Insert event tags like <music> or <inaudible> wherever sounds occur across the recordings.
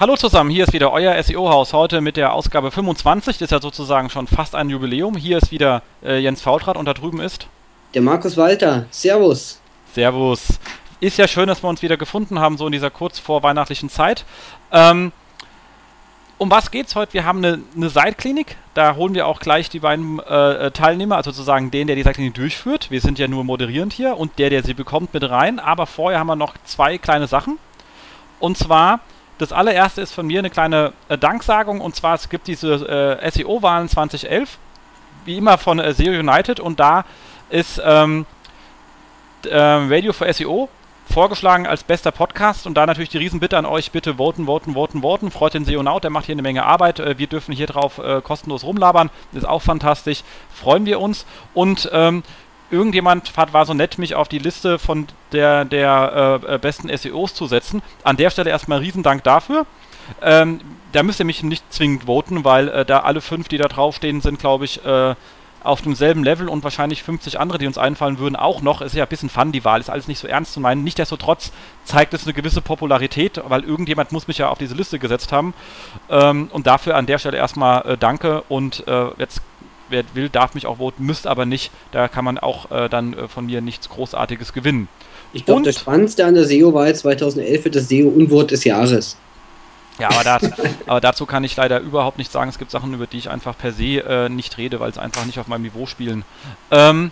Hallo zusammen, hier ist wieder euer SEO-Haus heute mit der Ausgabe 25. Das ist ja sozusagen schon fast ein Jubiläum. Hier ist wieder äh, Jens Faultrat und da drüben ist der Markus Walter. Servus. Servus. Ist ja schön, dass wir uns wieder gefunden haben, so in dieser kurz vor weihnachtlichen Zeit. Ähm, um was geht's heute? Wir haben eine, eine Seitklinik. Da holen wir auch gleich die beiden äh, äh, Teilnehmer, also sozusagen den, der die Seitklinik durchführt. Wir sind ja nur moderierend hier und der, der sie bekommt, mit rein. Aber vorher haben wir noch zwei kleine Sachen. Und zwar das allererste ist von mir eine kleine äh, Danksagung und zwar es gibt diese äh, SEO-Wahlen 2011, wie immer von äh, SEO United und da ist ähm, äh, Radio for SEO vorgeschlagen als bester Podcast und da natürlich die Riesenbitte an euch, bitte voten, voten, voten, voten. Freut den SEO Naut, der macht hier eine Menge Arbeit. Äh, wir dürfen hier drauf äh, kostenlos rumlabern, ist auch fantastisch. Freuen wir uns und ähm, irgendjemand hat, war so nett, mich auf die Liste von der, der äh, äh besten SEOs zu setzen. An der Stelle erstmal Riesendank dafür. Ähm, da müsst ihr mich nicht zwingend voten, weil äh, da alle fünf, die da draufstehen, sind, glaube ich, äh, auf demselben Level und wahrscheinlich 50 andere, die uns einfallen würden, auch noch. Ist ja ein bisschen Fun, die Wahl, ist alles nicht so ernst zu meinen. Nichtsdestotrotz zeigt es eine gewisse Popularität, weil irgendjemand muss mich ja auf diese Liste gesetzt haben. Ähm, und dafür an der Stelle erstmal äh, danke und äh, jetzt wer will, darf mich auch voten, müsst aber nicht. Da kann man auch äh, dann äh, von mir nichts Großartiges gewinnen. Ich glaube, das Spannendste an der SEO-Wahl 2011 wird das SEO-Unwort des Jahres. Ja, aber, das, <laughs> aber, dazu kann ich leider überhaupt nicht sagen. Es gibt Sachen, über die ich einfach per se äh, nicht rede, weil sie einfach nicht auf meinem Niveau spielen. Ähm,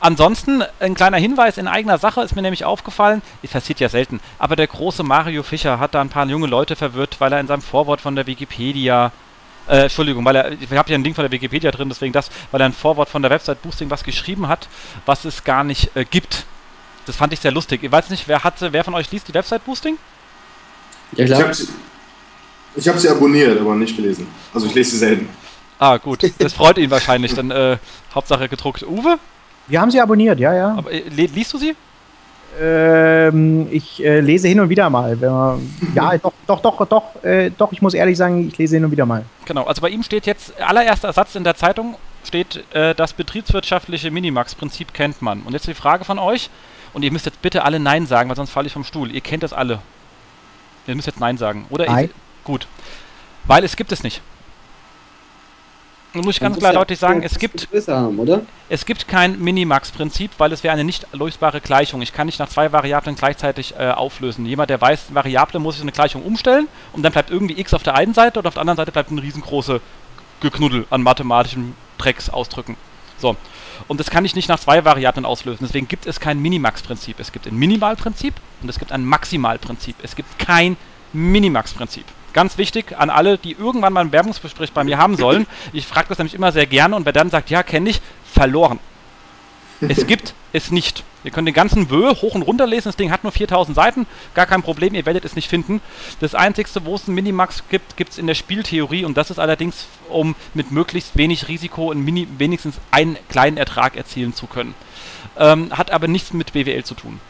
ansonsten ein kleiner Hinweis in eigener Sache ist mir nämlich aufgefallen, es passiert ja selten, aber der große Mario Fischer hat da ein paar junge Leute verwirrt, weil er in seinem Vorwort von der Wikipedia äh, Entschuldigung, weil er, ich habe hier einen Link von der Wikipedia drin, deswegen das, weil er ein Vorwort von der Website Boosting was geschrieben hat, was es gar nicht äh, gibt. Das fand ich sehr lustig. Ich weiß nicht, wer hatte, wer von euch liest die Website Boosting? Ja, klar. Ich habe sie, hab sie abonniert, aber nicht gelesen. Also ich lese sie selten. Ah, gut. Das freut ihn wahrscheinlich. Dann äh, Hauptsache gedruckt. Uwe? Wir haben sie abonniert, ja, ja. Aber, äh, liest du sie? Ähm, ich äh, lese hin und wieder mal. Man, ja, doch, doch, doch, doch, äh, doch, ich muss ehrlich sagen, ich lese hin und wieder mal. Genau, also bei ihm steht jetzt, allererster Satz in der Zeitung steht, äh, das betriebswirtschaftliche Minimax-Prinzip kennt man. Und jetzt die Frage von euch, und ihr müsst jetzt bitte alle Nein sagen, weil sonst falle ich vom Stuhl. Ihr kennt das alle. Ihr müsst jetzt Nein sagen, oder? Nein. Gut. Weil es gibt es nicht. Muss ich ganz klar deutlich sagen, es gibt, haben, es gibt kein Minimax-Prinzip, weil es wäre eine nicht lösbare Gleichung. Ich kann nicht nach zwei Variablen gleichzeitig äh, auflösen. Jemand, der weiß, Variable muss ich so eine Gleichung umstellen und dann bleibt irgendwie x auf der einen Seite und auf der anderen Seite bleibt ein riesengroße Geknuddel an mathematischen Drecks ausdrücken. So. Und das kann ich nicht nach zwei Variablen auslösen. Deswegen gibt es kein Minimax-Prinzip. Es gibt ein Minimalprinzip und es gibt ein Maximalprinzip. Es gibt kein Minimax-Prinzip. Ganz wichtig an alle, die irgendwann mal ein Werbungsgespräch bei mir haben sollen. Ich frage das nämlich immer sehr gerne und wer dann sagt, ja, kenne ich, verloren. Es gibt es nicht. Ihr könnt den ganzen Wö hoch und runter lesen. Das Ding hat nur 4000 Seiten. Gar kein Problem, ihr werdet es nicht finden. Das Einzige, wo es ein Minimax gibt, gibt es in der Spieltheorie. Und das ist allerdings, um mit möglichst wenig Risiko Mini wenigstens einen kleinen Ertrag erzielen zu können. Ähm, hat aber nichts mit BWL zu tun.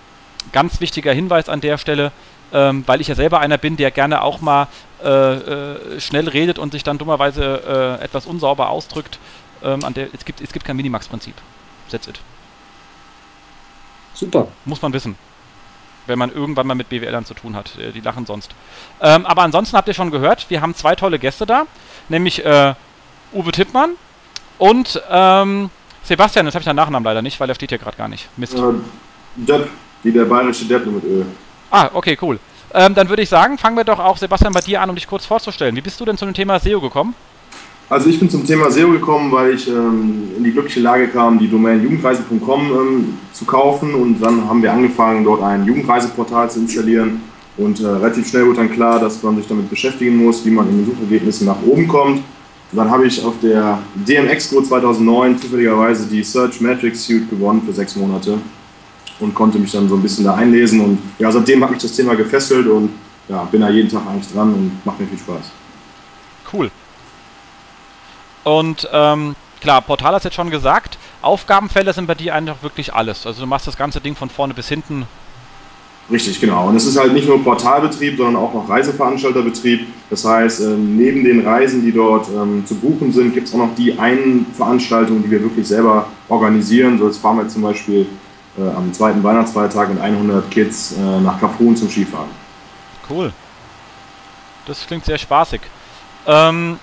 Ganz wichtiger Hinweis an der Stelle ähm, weil ich ja selber einer bin, der gerne auch mal äh, äh, schnell redet und sich dann dummerweise äh, etwas unsauber ausdrückt. Ähm, der, es, gibt, es gibt kein Minimax-Prinzip. That's it. Super. Muss man wissen. Wenn man irgendwann mal mit BWLern zu tun hat. Äh, die lachen sonst. Ähm, aber ansonsten habt ihr schon gehört, wir haben zwei tolle Gäste da. Nämlich äh, Uwe Tippmann und ähm, Sebastian. Das habe ich den Nachnamen leider nicht, weil er steht hier gerade gar nicht. Mist. Äh, Depp, wie der bayerische Depp nur mit Öl. Ah, okay, cool. Ähm, dann würde ich sagen, fangen wir doch auch, Sebastian, bei dir an, um dich kurz vorzustellen. Wie bist du denn zu dem Thema SEO gekommen? Also ich bin zum Thema SEO gekommen, weil ich ähm, in die glückliche Lage kam, die Domain jugendreise.com ähm, zu kaufen und dann haben wir angefangen, dort ein Jugendreiseportal zu installieren und äh, relativ schnell wurde dann klar, dass man sich damit beschäftigen muss, wie man in den Suchergebnissen nach oben kommt. Und dann habe ich auf der DMX-Expo 2009 zufälligerweise die Search Matrix Suite gewonnen für sechs Monate und konnte mich dann so ein bisschen da einlesen. Und ja, seitdem hat mich das Thema gefesselt und ja, bin da jeden Tag eigentlich dran und macht mir viel Spaß. Cool. Und ähm, klar, Portal hast jetzt schon gesagt, Aufgabenfälle sind bei dir einfach wirklich alles. Also du machst das ganze Ding von vorne bis hinten. Richtig, genau. Und es ist halt nicht nur Portalbetrieb, sondern auch noch Reiseveranstalterbetrieb. Das heißt, ähm, neben den Reisen, die dort ähm, zu buchen sind, gibt es auch noch die einen Veranstaltungen, die wir wirklich selber organisieren. So jetzt fahren wir zum Beispiel äh, am zweiten Weihnachtsfeiertag mit 100 Kids äh, nach Kaprun zum Skifahren. Cool. Das klingt sehr spaßig. Ähm,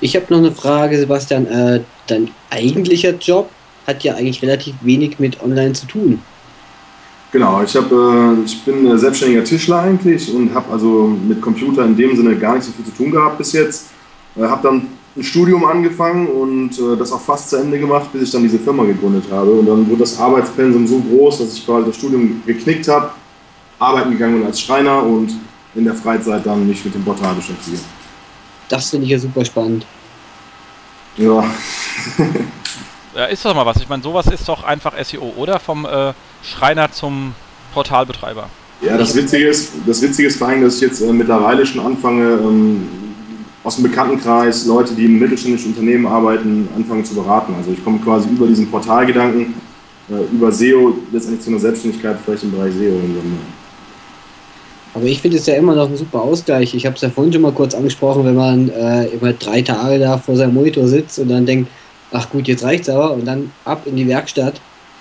ich habe noch eine Frage, Sebastian. Äh, dein eigentlicher Job hat ja eigentlich relativ wenig mit Online zu tun. Genau, ich, hab, äh, ich bin äh, selbstständiger Tischler eigentlich und habe also mit Computer in dem Sinne gar nicht so viel zu tun gehabt bis jetzt. Äh, habe dann ein Studium angefangen und äh, das auch fast zu Ende gemacht, bis ich dann diese Firma gegründet habe. Und dann wurde das Arbeitspensum so groß, dass ich quasi das Studium geknickt habe, arbeiten gegangen bin als Schreiner und in der Freizeit dann mich mit dem Portal beschäftige. Das finde ich ja super spannend. Ja. <laughs> ja, ist doch mal was. Ich meine, sowas ist doch einfach SEO, oder? Vom äh, Schreiner zum Portalbetreiber. Ja, das Witzige ist, das Witzige ist vor allem, dass ich jetzt äh, mittlerweile schon anfange, ähm, aus dem Bekanntenkreis Leute, die in mittelständischen Unternehmen arbeiten, anfangen zu beraten. Also ich komme quasi über diesen Portalgedanken, äh, über SEO letztendlich zu einer Selbstständigkeit, vielleicht im Bereich SEO. Aber ich finde es ja immer noch ein super Ausgleich. Ich habe es ja vorhin schon mal kurz angesprochen, wenn man äh, immer drei Tage da vor seinem Monitor sitzt und dann denkt, ach gut, jetzt reicht's aber und dann ab in die Werkstatt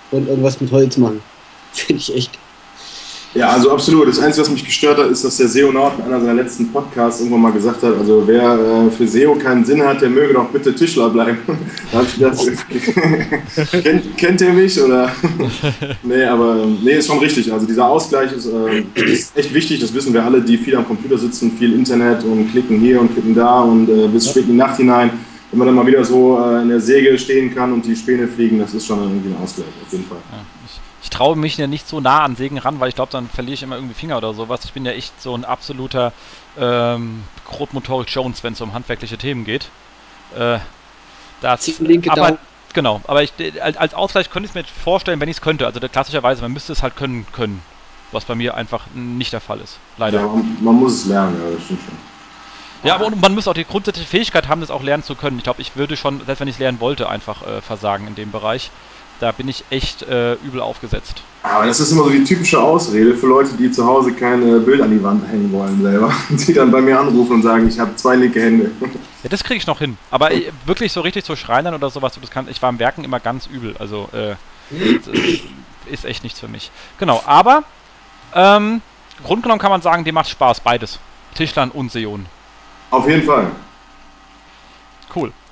und irgendwas mit Holz machen. <laughs> Finde ich echt ja, also absolut. Das Einzige, was mich gestört hat, ist, dass der SEO-Naut in einer seiner letzten Podcasts irgendwann mal gesagt hat, also wer äh, für SEO keinen Sinn hat, der möge doch bitte Tischler bleiben. <laughs> da ich gedacht, <laughs> kennt, kennt ihr mich? Oder? <laughs> nee, aber nee, ist schon richtig. Also dieser Ausgleich ist, äh, ist, echt wichtig, das wissen wir alle, die viel am Computer sitzen, viel Internet und klicken hier und klicken da und äh, bis spät in die Nacht hinein. Wenn man dann mal wieder so äh, in der Säge stehen kann und die Späne fliegen, das ist schon irgendwie ein Ausgleich, auf jeden Fall. Ja ich traue mich ja nicht so nah an Segen ran, weil ich glaube, dann verliere ich immer irgendwie Finger oder sowas. Ich bin ja echt so ein absoluter ähm, Grotmotorik Jones, wenn es um handwerkliche Themen geht. Äh, das, aber, genau, aber ich, als, Ausgleich könnte ich mir vorstellen, wenn ich es könnte. Also klassischerweise, man müsste es halt können können, was bei mir einfach nicht der Fall ist. Leider. Ja, man, man muss es lernen, ja, das stimmt schon. Ja, aber man muss auch die grundsätzliche Fähigkeit haben, das auch lernen zu können. Ich glaube, ich würde schon, selbst wenn ich es lernen wollte, einfach äh, versagen in dem Bereich da bin ich echt äh, übel aufgesetzt. Aber das ist immer so die typische Ausrede für Leute, die zu Hause keine Bilder an die Wand hängen wollen selber. <laughs> Die dann bei mir anrufen und sagen, ich habe zwei linke Hände. <laughs> Ja, das kriege ich noch hin. Aber äh, wirklich so richtig zu Schreinern oder sowas, das kann, ich war im Werken immer ganz übel. Also äh, ist echt nichts für mich. Genau, aber ähm, grundgenommen kann man sagen, dir macht Spaß, beides. Tischlern und Seon. Auf jeden Fall.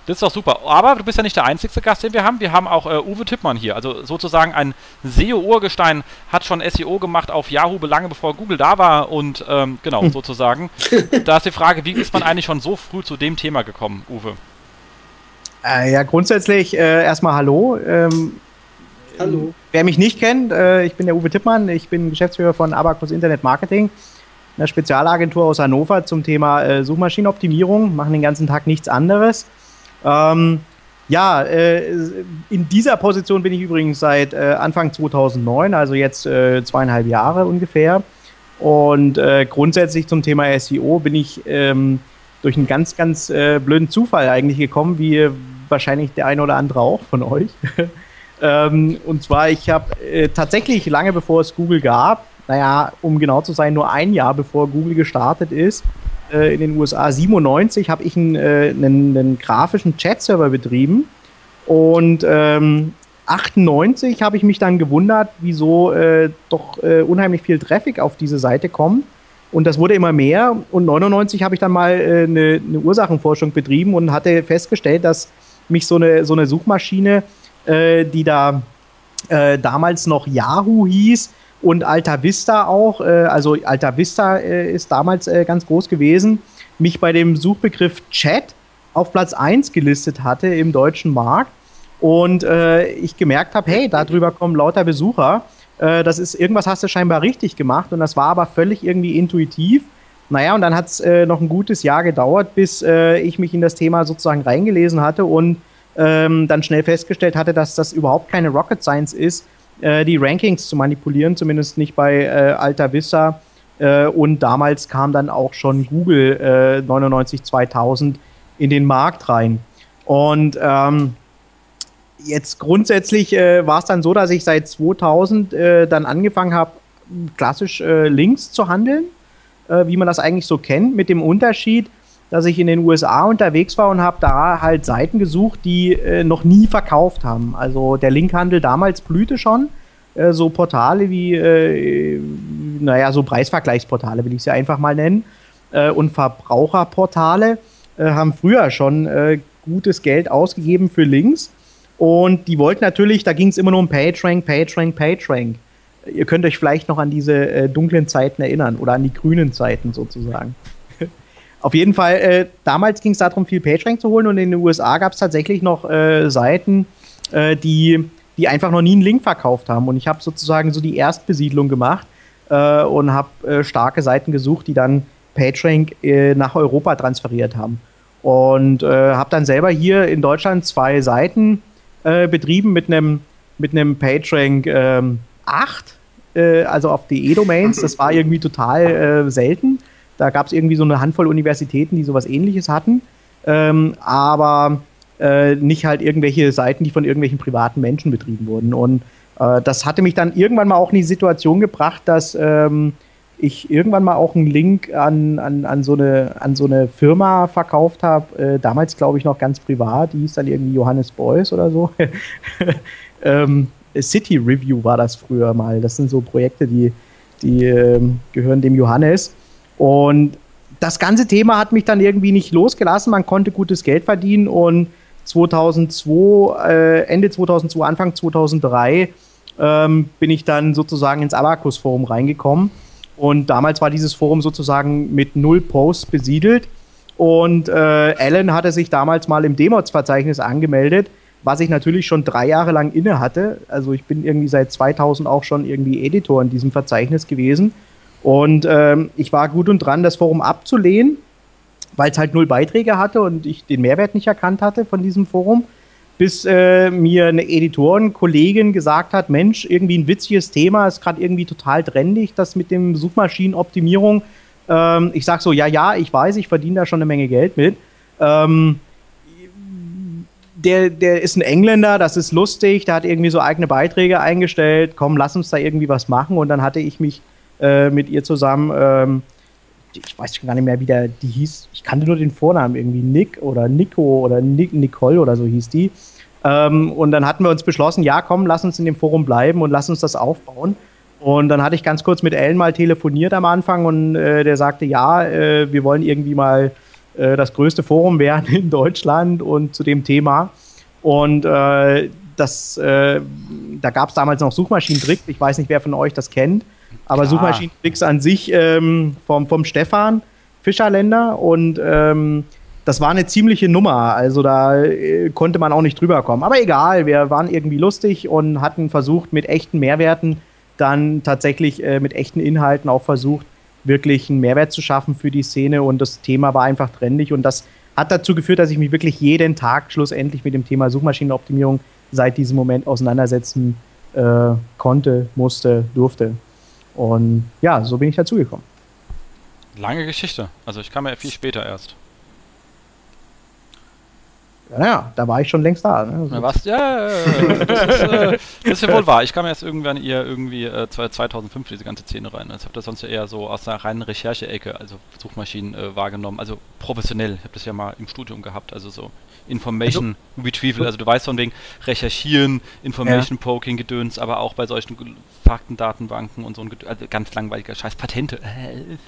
Das ist doch super. Aber du bist ja nicht der einzige Gast, den wir haben. Wir haben auch äh, Uwe Tippmann hier. Also sozusagen ein SEO-Urgestein, hat schon SEO gemacht auf Yahoo lange bevor Google da war. Und ähm, genau, hm. sozusagen. <laughs> da ist die Frage, wie ist man eigentlich schon so früh zu dem Thema gekommen, Uwe? Äh, ja, grundsätzlich äh, erstmal Hallo. Ähm, hallo. Wer mich nicht kennt, äh, ich bin der Uwe Tippmann. Ich bin Geschäftsführer von Abacus Internet Marketing einer Spezialagentur aus Hannover zum Thema äh, Suchmaschinenoptimierung, machen den ganzen Tag nichts anderes. Ähm, ja, äh, in dieser Position bin ich übrigens seit äh, Anfang 2009, also jetzt äh, zweieinhalb Jahre ungefähr. Und äh, grundsätzlich zum Thema SEO bin ich ähm, durch einen ganz, ganz äh, blöden Zufall eigentlich gekommen, wie wahrscheinlich der eine oder andere auch von euch. <laughs> ähm, und zwar, ich habe äh, tatsächlich lange bevor es Google gab, naja, um genau zu sein, nur ein Jahr bevor Google gestartet ist, äh, in den USA 97 habe ich einen, äh, einen, einen grafischen Chat-Server betrieben und ähm, 98 habe ich mich dann gewundert, wieso äh, doch äh, unheimlich viel Traffic auf diese Seite kommt. Und das wurde immer mehr. Und 99 habe ich dann mal äh, eine, eine, Ursachenforschung betrieben und hatte festgestellt, dass mich so eine, so eine Suchmaschine, äh, die da damals noch Yahoo hieß, und Alta Vista auch, äh, also Alta Vista äh, ist damals äh, ganz groß gewesen, mich bei dem Suchbegriff Chat auf Platz 1 gelistet hatte im deutschen Markt. Und äh, ich gemerkt habe, hey, darüber kommen lauter Besucher, äh, das ist, irgendwas hast du scheinbar richtig gemacht. Und das war aber völlig irgendwie intuitiv. Naja, und dann hat es äh, noch ein gutes Jahr gedauert, bis ich mich in das Thema sozusagen reingelesen hatte und ähm, dann schnell festgestellt hatte, dass das überhaupt keine Rocket Science ist, äh, die Rankings zu manipulieren, zumindest nicht bei äh, Alta Vista. Äh, und damals kam dann auch schon Google äh, 99 2000 in den Markt rein. Und ähm, jetzt grundsätzlich äh, war es dann so, dass ich seit 2000 äh, dann angefangen habe, klassisch äh, Links zu handeln, äh, wie man das eigentlich so kennt, mit dem Unterschied, dass ich in den USA unterwegs war und habe da halt Seiten gesucht, die äh, noch nie verkauft haben. Also der Linkhandel damals blühte schon. Äh, so Portale wie, äh, naja, so Preisvergleichsportale will ich sie einfach mal nennen. äh, und Verbraucherportale äh, haben früher schon äh, gutes Geld ausgegeben für Links. Und die wollten natürlich, da ging es immer nur um PageRank, PageRank, PageRank. Ihr könnt euch vielleicht noch an diese dunklen Zeiten erinnern oder an die grünen Zeiten sozusagen. Auf jeden Fall, äh, damals ging es darum, viel PageRank zu holen und in den USA gab es tatsächlich noch äh, Seiten, äh, die, die einfach noch nie einen Link verkauft haben. Und ich habe sozusagen so die Erstbesiedlung gemacht äh, und habe äh, starke Seiten gesucht, die dann PageRank äh, nach Europa transferiert haben. Und habe dann selber hier in Deutschland zwei Seiten betrieben mit einem mit einem PageRank ähm, 8, also auf DE-Domains. Das war irgendwie total selten. Da gab es irgendwie so eine Handvoll Universitäten, die sowas ähnliches hatten. Ähm, aber äh, nicht halt irgendwelche Seiten, die von irgendwelchen privaten Menschen betrieben wurden. Und äh, das hatte mich dann irgendwann mal auch in die Situation gebracht, dass ähm, ich irgendwann mal auch einen Link an, an, an, so, eine, an so eine Firma verkauft habe. Äh, damals, glaube ich, noch ganz privat. Die hieß dann irgendwie Johannes Beuys oder so. <laughs> ähm, City Review war das früher mal. Das sind so Projekte, die, die ähm, gehören dem Johannes. Und das ganze Thema hat mich dann irgendwie nicht losgelassen. Man konnte gutes Geld verdienen und 2002, äh, Ende 2002, Anfang 2003 ähm, bin ich dann sozusagen ins Abacus-Forum reingekommen. Und damals war dieses Forum sozusagen mit null Posts besiedelt. Und äh, Alan hatte sich damals mal im Demods-Verzeichnis angemeldet, was ich natürlich schon drei Jahre lang inne hatte. Also ich bin irgendwie seit 2000 auch schon irgendwie Editor in diesem Verzeichnis gewesen. Und ähm, ich war gut und dran, das Forum abzulehnen, weil es halt null Beiträge hatte und ich den Mehrwert nicht erkannt hatte von diesem Forum. Bis äh, mir eine Editorenkollegin gesagt hat, Mensch, irgendwie ein witziges Thema, ist gerade irgendwie total trendig, das mit dem Suchmaschinenoptimierung. Ähm, ich sag so, ja, ja, ich weiß, ich verdiene da schon eine Menge Geld mit. Ähm, der, der ist ein Engländer, das ist lustig, der hat irgendwie so eigene Beiträge eingestellt, komm, lass uns da irgendwie was machen. Und dann hatte ich mich äh, mit ihr zusammen. Ähm, ich weiß schon gar nicht mehr, wie der, die hieß. Ich kannte nur den Vornamen irgendwie. Nick oder Nico oder Nick, Nicole oder so hieß die. Ähm, und dann hatten wir uns beschlossen, ja, komm, lass uns in dem Forum bleiben und lass uns das aufbauen. Und dann hatte ich ganz kurz mit Ellen mal telefoniert am Anfang und äh, der sagte, ja, äh, wir wollen irgendwie mal äh, das größte Forum werden in Deutschland und zu dem Thema. Und äh, das, äh, da gab es damals noch Suchmaschinentrick. Ich weiß nicht, wer von euch das kennt. Aber Suchmaschinentricks an sich ähm, vom, vom Stefan Fischerländer und ähm, das war eine ziemliche Nummer. Also da äh, konnte man auch nicht drüber kommen. Aber egal, wir waren irgendwie lustig und hatten versucht, mit echten Mehrwerten dann tatsächlich äh, mit echten Inhalten auch versucht, wirklich einen Mehrwert zu schaffen für die Szene. Und das Thema war einfach trendig. Und das hat dazu geführt, dass ich mich wirklich jeden Tag schlussendlich mit dem Thema Suchmaschinenoptimierung seit diesem Moment auseinandersetzen äh, konnte, musste, durfte. Und ja, so bin ich dazugekommen. Lange Geschichte. Also ich kam ja viel später erst. Ja, naja, da war ich schon längst da. Ne? Also was? Ja, <laughs> das ist, äh, das ist, ja wohl wahr. Ich kam erst irgendwann eher irgendwie äh, 2005 diese ganze Szene rein. Also ich habe das sonst ja eher so aus der reinen Recherche-Ecke, also Suchmaschinen äh, wahrgenommen. Also professionell. Ich habe das ja mal im Studium gehabt. Also so Information also, Retrieval, also du weißt von wegen Recherchieren, Information ja. Poking, Gedöns, aber auch bei solchen Faktendatenbanken und so ein also ganz langweiliger Scheiß, Patente.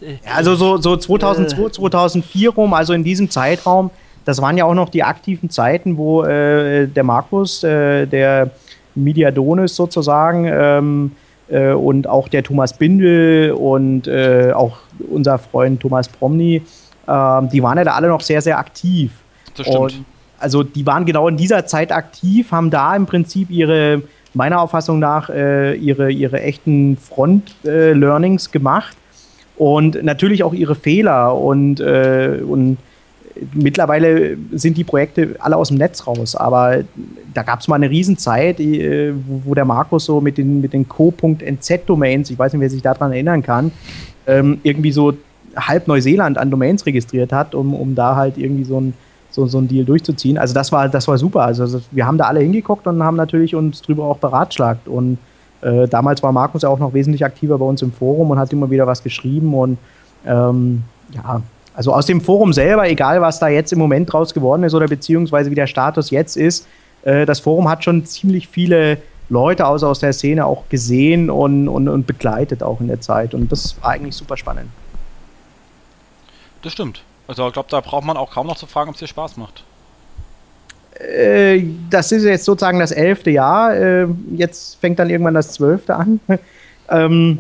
Ja, also so, so 2002, 2004 rum, also in diesem Zeitraum, das waren ja auch noch die aktiven Zeiten, wo äh, der Markus, äh, der Mediadonis sozusagen, ähm, äh, und auch der Thomas Bindel und äh, auch unser Freund Thomas Promny, ähm, die waren ja da alle noch sehr, sehr aktiv. Das stimmt. Und also die waren genau in dieser Zeit aktiv, haben da im Prinzip ihre, meiner Auffassung nach, äh, ihre, ihre echten Front-Learnings äh, gemacht und natürlich auch ihre Fehler und, und mittlerweile sind die Projekte alle aus dem Netz raus, aber da gab es mal eine Riesenzeit, äh, wo, der Markus so mit den, mit den Co.nz-Domains, ich weiß nicht, wer sich daran erinnern kann, ähm, irgendwie so halb Neuseeland an Domains registriert hat, um, um da halt irgendwie so ein so, so einen Deal durchzuziehen. Also das war, das war super. Also wir haben da alle hingeguckt und haben natürlich uns drüber auch beratschlagt. Und äh, damals war Markus ja auch noch wesentlich aktiver bei uns im Forum und hat immer wieder was geschrieben. Und ähm, ja, also aus dem Forum selber, egal was da jetzt im Moment draus geworden ist oder beziehungsweise wie der Status jetzt ist, äh, das Forum hat schon ziemlich viele Leute aus, aus der Szene auch gesehen und, und, und begleitet auch in der Zeit. Und das war eigentlich super spannend Das stimmt. Also ich glaube, da braucht man auch kaum noch zu fragen, ob es dir Spaß macht. Äh, das ist jetzt sozusagen das elfte Jahr. Äh, jetzt fängt dann irgendwann das zwölfte an. <laughs> ähm,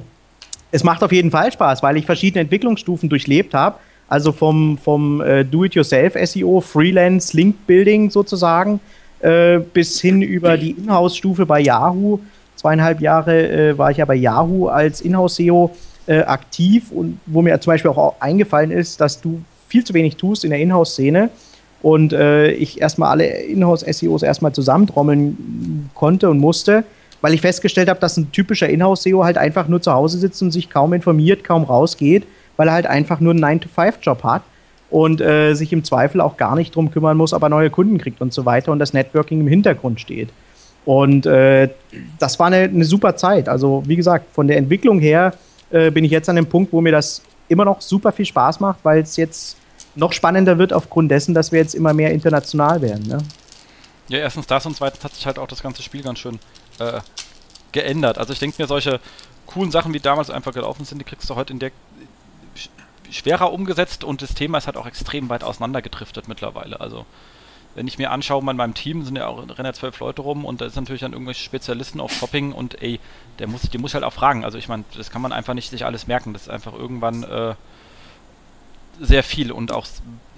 es macht auf jeden Fall Spaß, weil ich verschiedene Entwicklungsstufen durchlebt habe. Also vom, vom äh, Do-it-yourself-SEO, Freelance, Link-Building sozusagen, äh, bis hin über die Inhouse-Stufe bei Yahoo. Zweieinhalb Jahre äh, war ich ja bei Yahoo als Inhouse-SEO äh, aktiv und wo mir zum Beispiel auch eingefallen ist, dass du viel zu wenig tust in der Inhouse-Szene und äh, ich erstmal alle Inhouse-SEOs erstmal zusammentrommeln konnte und musste, weil ich festgestellt habe, dass ein typischer Inhouse-SEO halt einfach nur zu Hause sitzt und sich kaum informiert, kaum rausgeht, weil er halt einfach nur einen 9-to-5-Job hat und äh, sich im Zweifel auch gar nicht drum kümmern muss, ob er neue Kunden kriegt und so weiter und das Networking im Hintergrund steht. Und äh, das war eine, eine, super Zeit. Also wie gesagt, von der Entwicklung her äh, bin ich jetzt an dem Punkt, wo mir das immer noch super viel Spaß macht, weil es jetzt noch spannender wird aufgrund dessen, dass wir jetzt immer mehr international werden. Ne? Ja, erstens das und zweitens hat sich halt auch das ganze Spiel ganz schön äh, geändert. Also ich denke mir, solche coolen Sachen, wie damals einfach gelaufen sind, die kriegst du heute in der schwerer umgesetzt und das Thema ist halt auch extrem weit auseinandergedriftet mittlerweile. Also wenn ich mir anschaue, in meinem Team sind ja auch rennen ja zwölf Leute rum und da ist natürlich dann irgendwelche Spezialisten auf Shopping und ey, der muss, die muss halt auch fragen. Also ich meine, das kann man einfach nicht sich alles merken. Das ist einfach irgendwann äh, sehr viel und auch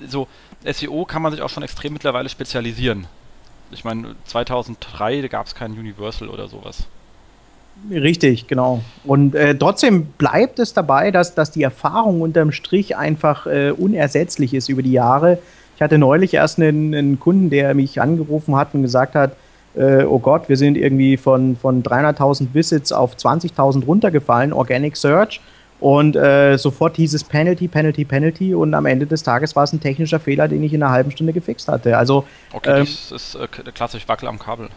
so SEO kann man sich auch schon extrem mittlerweile spezialisieren. Ich meine, 2003 gab es kein Universal oder sowas. Richtig, genau. Und äh, trotzdem bleibt es dabei, dass, dass die Erfahrung unterm Strich einfach äh, unersetzlich ist über die Jahre. Ich hatte neulich erst einen, einen Kunden, der mich angerufen hat und gesagt hat, äh, oh Gott, wir sind irgendwie von, von 300.000 Visits auf 20.000 runtergefallen, Organic Search. Und äh, sofort hieß es Penalty, Penalty, Penalty und am Ende des Tages war es ein technischer Fehler, den ich in einer halben Stunde gefixt hatte. Also, okay, ähm, das ist äh, klassisch Wackel am Kabel.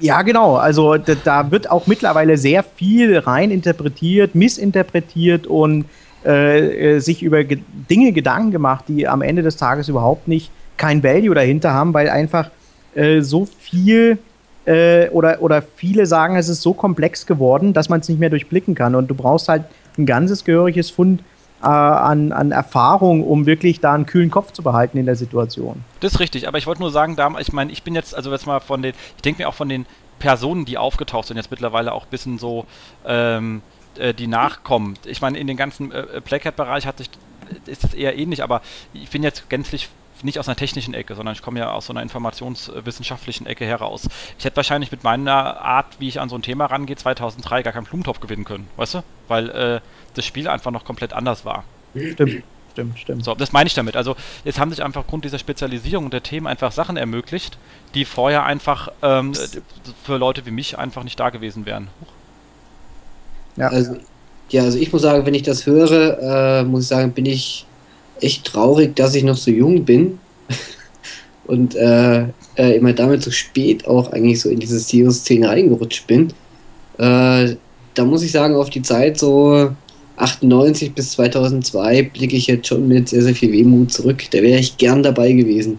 Ja, genau. Also da, da, wird auch mittlerweile sehr viel rein interpretiert, missinterpretiert und äh, äh sich über Ge Dinge Gedanken gemacht, die am Ende des Tages überhaupt nicht kein Value dahinter haben, weil einfach äh, so viel äh, oder, oder viele sagen, es ist so komplex geworden, dass man es nicht mehr durchblicken kann. Und du brauchst halt ein ganzes gehöriges Fund äh, an, an Erfahrung, um wirklich da einen kühlen Kopf zu behalten in der Situation. Das ist richtig, aber ich wollte nur sagen, da, ich meine, ich bin jetzt, also jetzt mal von den, ich denke mir auch von den Personen, die aufgetaucht sind, jetzt mittlerweile auch ein bisschen so, ähm, äh, die nachkommen. Ich meine, in den ganzen äh, Playcat-Bereich hat sich, ist es eher ähnlich, aber ich bin jetzt gänzlich nicht aus einer technischen Ecke, sondern ich komme ja aus so einer informationswissenschaftlichen Ecke heraus. Ich hätte wahrscheinlich mit meiner Art, wie ich an so ein Thema rangehe, 2003 gar keinen Blumentopf gewinnen können, weißt du? Weil äh, das Spiel einfach noch komplett anders war. Stimmt. Stimmt, stimmt. So, das meine ich damit. Also, jetzt haben sich einfach aufgrund dieser Spezialisierung der Themen einfach Sachen ermöglicht, die vorher einfach ähm, für Leute wie mich einfach nicht da gewesen wären. Ja. Also, ja, also ich muss sagen, wenn ich das höre, äh, muss ich sagen, bin ich echt traurig, dass ich noch so jung bin <laughs> und äh, äh, immer damit so spät auch eigentlich so in diese SEO-Szene reingerutscht bin. Äh, da muss ich sagen, auf die Zeit so 98 bis 2002 blicke ich jetzt schon mit sehr, sehr viel Wehmut zurück. Da wäre ich gern dabei gewesen.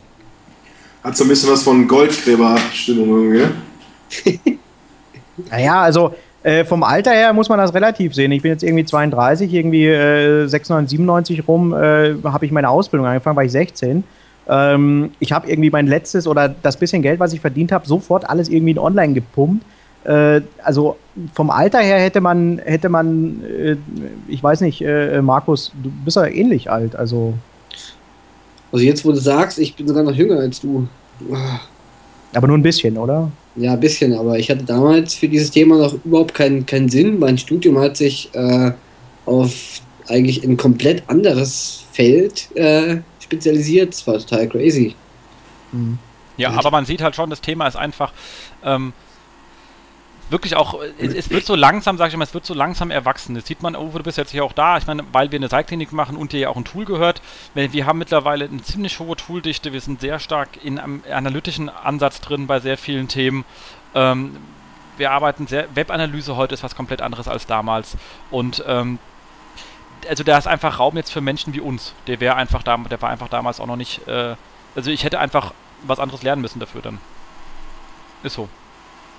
Hat so ein bisschen was von Goldgräber-Stimmung irgendwie. <laughs> naja, also äh, vom Alter her muss man das relativ sehen. Ich bin jetzt irgendwie 32, irgendwie äh, 96, 97 rum äh, habe ich meine Ausbildung angefangen, war ich 16. Ähm, ich habe irgendwie mein letztes oder das bisschen Geld, was ich verdient habe, sofort alles irgendwie in Online gepumpt. Äh, also vom Alter her hätte man, hätte man, äh, ich weiß nicht, äh, Markus, du bist ja ähnlich alt, also. Also jetzt, wo du sagst, ich bin sogar noch jünger als du. Aber nur ein bisschen, oder? Ja, ein bisschen, aber ich hatte damals für dieses Thema noch überhaupt keinen, keinen Sinn. Mein Studium hat sich äh, auf eigentlich ein komplett anderes Feld äh, spezialisiert. Das war total crazy. Mhm. Ja, aber man sieht halt schon, das Thema ist einfach. Ähm, wirklich auch, es, es, wird so langsam, sag ich mal, es wird so langsam erwachsen. Das sieht man, Uwe, du bist jetzt hier auch da. Ich meine, weil wir eine Seilklinik machen und dir ja auch ein Tool gehört. Wir haben mittlerweile eine ziemlich hohe Tooldichte. Wir sind sehr stark in einem analytischen Ansatz drin bei sehr vielen Themen. Ähm, wir arbeiten sehr, Webanalyse heute ist was komplett anderes als damals. Und ähm, also da ist einfach Raum jetzt für Menschen wie uns. Der wäre einfach da, der war einfach damals auch noch nicht, äh, also ich hätte einfach was anderes lernen müssen dafür dann. Ist so.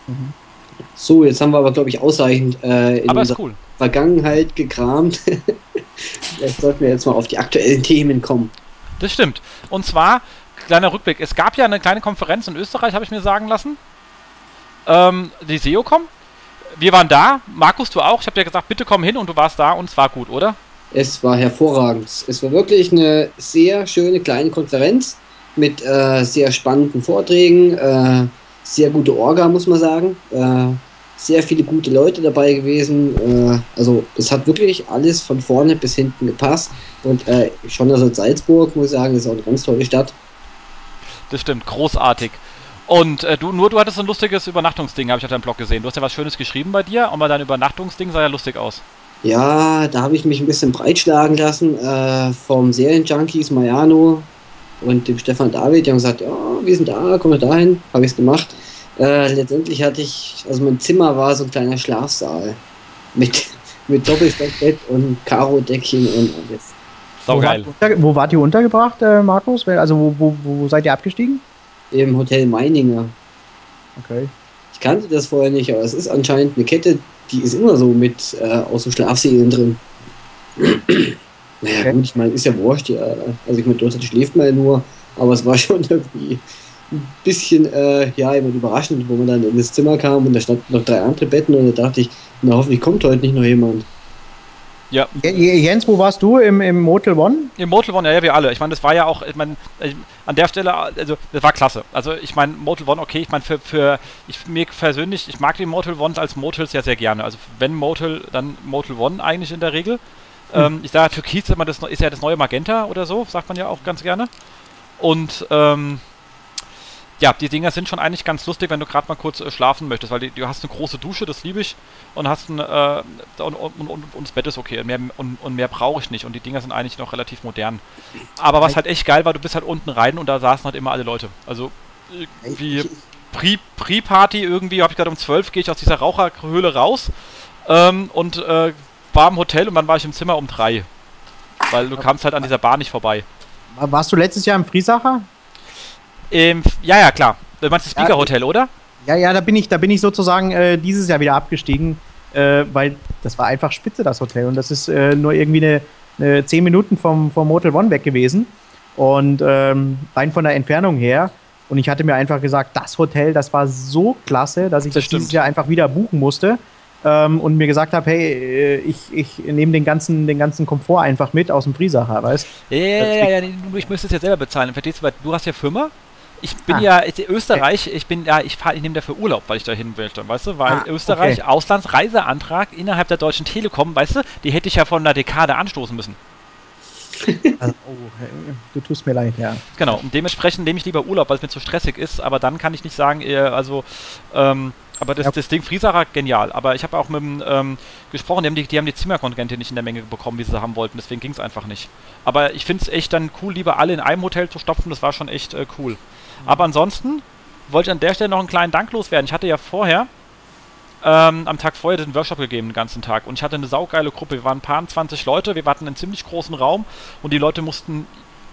Mhm. So, jetzt haben wir aber, glaube ich, ausreichend äh, in aber unserer cool. Vergangenheit gekramt. <laughs> Vielleicht sollten wir jetzt mal auf die aktuellen Themen kommen. Das stimmt. Und zwar, kleiner Rückblick, es gab ja eine kleine Konferenz in Österreich, habe ich mir sagen lassen. Ähm, die SEOCom. Wir waren da, Markus, du auch. Ich habe dir gesagt, bitte komm hin und du warst da und es war gut, oder? Es war hervorragend. Es war wirklich eine sehr schöne kleine Konferenz mit äh, sehr spannenden Vorträgen, äh, sehr gute Orga, muss man sagen. Äh, sehr viele gute Leute dabei gewesen. Äh, also es hat wirklich alles von vorne bis hinten gepasst. Und äh, schon also Salzburg, muss ich sagen, ist auch eine ganz tolle Stadt. Das stimmt, großartig. Und äh, du, nur du hattest so ein lustiges Übernachtungsding, habe ich auf deinem Blog gesehen. Du hast ja was Schönes geschrieben bei dir, aber dein Übernachtungsding sah ja lustig aus. Ja, da habe ich mich ein bisschen breitschlagen lassen äh, vom Serienjunkies Mariano und dem Stefan David. Die haben gesagt, ja, wir sind da, komm da dahin. Habe ich es gemacht. Äh, letztendlich hatte ich, also mein Zimmer war so ein kleiner Schlafsaal mit, <laughs> mit Doppelstockbett und Karo-Deckchen und alles. Sau geil. Wo, wart, wo wart ihr untergebracht, äh, Markus? Also wo, wo, wo seid ihr abgestiegen? Im Hotel Meininger. Okay. Ich kannte das vorher nicht, aber es ist anscheinend eine Kette, die ist immer so mit äh, aus so Schlafsälen drin. Naja, okay. gut, ich meine, ist ja wurscht. Ja. Also, ich meine, dort schläft man ja nur, aber es war <laughs> schon irgendwie ein bisschen, äh, ja, immer überraschend, wo man dann in das Zimmer kam und da standen noch drei andere Betten und da dachte ich, na, hoffentlich kommt heute nicht noch jemand. Ja. Jens, wo warst du? Im, im Motel One? Im Motel One, ja, ja, wir alle. Ich meine, das war ja auch, ich meine, an der Stelle, also, das war klasse. Also, ich meine, Motel One, okay, ich meine, für, für ich, mir persönlich, ich mag die Motel Ones als Motels ja sehr gerne. Also, wenn Motel, dann Motel One eigentlich in der Regel. Hm. Ähm, ich sage, Türkis das, ist ja das neue Magenta oder so, sagt man ja auch ganz gerne. Und, ähm, ja, die Dinger sind schon eigentlich ganz lustig, wenn du gerade mal kurz äh, schlafen möchtest, weil die, du hast eine große Dusche, das liebe ich, und hast ein, äh, und, und, und, und, das Bett ist okay, und mehr, und, und mehr brauche ich nicht, und die Dinger sind eigentlich noch relativ modern. Aber was halt echt geil war, du bist halt unten rein und da saßen halt immer alle Leute. Also irgendwie Pre-Party irgendwie, habe ich gerade um 12 gehe ich aus dieser Raucherhöhle raus ähm, und äh, war im Hotel und dann war ich im Zimmer um 3. Weil du kamst halt an dieser Bar nicht vorbei. Warst du letztes Jahr im Friesacher? Ähm, ja, ja, klar. Du meinst das Speaker Hotel, oder? Ja, ja, da bin ich, da bin ich sozusagen äh, dieses Jahr wieder abgestiegen, äh, weil das war einfach spitze, das Hotel. Und das ist äh, nur irgendwie eine, eine 10 Minuten vom, vom Motel One weg gewesen. Und ähm, rein von der Entfernung her. Und ich hatte mir einfach gesagt, das Hotel, das war so klasse, dass ich das, das dieses Jahr einfach wieder buchen musste. Ähm, und mir gesagt habe, hey, äh, ich, ich nehme den ganzen, den ganzen Komfort einfach mit aus dem Friesacher, weißt Ja, ja, ja, ja, ich müsste es ja selber bezahlen. Verstehst du, weil du hast ja Firma ich bin ah. ja ich, Österreich, ich bin ja, ich fahre, ich nehme dafür Urlaub, weil ich da hin will, weißt du, weil ah, Österreich okay. Auslandsreiseantrag innerhalb der Deutschen Telekom, weißt du, die hätte ich ja vor einer Dekade anstoßen müssen. <laughs> Also, oh, du tust mir leid, ja. Genau, und dementsprechend nehme ich lieber Urlaub, weil es mir zu stressig ist, aber dann kann ich nicht sagen, also, ähm, aber das, ja. das Ding Friesacher, genial. Aber ich habe auch mit dem ähm, gesprochen, die haben die, die haben die Zimmerkontingente nicht in der Menge bekommen, wie sie haben wollten. Deswegen ging es einfach nicht. Aber ich finde es echt dann cool, lieber alle in einem Hotel zu stopfen. Das war schon echt äh, cool. Aber ansonsten wollte ich an der Stelle noch einen kleinen Dank loswerden. Ich hatte ja vorher, ähm, am Tag vorher den Workshop gegeben, den ganzen Tag. Und ich hatte eine saugeile Gruppe. Wir waren ein paar 20 Leute, wir hatten einen ziemlich großen Raum und die Leute mussten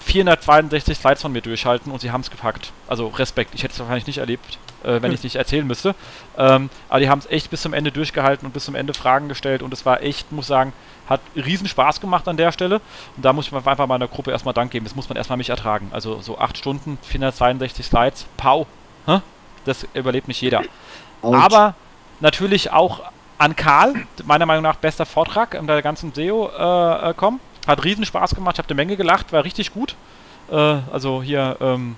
462 Slides von mir durchhalten und sie haben es gepackt. Also Respekt, ich hätte es wahrscheinlich nicht erlebt, äh, wenn ich es nicht erzählen müsste. Ähm, aber die haben es echt bis zum Ende durchgehalten und bis zum Ende Fragen gestellt und es war echt, muss sagen, hat riesen Spaß gemacht an der Stelle. Und da muss ich einfach meiner Gruppe erstmal Dank geben. Das muss man erstmal mich ertragen. Also so 8 Stunden, 462 Slides, pau. Hä? Das überlebt nicht jeder. Ouch. Aber natürlich auch an Karl, meiner Meinung nach bester Vortrag in der ganzen SEO-Com. Äh, hat riesen Spaß gemacht, ich habe eine Menge gelacht, war richtig gut. Äh, also hier, ähm,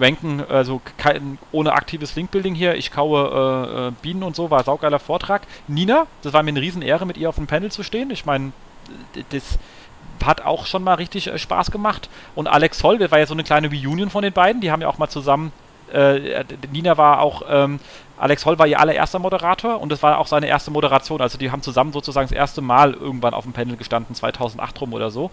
Ranken, also kein, ohne aktives Linkbuilding hier. Ich kaue äh, äh, Bienen und so, war saugeiler Vortrag. Nina, das war mir eine Riesenehre, mit ihr auf dem Panel zu stehen. Ich meine, das hat auch schon mal richtig äh, Spaß gemacht. Und Alex Holl, das war ja so eine kleine Reunion von den beiden. Die haben ja auch mal zusammen. Äh, Nina war auch. Ähm, Alex Holl war ihr allererster Moderator und das war auch seine erste Moderation. Also die haben zusammen sozusagen das erste Mal irgendwann auf dem Panel gestanden, 2008 rum oder so.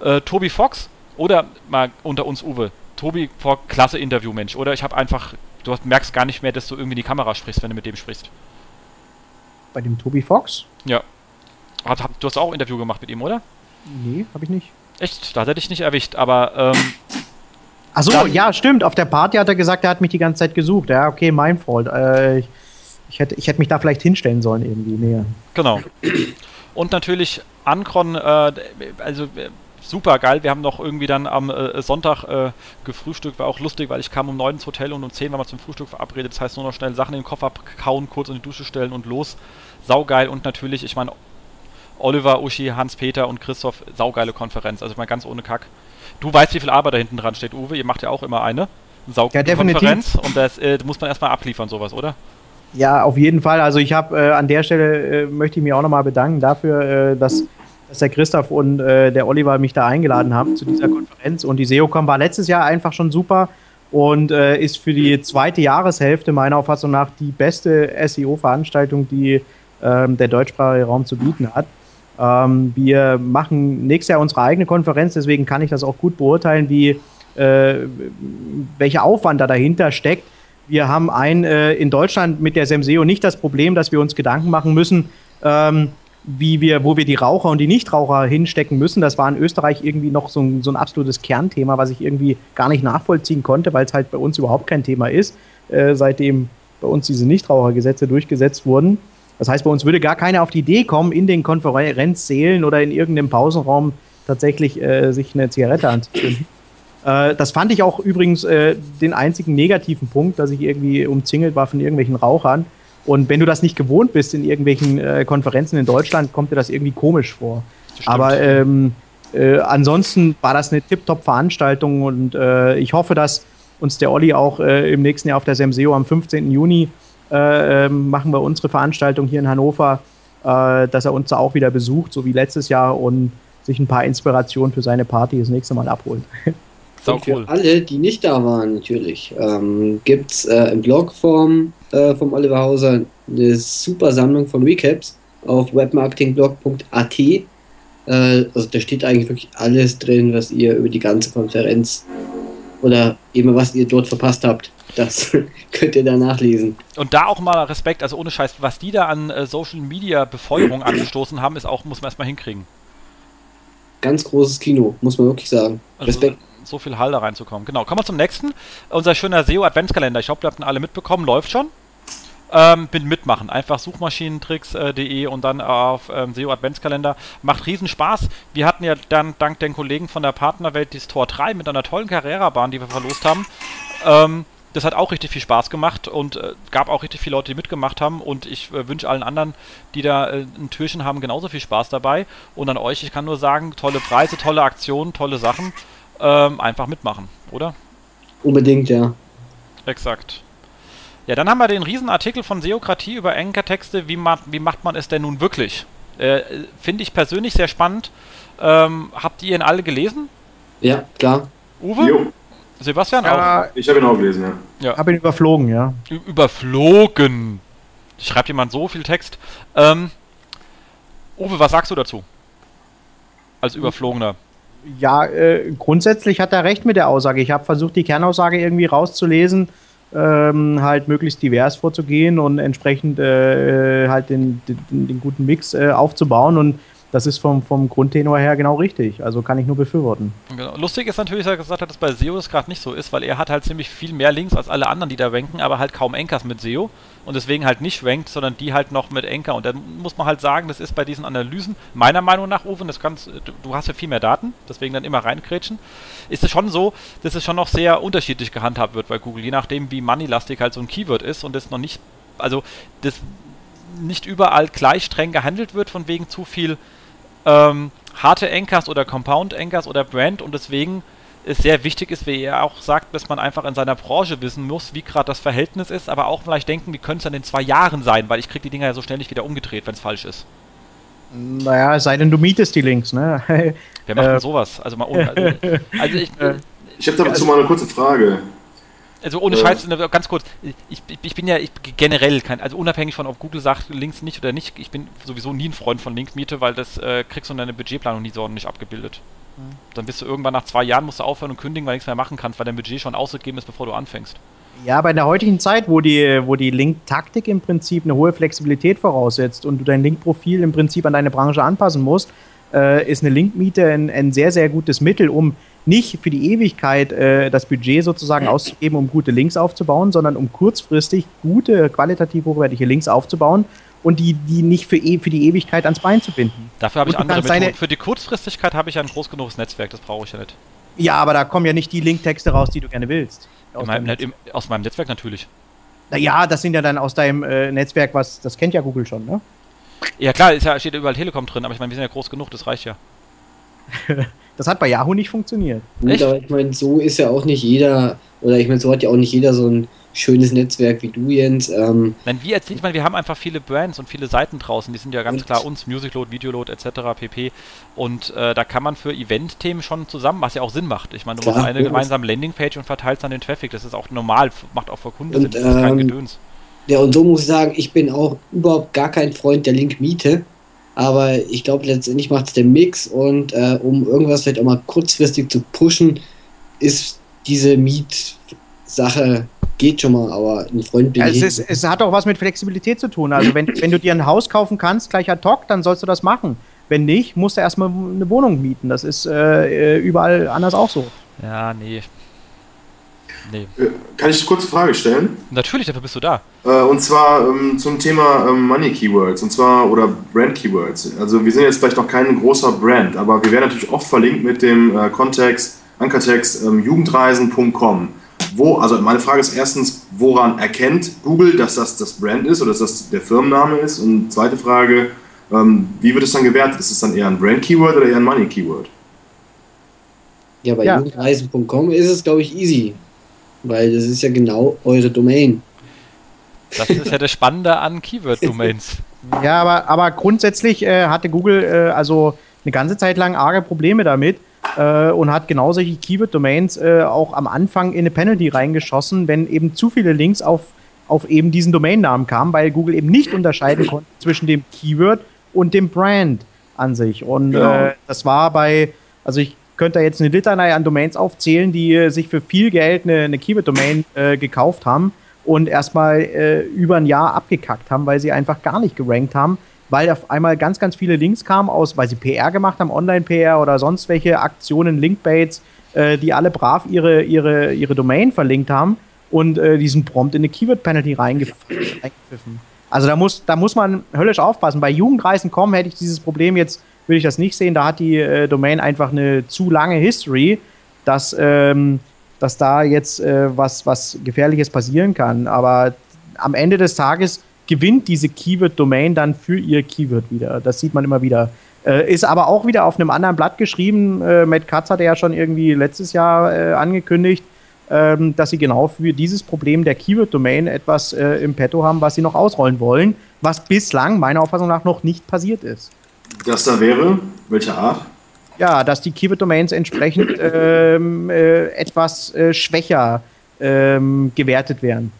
Äh, Tobi Fox oder mal unter uns Uwe, Tobi vor klasse Interviewmensch, oder? Ich habe einfach, du merkst gar nicht mehr, dass du irgendwie in die Kamera sprichst, wenn du mit dem sprichst. Bei dem Tobi Fox? Ja. Hat, hab, du hast auch ein Interview gemacht mit ihm, oder? Nee, habe ich nicht. Echt? Da hat er dich nicht erwischt, aber. Ähm, Achso, ja, stimmt. Auf der Party hat er gesagt, er hat mich die ganze Zeit gesucht. Ja, okay, mein Fault. Äh, ich, ich, hätte, ich hätte mich da vielleicht hinstellen sollen irgendwie näher. Genau. Und natürlich Ankron, äh, also äh, super geil. Wir haben noch irgendwie dann am äh, Sonntag äh, gefrühstückt. War auch lustig, weil ich kam um 9 ins Hotel und um 10 waren wir zum Frühstück verabredet. Das heißt nur noch schnell Sachen in den Koffer kauen, kurz in die Dusche stellen und los. Saugeil. Und natürlich, ich meine, Oliver, Uschi, Hans-Peter und Christoph, saugeile Konferenz. Also mal ganz ohne Kack. Du weißt, wie viel Arbeit da hinten dran steht, Uwe. Ihr macht ja auch immer eine. Saugute ja, Konferenz. Und das äh, muss man erstmal abliefern, sowas, oder? Ja, auf jeden Fall. Also ich habe äh, an der Stelle äh, möchte ich mich auch nochmal bedanken dafür, äh, dass, dass der Christoph und äh, der Oliver mich da eingeladen haben zu dieser Konferenz. Und die SEOCom war letztes Jahr einfach schon super und äh, ist für die zweite Jahreshälfte meiner Auffassung nach die beste SEO-Veranstaltung, die ähm, der deutschsprachige Raum zu bieten hat. Ähm, wir machen nächstes Jahr unsere eigene Konferenz, deswegen kann ich das auch gut beurteilen, wie äh, welcher Aufwand da dahinter steckt. Wir haben ein äh, in Deutschland mit der Semseo nicht das Problem, dass wir uns Gedanken machen müssen, ähm, wie wir, wo wir die Raucher und die Nichtraucher hinstecken müssen. Das war in Österreich irgendwie noch so ein, so ein absolutes Kernthema, was ich irgendwie gar nicht nachvollziehen konnte, weil es halt bei uns überhaupt kein Thema ist, äh, seitdem bei uns diese Nichtrauchergesetze durchgesetzt wurden. Das heißt, bei uns würde gar keiner auf die Idee kommen, in den Konferenzsälen oder in irgendeinem Pausenraum tatsächlich äh, sich eine Zigarette anzuzünden. Äh, das fand ich auch übrigens äh, den einzigen negativen Punkt, dass ich irgendwie umzingelt war von irgendwelchen Rauchern. Und wenn du das nicht gewohnt bist in irgendwelchen äh, Konferenzen in Deutschland, kommt dir das irgendwie komisch vor. Aber ähm, äh, ansonsten war das eine Tip-Top-Veranstaltung und äh, ich hoffe, dass uns der Olli auch äh, im nächsten Jahr auf der SEMSEO am 15. Juni äh, ähm, machen wir unsere Veranstaltung hier in Hannover, äh, dass er uns da auch wieder besucht, so wie letztes Jahr und sich ein paar Inspirationen für seine Party das nächste Mal abholt. <laughs> Sau cool. Für alle, die nicht da waren, natürlich, ähm, gibt es äh, im Blog vom, äh, vom Oliver Hauser eine super Sammlung von Recaps auf webmarketingblog.at. Äh, also da steht eigentlich wirklich alles drin, was ihr über die ganze Konferenz oder eben was ihr dort verpasst habt. Das <laughs> könnt ihr da nachlesen. Und da auch mal Respekt, also ohne Scheiß, was die da an äh, Social Media Befeuerung <clears throat> angestoßen haben, ist auch, muss man erstmal hinkriegen. Ganz großes Kino, muss man wirklich sagen. Also, Respekt. So viel Hall da reinzukommen. Genau, kommen wir zum nächsten. Unser schöner SEO Adventskalender. Ich hoffe, ihr habt ihn alle mitbekommen. Läuft schon. Ähm, bin mitmachen. Einfach suchmaschinentricks.de äh, und dann auf ähm, SEO Adventskalender. Macht riesen Spaß. Wir hatten ja dann dank den Kollegen von der Partnerwelt dieses Tor 3 mit einer tollen Carrera-Bahn, die wir verlost haben. Ähm, das hat auch richtig viel Spaß gemacht und äh, gab auch richtig viele Leute, die mitgemacht haben. Und ich äh, wünsche allen anderen, die da äh, ein Türchen haben, genauso viel Spaß dabei. Und an euch, ich kann nur sagen, tolle Preise, tolle Aktionen, tolle Sachen. Ähm, einfach mitmachen, oder? Unbedingt, ja. Exakt. Ja, dann haben wir den Riesenartikel von Seokratie über Enkertexte. Wie, ma wie macht man es denn nun wirklich? Äh, Finde ich persönlich sehr spannend. Ähm, habt ihr ihn alle gelesen? Ja, klar. Uwe? Jo. Sebastian ja, auch? Ich habe ihn auch gelesen, ja. ja. Habe ihn überflogen, ja. Ü überflogen. Schreibt jemand so viel Text. Ähm, Uwe, was sagst du dazu? Als Überflogener. Ja, äh, grundsätzlich hat er recht mit der Aussage. Ich habe versucht, die Kernaussage irgendwie rauszulesen, ähm, halt möglichst divers vorzugehen und entsprechend äh, halt den, den, den, guten Mix äh, aufzubauen. Und das ist vom, vom Grundtenor her genau richtig. Also kann ich nur befürworten. Genau. Lustig ist natürlich, dass er gesagt hat, dass bei SEO es gerade nicht so ist, weil er hat halt ziemlich viel mehr Links als alle anderen, die da ranken, aber halt kaum Enkers mit SEO und deswegen halt nicht rankt, sondern die halt noch mit Enker. Und dann muss man halt sagen, das ist bei diesen Analysen, meiner Meinung nach, Uwe, das kannst, du, hast ja viel mehr Daten, deswegen dann immer reinkrätschen, ist es schon so, dass es schon noch sehr unterschiedlich gehandhabt wird bei Google, je nachdem, wie moneylastig halt so ein Keyword ist und das noch nicht, also das nicht überall gleich streng gehandelt wird, von wegen zu viel ähm, harte Anchors oder Compound Anchors oder Brand und deswegen es sehr wichtig ist, wie er auch sagt, dass man einfach in seiner Branche wissen muss, wie gerade das Verhältnis ist, aber auch vielleicht denken, wie könnte es dann in zwei Jahren sein, weil ich kriege die Dinger ja so schnell nicht wieder umgedreht, wenn es falsch ist. Naja, es sei denn, du mietest die Links, ne? Wer macht denn äh. sowas? Also mal ohne. Also, <laughs> also ich. ich habe dazu also, mal eine kurze Frage. Also ohne Scheiß, ganz kurz, ich, ich bin ja ich, generell kein, also unabhängig von, ob Google sagt, Links nicht oder nicht, ich bin sowieso nie ein Freund von Linkmiete, weil das äh, kriegst du in deiner Budgetplanung nie so ordentlich abgebildet. Dann bist du irgendwann nach zwei Jahren, musst du aufhören und kündigen, weil du nichts mehr machen kannst, weil dein Budget schon ausgegeben ist, bevor du anfängst. Ja, aber in der heutigen Zeit, wo die, wo die Link-Taktik im Prinzip eine hohe Flexibilität voraussetzt und du dein Link-Profil im Prinzip an deine Branche anpassen musst, äh, ist eine Linkmiete ein, ein sehr, sehr gutes Mittel, um nicht für die Ewigkeit äh, das Budget sozusagen auszugeben, um gute Links aufzubauen, sondern um kurzfristig gute, qualitativ hochwertige Links aufzubauen und die, die nicht für, e für die Ewigkeit ans Bein zu binden. Dafür habe ich andere Methoden. Für die Kurzfristigkeit habe ich ja ein groß genuges Netzwerk, das brauche ich ja nicht. Ja, aber da kommen ja nicht die Linktexte raus, die du gerne willst. Aus, meinem Net, im, aus meinem Netzwerk natürlich. Naja, das sind ja dann aus deinem äh, Netzwerk, was, das kennt ja Google schon, ne? Ja klar, ist ja, steht überall Telekom drin, aber ich meine, wir sind ja groß genug, das reicht ja. <laughs> das hat bei Yahoo nicht funktioniert. Gut, aber ich meine, so ist ja auch nicht jeder, oder ich meine, so hat ja auch nicht jeder so ein schönes Netzwerk wie du, Jens. Ähm, Nein, wir erzählen, ich meine, wir haben einfach viele Brands und viele Seiten draußen, die sind ja ganz klar uns, Musicload, Videoload etc. pp. Und äh, da kann man für Event-Themen schon zusammen, was ja auch Sinn macht. Ich meine, du klar, machst eine gemeinsame Landingpage und verteilst dann den Traffic. Das ist auch normal, macht auch für Kunden und, Sinn, das ist kein ähm, Gedöns. Ja, und so muss ich sagen, ich bin auch überhaupt gar kein Freund der Link-Miete. Aber ich glaube, letztendlich macht es der Mix und äh, um irgendwas vielleicht auch mal kurzfristig zu pushen, ist diese Miet-Sache geht schon mal, aber ein Freund bin also es, ist, es hat auch was mit Flexibilität zu tun. Also wenn, wenn du dir ein Haus kaufen kannst, gleich ad hoc, dann sollst du das machen. Wenn nicht, musst du erstmal eine Wohnung mieten. Das ist äh, überall anders auch so. Ja, nee. Nee. Äh, kann ich eine kurze Frage stellen? Natürlich, dafür bist du da. Äh, und zwar ähm, zum Thema ähm, Money Keywords und zwar oder Brand Keywords. Also wir sind jetzt vielleicht noch kein großer Brand, aber wir werden natürlich oft verlinkt mit dem äh, Kontext, Ankertext ähm, jugendreisen.com. Wo, also meine Frage ist erstens, woran erkennt Google, dass das das Brand ist oder dass das der Firmenname ist? Und zweite Frage, ähm, wie wird es dann gewertet? Ist es dann eher ein Brand-Keyword oder eher ein Money-Keyword? Ja, bei ja. jugendreisen.com ist es, glaube ich, easy. Weil das ist ja genau eure Domain. Das ist ja das Spannende an Keyword-Domains. <laughs> ja, aber, aber grundsätzlich äh, hatte Google äh, also eine ganze Zeit lang arge Probleme damit, äh, und hat genau solche Keyword-Domains äh, auch am Anfang in eine Penalty reingeschossen, wenn eben zu viele Links auf, auf eben diesen Domainnamen kamen, weil Google eben nicht unterscheiden <clears throat> konnte zwischen dem Keyword und dem Brand an sich. Und genau. äh, das war bei, also ich könnte da jetzt eine Litanei an Domains aufzählen, die äh, sich für viel Geld eine, eine Keyword-Domain äh, gekauft haben und erstmal äh, über ein Jahr abgekackt haben, weil sie einfach gar nicht gerankt haben, weil auf einmal ganz, ganz viele Links kamen aus, weil sie PR gemacht haben, Online-PR oder sonst welche Aktionen, Linkbaits, äh, die alle brav ihre, ihre, ihre Domain verlinkt haben und äh, diesen prompt in eine Keyword-Penalty reingepfiffen. Also da muss, da muss man höllisch aufpassen. Bei Jugendreisen.com hätte ich dieses Problem jetzt, würde ich das nicht sehen. Da hat die äh, Domain einfach eine zu lange History, dass, ähm, dass da jetzt äh, was, was Gefährliches passieren kann. Aber am Ende des Tages gewinnt diese Keyword-Domain dann für ihr Keyword wieder. Das sieht man immer wieder. Äh, ist aber auch wieder auf einem anderen Blatt geschrieben. Äh, Matt Katz hatte ja schon irgendwie letztes Jahr äh, angekündigt, ähm, dass sie genau für dieses Problem der Keyword-Domain etwas äh, im Petto haben, was sie noch ausrollen wollen, was bislang meiner Auffassung nach noch nicht passiert ist. Das da wäre? Welche Art? Ja, dass die Keyword-Domains entsprechend ähm, äh, etwas äh, schwächer ähm, gewertet werden.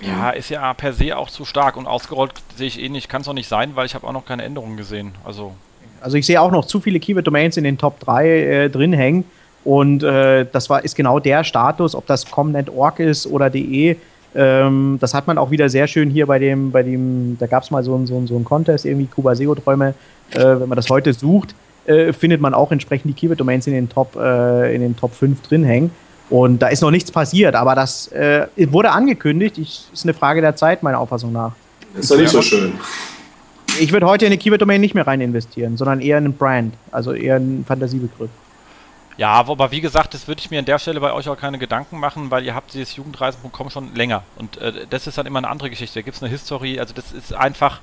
Ja, ist ja per se auch zu stark und ausgerollt sehe ich eh nicht. Kann es auch nicht sein, weil ich habe auch noch keine Änderungen gesehen. Also, also ich sehe auch noch zu viele Keyword-Domains in den Top 3 äh, drin hängen. Und äh, das war, ist genau der Status, ob das com.net.org ist oder de. Ähm, das hat man auch wieder sehr schön hier bei dem, bei dem, da gab es mal so einen so, so ein Contest, irgendwie Kuba SEO-Träume. Äh, wenn man das heute sucht, äh, findet man auch entsprechend die Keyword-Domains in den Top, äh, in den Top 5 drin hängen. Und da ist noch nichts passiert, aber das äh, wurde angekündigt. Ich, ist eine Frage der Zeit, meiner Auffassung nach. Ist ja nicht so schön. Ich würde heute in eine Keyword-Domain nicht mehr rein investieren, sondern eher in einen Brand, also eher einen Fantasiebegriff. Ja, aber wie gesagt, das würde ich mir an der Stelle bei euch auch keine Gedanken machen, weil ihr habt dieses Jugendreisen.com schon länger. Und äh, das ist dann immer eine andere Geschichte. Da gibt es eine History, also das ist einfach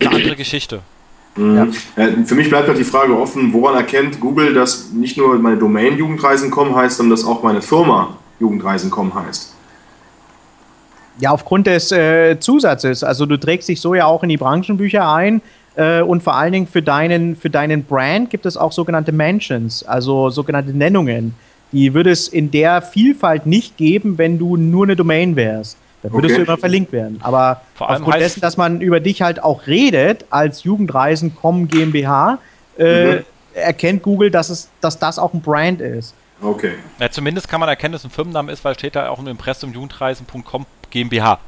eine andere Geschichte. Mhm. Ja. Für mich bleibt halt die Frage offen, woran erkennt Google, dass nicht nur meine Domain Jugendreisen.com heißt, sondern dass auch meine Firma Jugendreisen.com heißt? Ja, aufgrund des äh, Zusatzes. Also du trägst dich so ja auch in die Branchenbücher ein äh, und vor allen Dingen für deinen, für deinen Brand gibt es auch sogenannte Mentions, also sogenannte Nennungen. Die würde es in der Vielfalt nicht geben, wenn du nur eine Domain wärst. Da würdest okay. du immer verlinkt werden. Aber aufgrund dessen, dass man über dich halt auch redet als Jugendreisen.com GmbH, äh, mhm. erkennt Google, dass, es, dass das auch ein Brand ist. Okay. Ja, zumindest kann man erkennen, dass es ein Firmenname ist, weil steht da auch im Impressum Jugendreisen.com GmbH.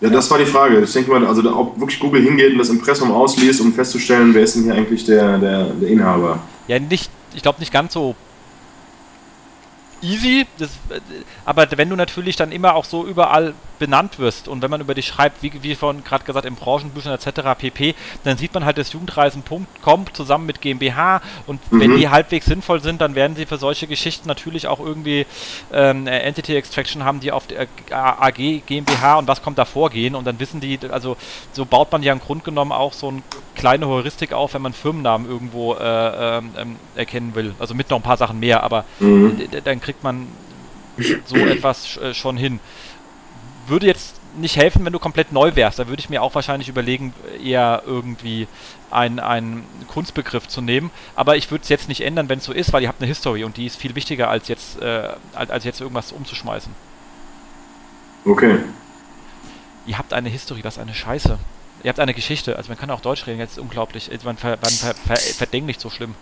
Ja, das war die Frage. Ich denke mal, also ob wirklich Google hingeht und das Impressum ausliest, um festzustellen, wer ist denn hier eigentlich der, der, der Inhaber. Ja, nicht, ich glaube nicht ganz so easy, das, aber wenn du natürlich dann immer auch so überall benannt wirst und wenn man über dich schreibt, wie, wie vorhin gerade gesagt, im Branchenbüchern etc. pp., dann sieht man halt das Jugendreisen.com zusammen mit GmbH und mhm. wenn die halbwegs sinnvoll sind, dann werden sie für solche Geschichten natürlich auch irgendwie ähm, Entity Extraction haben, die auf der AG, GmbH und was kommt davor gehen und dann wissen die, also so baut man ja im Grunde genommen auch so eine kleine Heuristik auf, wenn man Firmennamen irgendwo äh, ähm, ähm erkennen will. Also mit noch ein paar Sachen mehr, aber mhm. dann kriegt man so etwas äh, schon hin. Würde jetzt nicht helfen, wenn du komplett neu wärst. Da würde ich mir auch wahrscheinlich überlegen, eher irgendwie einen Kunstbegriff zu nehmen. Aber ich würde es jetzt nicht ändern, wenn es so ist, weil ihr habt eine History und die ist viel wichtiger, als jetzt, äh, als jetzt irgendwas umzuschmeißen. Okay. Ihr habt eine History, was eine Scheiße. Ihr habt eine Geschichte, also man kann auch Deutsch reden, jetzt ist unglaublich, man, ver, man ver, ver, verdänglich so schlimm.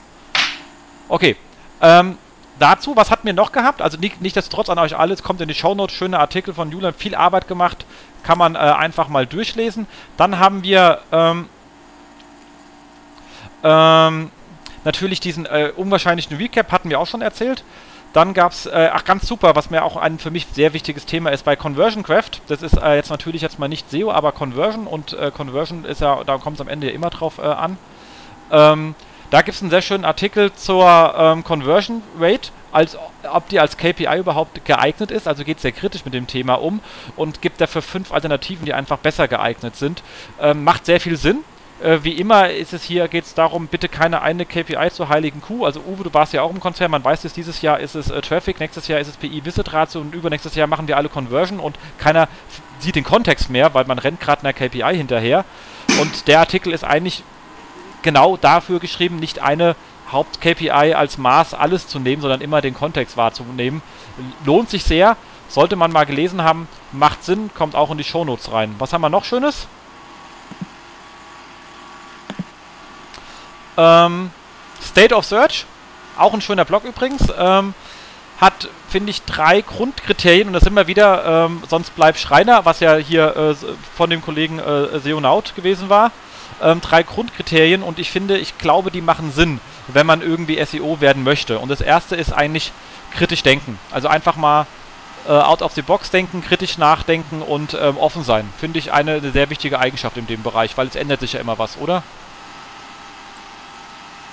Okay, ähm, dazu, was hatten wir noch gehabt? Also nicht, nicht dass trotz an euch alles kommt in die Shownotes, schöne Artikel von Julian, viel Arbeit gemacht, kann man äh, einfach mal durchlesen. Dann haben wir ähm, ähm, natürlich diesen äh, unwahrscheinlichen Recap, hatten wir auch schon erzählt. Dann gab es, äh, ach ganz super, was mir auch ein für mich sehr wichtiges Thema ist bei Conversion Craft. Das ist äh, jetzt natürlich jetzt mal nicht SEO, aber Conversion und äh, Conversion ist ja, da kommt es am Ende ja immer drauf äh, an. Ähm, da gibt es einen sehr schönen Artikel zur ähm, Conversion Rate, als ob die als KPI überhaupt geeignet ist. Also geht sehr kritisch mit dem Thema um und gibt dafür fünf Alternativen, die einfach besser geeignet sind. Ähm, macht sehr viel Sinn. Äh, wie immer ist es hier, geht es darum, bitte keine eine KPI zur heiligen Kuh. Also Uwe, du warst ja auch im Konzern, man weiß es, dieses Jahr ist es äh, Traffic, nächstes Jahr ist es PI Visit Ratio und übernächstes Jahr machen wir alle Conversion und keiner sieht den Kontext mehr, weil man rennt gerade einer KPI hinterher. Und der Artikel ist eigentlich genau dafür geschrieben, nicht eine Haupt-KPI als Maß alles zu nehmen, sondern immer den Kontext wahrzunehmen. Lohnt sich sehr, sollte man mal gelesen haben, macht Sinn, kommt auch in die Shownotes rein. Was haben wir noch Schönes? Ähm, State of Search, auch ein schöner Blog übrigens, ähm, hat, finde ich, drei Grundkriterien und das immer wieder, ähm, sonst bleibt Schreiner, was ja hier äh, von dem Kollegen äh, Seonaut gewesen war ähm, drei Grundkriterien und ich finde, ich glaube, die machen Sinn, wenn man irgendwie SEO werden möchte. Und das erste ist eigentlich kritisch denken. Also einfach mal äh, out of the box denken, kritisch nachdenken und ähm, offen sein. Finde ich eine, eine sehr wichtige Eigenschaft in dem Bereich, weil es ändert sich ja immer was, oder?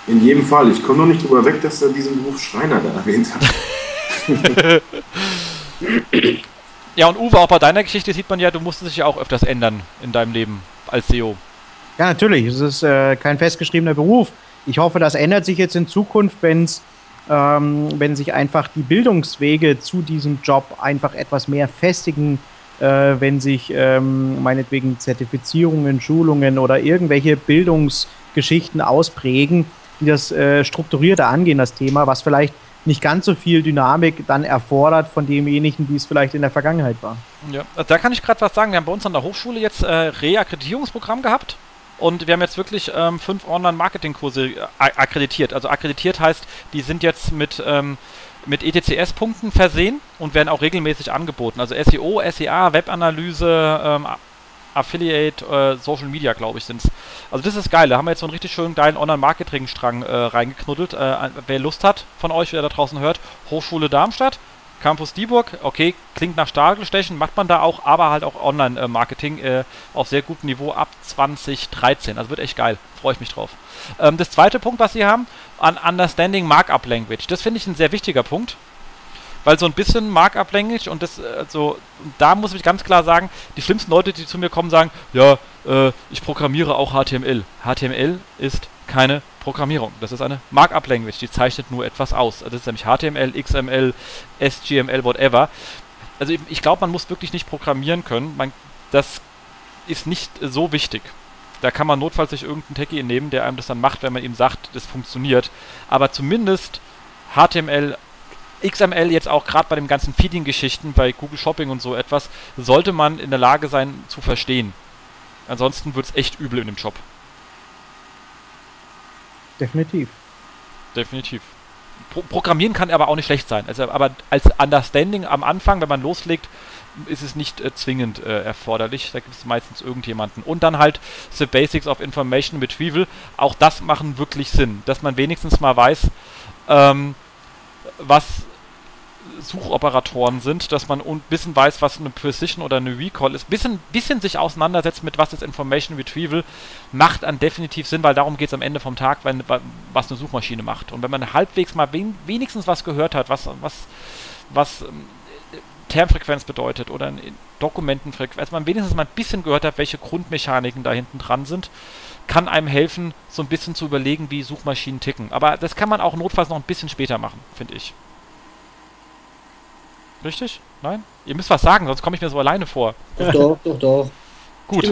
In jedem Fall. Ich komme noch nicht drüber weg, dass er diesen Beruf Schreiner da erwähnt hat. <laughs> ja, und Uwe, auch bei deiner Geschichte sieht man ja, du musstest dich ja auch öfters ändern in deinem Leben als SEO. Ja, natürlich. Es ist äh, kein festgeschriebener Beruf. Ich hoffe, das ändert sich jetzt in Zukunft, wenn's, ähm, wenn sich einfach die Bildungswege zu diesem Job einfach etwas mehr festigen, äh, wenn sich ähm, meinetwegen Zertifizierungen, Schulungen oder irgendwelche Bildungsgeschichten ausprägen, die das äh, strukturierter angehen, das Thema, was vielleicht nicht ganz so viel Dynamik dann erfordert von demjenigen, wie es vielleicht in der Vergangenheit war. Ja, da kann ich gerade was sagen. Wir haben bei uns an der Hochschule jetzt äh, Reakkreditierungsprogramm gehabt und wir haben jetzt wirklich ähm, fünf Online-Marketing-Kurse äh, akkreditiert. Also akkreditiert heißt, die sind jetzt mit, ähm, mit ETCS-Punkten versehen und werden auch regelmäßig angeboten. Also SEO, SEA, Webanalyse, ähm, Affiliate, äh, Social Media, glaube ich, sind es. Also das ist geil. Da haben wir jetzt so einen richtig schönen geilen Online-Marketing-Strang äh, reingeknuddelt. Äh, wer Lust hat von euch, wer da draußen hört, Hochschule Darmstadt. Campus Dieburg, okay, klingt nach Stahlstechen, macht man da auch, aber halt auch Online-Marketing äh, auf sehr gutem Niveau ab 2013. Also wird echt geil, freue ich mich drauf. Ähm, das zweite Punkt, was sie haben, an Understanding Markup Language. Das finde ich ein sehr wichtiger Punkt, weil so ein bisschen Markup Language und das, also, da muss ich ganz klar sagen, die schlimmsten Leute, die zu mir kommen, sagen, ja, äh, ich programmiere auch HTML. HTML ist keine Programmierung. Das ist eine Markup Language, die zeichnet nur etwas aus. Das ist nämlich HTML, XML, SGML, whatever. Also ich glaube, man muss wirklich nicht programmieren können. Man, das ist nicht so wichtig. Da kann man notfalls sich irgendeinen Techie nehmen, der einem das dann macht, wenn man ihm sagt, das funktioniert. Aber zumindest HTML, XML jetzt auch gerade bei den ganzen Feeding-Geschichten, bei Google Shopping und so etwas, sollte man in der Lage sein zu verstehen. Ansonsten wird es echt übel in dem Job. Definitiv. Definitiv. Pro Programmieren kann aber auch nicht schlecht sein. Also, aber als Understanding am Anfang, wenn man loslegt, ist es nicht äh, zwingend äh, erforderlich. Da gibt es meistens irgendjemanden. Und dann halt The Basics of Information Retrieval. Auch das machen wirklich Sinn, dass man wenigstens mal weiß, ähm, was Suchoperatoren sind, dass man ein bisschen weiß, was eine Precision oder eine Recall ist. Ein bisschen, bisschen sich auseinandersetzt mit, was ist Information Retrieval, macht dann definitiv Sinn, weil darum geht es am Ende vom Tag, wenn, was eine Suchmaschine macht. Und wenn man halbwegs mal wen, wenigstens was gehört hat, was, was, was ähm, Termfrequenz bedeutet oder Dokumentenfrequenz, also man wenigstens mal ein bisschen gehört hat, welche Grundmechaniken da hinten dran sind, kann einem helfen, so ein bisschen zu überlegen, wie Suchmaschinen ticken. Aber das kann man auch notfalls noch ein bisschen später machen, finde ich. Richtig? Nein? Ihr müsst was sagen, sonst komme ich mir so alleine vor. Doch, doch, doch, doch. Gut.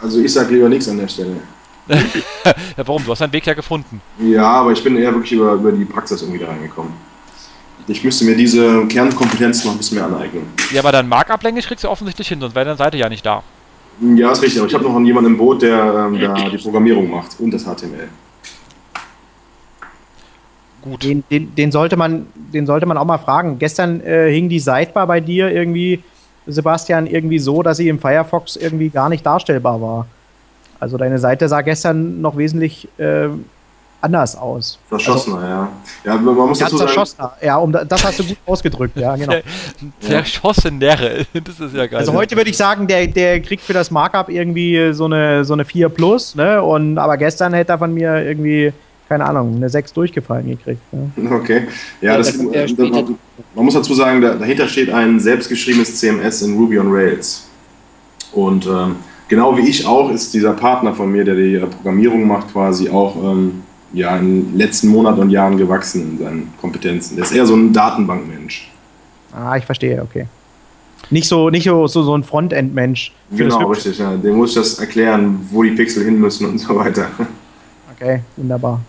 Also ich sage lieber nichts an der Stelle. <laughs> ja, warum? Du hast deinen Weg ja gefunden. Ja, aber ich bin eher wirklich über, über die Praxis irgendwie da reingekommen. Ich müsste mir diese Kernkompetenz noch ein bisschen mehr aneignen. Ja, aber dein Markup-Länge kriegst du offensichtlich hin, sonst wäre deine Seite ja nicht da. Ja, ist richtig, aber ich habe noch jemanden im Boot, der ähm, da die Programmierung macht und das HTML. Gut. Den, den, den, sollte man, den sollte man auch mal fragen. Gestern äh, hing die Sidebar bei dir irgendwie, Sebastian, irgendwie so, dass sie im Firefox irgendwie gar nicht darstellbar war. Also deine Seite sah gestern noch wesentlich äh, anders aus. Verschossener, also, ja. Ja, man muss dazu sagen, ja, um, das hast du gut ausgedrückt, ja, genau. <laughs> Verschossenere, <laughs> das ist ja geil. Also heute würde ich sagen, der, der kriegt für das Markup irgendwie so eine, so eine 4 plus, ne? Und, aber gestern hätte er von mir irgendwie keine Ahnung, eine 6 durchgefallen gekriegt. Ja. Okay. Ja, das, das, man, man muss dazu sagen, dahinter steht ein selbstgeschriebenes CMS in Ruby on Rails. Und ähm, genau wie ich auch ist dieser Partner von mir, der die äh, Programmierung macht, quasi auch ähm, ja, in den letzten Monaten und Jahren gewachsen in seinen Kompetenzen. Der ist eher so ein Datenbankmensch. Ah, ich verstehe, okay. Nicht so, nicht so, so, so ein Frontend-Mensch. Genau, richtig. Ja. Dem muss ich das erklären, wo die Pixel hin müssen und so weiter. Okay, wunderbar.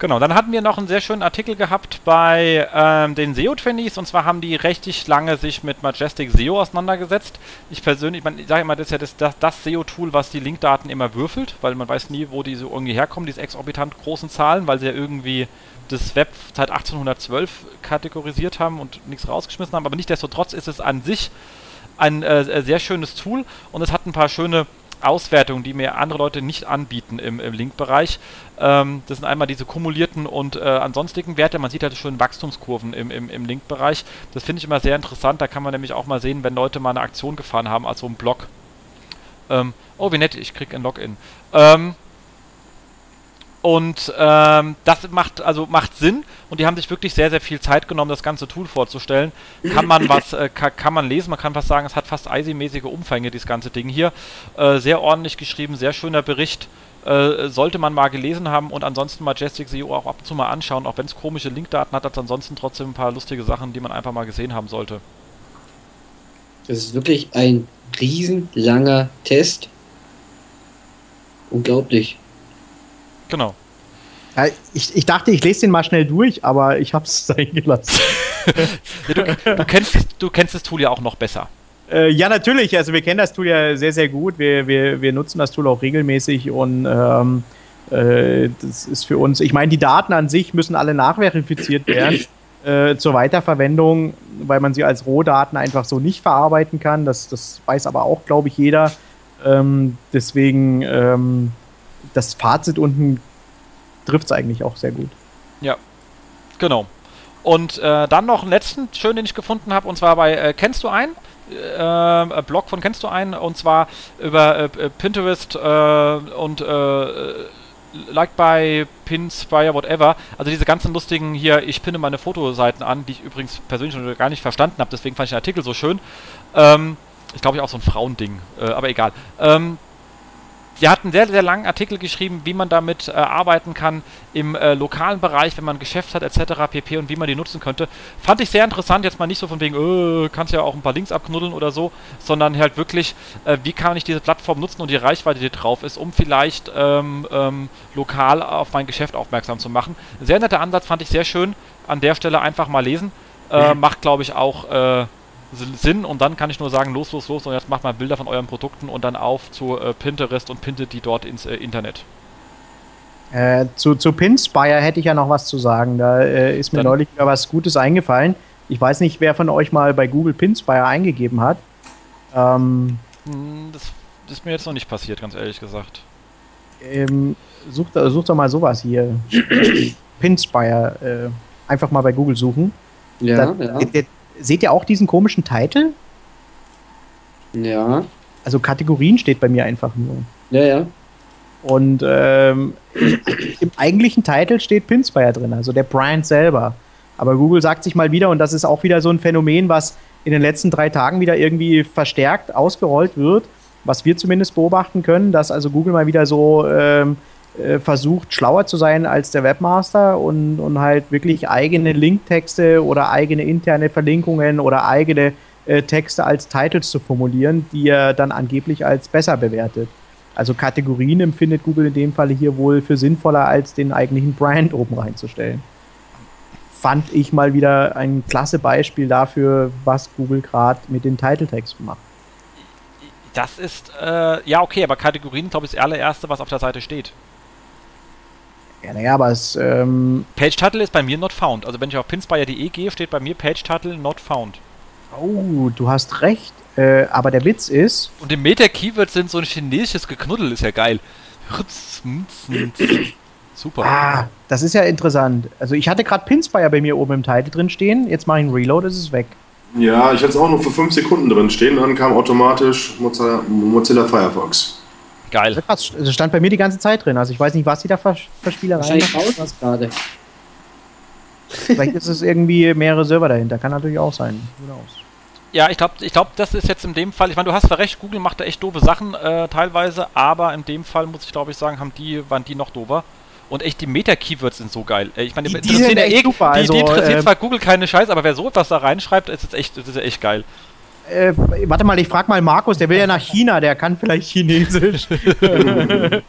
Genau, dann hatten wir noch einen sehr schönen Artikel gehabt bei ähm, den SEO-Trainees und zwar haben die richtig lange sich mit Majestic SEO auseinandergesetzt. Ich persönlich, ich sage immer, das ist ja das, das, das SEO-Tool, was die Linkdaten immer würfelt, weil man weiß nie, wo die so irgendwie herkommen, diese exorbitant großen Zahlen, weil sie ja irgendwie das Web seit 1812 kategorisiert haben und nichts rausgeschmissen haben, aber nichtsdestotrotz ist es an sich ein äh, sehr schönes Tool. Und es hat ein paar schöne Auswertungen, die mir andere Leute nicht anbieten im, im Link-Bereich. Ähm, das sind einmal diese kumulierten und äh, ansonstigen Werte. Man sieht halt schön Wachstumskurven im, im, im Link-Bereich. Das finde ich immer sehr interessant. Da kann man nämlich auch mal sehen, wenn Leute mal eine Aktion gefahren haben, also ein Blog. Ähm, oh, wie nett, ich kriege ein Login. Ähm, und ähm, das macht also macht Sinn und die haben sich wirklich sehr, sehr viel Zeit genommen, das ganze Tool vorzustellen. Kann man was, äh, kann, kann, man lesen, man kann fast sagen, es hat fast ISI-mäßige Umfänge, dieses ganze Ding hier. Äh, sehr ordentlich geschrieben, sehr schöner Bericht. Äh, sollte man mal gelesen haben und ansonsten Majestic SEO auch ab und zu mal anschauen, auch wenn es komische Linkdaten hat, hat es ansonsten trotzdem ein paar lustige Sachen, die man einfach mal gesehen haben sollte. Das ist wirklich ein riesenlanger Test. Unglaublich. Genau. Ja, ich, ich dachte, ich lese den mal schnell durch, aber ich habe es sein <laughs> gelassen. <laughs> ja, du, du, kennst, du kennst das Tool ja auch noch besser. Äh, ja, natürlich. Also wir kennen das Tool ja sehr, sehr gut. Wir, wir, wir nutzen das Tool auch regelmäßig und ähm, äh, das ist für uns, ich meine, die Daten an sich müssen alle nachverifiziert werden <clears throat> äh, zur Weiterverwendung, weil man sie als Rohdaten einfach so nicht verarbeiten kann. Das, das weiß aber auch, glaube ich, jeder. Ähm, deswegen ähm, das Fazit unten trifft es eigentlich auch sehr gut. Ja, genau. Und äh, dann noch einen letzten schön, den ich gefunden habe, und zwar bei äh, Kennst du einen? Äh, äh, Blog von Kennst du einen? Und zwar über äh, äh, Pinterest und Like by Pinspire, whatever. Also diese ganzen lustigen hier, ich pinne meine Fotoseiten an, die ich übrigens persönlich noch gar nicht verstanden habe, deswegen fand ich den Artikel so schön. Ähm, ich glaube, ich auch so ein Frauending, aber egal. Ähm, die hat einen sehr, sehr langen Artikel geschrieben, wie man damit äh, arbeiten kann im äh, lokalen Bereich, wenn man ein Geschäft hat etc. pp. und wie man die nutzen könnte. Fand ich sehr interessant, jetzt mal nicht so von wegen, äh, kannst ja auch ein paar Links abknuddeln oder so, sondern halt wirklich, äh, wie kann ich diese Plattform nutzen und die Reichweite, die drauf ist, um vielleicht ähm, ähm, lokal auf mein Geschäft aufmerksam zu machen. Sehr netter Ansatz, fand ich sehr schön. An der Stelle einfach mal lesen. Äh, mhm. Macht, glaube ich, auch äh, Sinn und dann kann ich nur sagen, los, los, los und jetzt macht mal Bilder von euren Produkten und dann auf zu äh, Pinterest und pintet die dort ins äh, Internet. Äh, zu, zu Pinspire hätte ich ja noch was zu sagen. Da äh, ist mir dann neulich wieder was Gutes eingefallen. Ich weiß nicht, wer von euch mal bei Google Pinspire eingegeben hat. Ähm, hm, das, das, ist mir jetzt noch nicht passiert, ganz ehrlich gesagt. Ähm, sucht, sucht doch mal sowas hier. Pinspire. Äh, einfach mal bei Google suchen. Ja, da, ja. Der, seht ihr auch diesen komischen Titel? Ja. Also Kategorien steht bei mir einfach nur. Ja, ja. Und ähm, im eigentlichen Titel steht Pinspire drin, also der Brand selber. Aber Google sagt sich mal wieder, und das ist auch wieder so ein Phänomen, was in den letzten drei Tagen wieder irgendwie verstärkt ausgerollt wird, was wir zumindest beobachten können, dass also Google mal wieder so ähm, äh, versucht, schlauer zu sein als der Webmaster und, und halt wirklich eigene Linktexte oder eigene interne Verlinkungen oder eigene äh, Texte als Titles zu formulieren, die er dann angeblich als besser bewertet. Also Kategorien empfindet Google in dem Falle hier wohl für sinnvoller, als den eigentlichen Brand oben reinzustellen. Fand ich mal wieder ein klasse Beispiel dafür, was Google gerade mit den Titeltexten macht. Das ist, äh, ja, okay, aber Kategorien, glaube ich, das allererste, was auf der Seite steht. Ja, naja, aber es. Ähm Page Title ist bei mir not found. Also, wenn ich auf pinspire.de gehe, steht bei mir Page Title not found. Oh, du hast recht. Äh, aber der Witz ist. Und im Meta-Keyword sind so ein chinesisches Geknuddel, ist ja geil. Super. Ah, das ist ja interessant. Also, ich hatte gerade Pinspire bei mir oben im Titel drin stehen. Jetzt mache ich einen Reload, ist es weg. Ja, ich hatte es auch nur für 5 Sekunden drin stehen, dann kam automatisch Mozilla, Mozilla Firefox. Geil. Das stand bei mir die ganze Zeit drin. Also ich weiß nicht, was die da für, für Spielereien raus was gerade. <laughs> Vielleicht ist es irgendwie mehrere Server dahinter. Kann natürlich auch sein. Ja, ich glaube, ich glaub, das ist jetzt in dem Fall, ich meine, du hast zwar recht, Google macht da echt doofe Sachen äh, teilweise, aber in dem Fall muss ich glaube ich sagen, haben die, waren die noch dober. Und echt, die Meta-Keywords sind so geil. Ich meine, die, die, die, eh, super, die, also, die interessiert äh, zwar Google keine Scheiß, aber wer so etwas da reinschreibt, ist jetzt echt, ist echt geil. Äh, warte mal, ich frag mal Markus, der will ja nach China, der kann vielleicht Chinesisch. <laughs>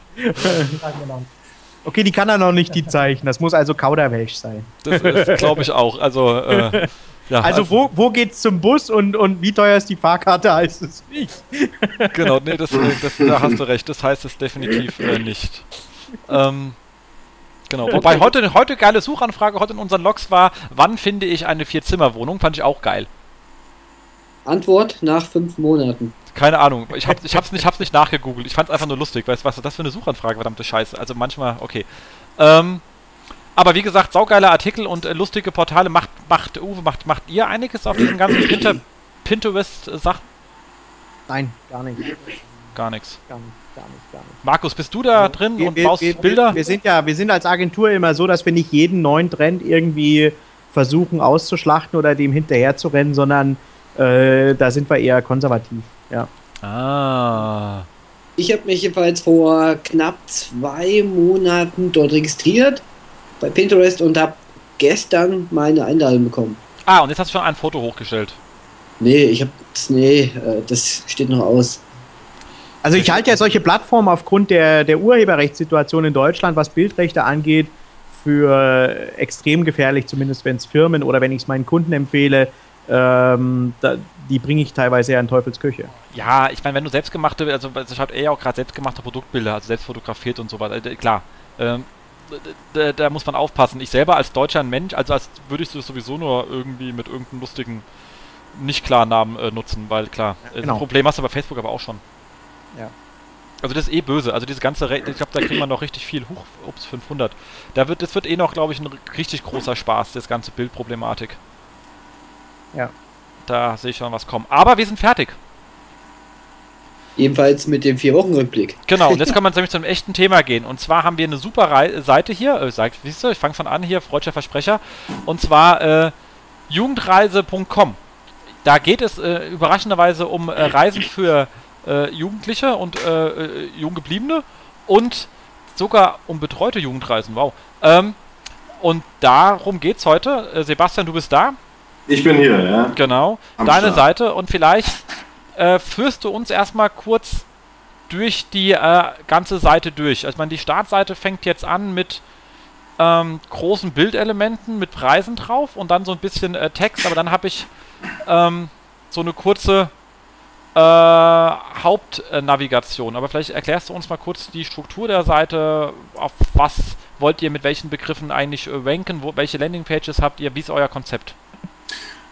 okay, die kann er noch nicht, die Zeichen. Das muss also Kauderwelsch sein. Das glaube ich auch. Also, äh, ja, also, also, wo, wo geht's zum Bus und, und wie teuer ist die Fahrkarte, heißt es nicht. genau, nee, das, das, da hast du recht. Das heißt es definitiv äh, nicht. Ähm, Genau. Wobei heute, heute geile Suchanfrage heute in unseren Logs war, wann finde ich eine Vier-Zimmer-Wohnung? Fand ich auch geil. Antwort nach fünf Monaten. Keine Ahnung. Ich, hab, ich hab's nicht, hab's nicht nachgegoogelt. Ich fand's einfach nur lustig. Weißt du, was ist das für eine Suchanfrage? Verdammte Scheiße. Also manchmal, okay. Ähm, aber wie gesagt, saugeiler Artikel und äh, lustige Portale. Macht, macht, Uwe, macht, macht ihr einiges auf diesen ganzen Pinter, Pinterest-Sachen? Nein, gar nicht. Gar nichts. Gar nicht gar nicht, gar nicht. Markus, bist du da drin wir, und wir, baust wir, Bilder? Wir sind ja, wir sind als Agentur immer so, dass wir nicht jeden neuen Trend irgendwie versuchen auszuschlachten oder dem hinterher zu rennen, sondern äh, da sind wir eher konservativ. Ja. Ah. Ich habe mich jedenfalls vor knapp zwei Monaten dort registriert bei Pinterest und habe gestern meine Einladung bekommen. Ah, und jetzt hast du schon ein Foto hochgestellt. Nee, ich habe nee, äh, das steht noch aus. Also ich halte ja solche Plattformen aufgrund der, der Urheberrechtssituation in Deutschland, was Bildrechte angeht, für extrem gefährlich, zumindest wenn es Firmen oder wenn ich es meinen Kunden empfehle, ähm, da, die bringe ich teilweise ja in Teufelsküche. Ja, ich meine, wenn du selbstgemachte, also das schreibt er ja auch gerade selbstgemachte Produktbilder, also selbst fotografiert und so weiter, äh, klar. Ähm, da, da, muss man aufpassen. Ich selber als deutscher Mensch, also als würde ich das sowieso nur irgendwie mit irgendeinem lustigen, nicht klaren Namen äh, nutzen, weil klar, ja, genau. das Problem hast du bei Facebook aber auch schon. Ja. Also das ist eh böse. Also diese ganze, Re ich glaube, da kriegt man noch richtig viel. Huch, ups, 500. Da wird, das wird eh noch, glaube ich, ein richtig großer Spaß, das ganze Bildproblematik. Ja. Da sehe ich schon was kommen. Aber wir sind fertig. Ebenfalls mit dem Vier-Wochen-Rückblick. Genau, und jetzt <laughs> kann man nämlich zum echten Thema gehen. Und zwar haben wir eine super Re Seite hier. Äh, sagt, siehst du, ich fange schon an hier, freudscher Versprecher. Und zwar äh, jugendreise.com. Da geht es äh, überraschenderweise um äh, Reisen für äh, Jugendliche und äh, äh, Junggebliebene und sogar um betreute Jugendreisen. Wow. Ähm, und darum geht's heute. Äh, Sebastian, du bist da. Ich bin hier, ja. Genau. Am Deine Start. Seite und vielleicht äh, führst du uns erstmal kurz durch die äh, ganze Seite durch. Also, ich meine, die Startseite fängt jetzt an mit ähm, großen Bildelementen mit Preisen drauf und dann so ein bisschen äh, Text, aber dann habe ich ähm, so eine kurze äh, Hauptnavigation. Aber vielleicht erklärst du uns mal kurz die Struktur der Seite, auf was wollt ihr mit welchen Begriffen eigentlich ranken, wo, welche Landingpages habt ihr, wie ist euer Konzept?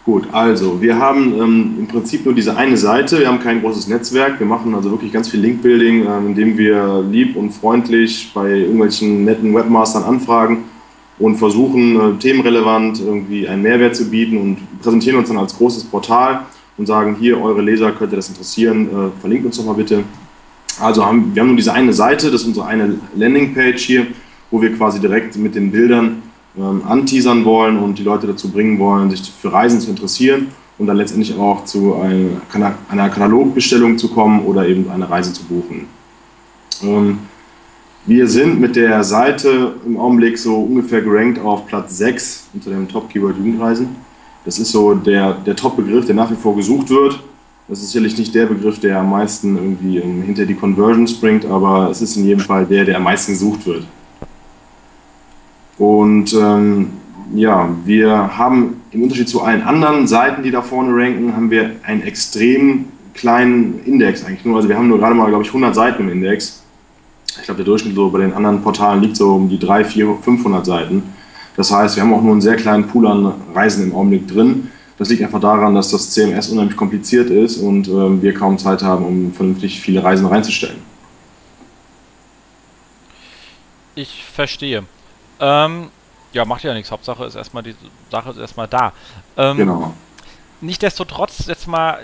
Gut, also wir haben ähm, im Prinzip nur diese eine Seite, wir haben kein großes Netzwerk, wir machen also wirklich ganz viel Linkbuilding, ähm, indem wir lieb und freundlich bei irgendwelchen netten Webmastern anfragen und versuchen äh, themenrelevant irgendwie einen Mehrwert zu bieten und präsentieren uns dann als großes Portal und sagen, hier, eure Leser könnte das interessieren, äh, verlinkt uns doch mal bitte. Also haben wir haben nur diese eine Seite, das ist unsere eine Landingpage hier, wo wir quasi direkt mit den Bildern ähm, anteasern wollen und die Leute dazu bringen wollen, sich für Reisen zu interessieren und dann letztendlich auch zu einer, einer Katalogbestellung zu kommen oder eben eine Reise zu buchen. Ähm, wir sind mit der Seite im Augenblick so ungefähr gerankt auf Platz 6 unter dem Top-Keyword Jugendreisen. Das ist so der, der Top-Begriff, der nach wie vor gesucht wird. Das ist sicherlich nicht der Begriff, der am meisten irgendwie hinter die Conversions bringt, aber es ist in jedem Fall der, der am meisten gesucht wird. Und ähm, ja, wir haben im Unterschied zu allen anderen Seiten, die da vorne ranken, haben wir einen extrem kleinen Index eigentlich nur. Also wir haben nur gerade mal, glaube ich, 100 Seiten im Index. Ich glaube, der Durchschnitt so bei den anderen Portalen liegt so um die 300, 400, 500 Seiten. Das heißt, wir haben auch nur einen sehr kleinen Pool an Reisen im Augenblick drin. Das liegt einfach daran, dass das CMS unheimlich kompliziert ist und äh, wir kaum Zeit haben, um vernünftig viele Reisen reinzustellen. Ich verstehe. Ähm, ja, macht ja nichts. Hauptsache ist erstmal die Sache ist erstmal da. Ähm, genau. Nichtsdestotrotz, jetzt mal,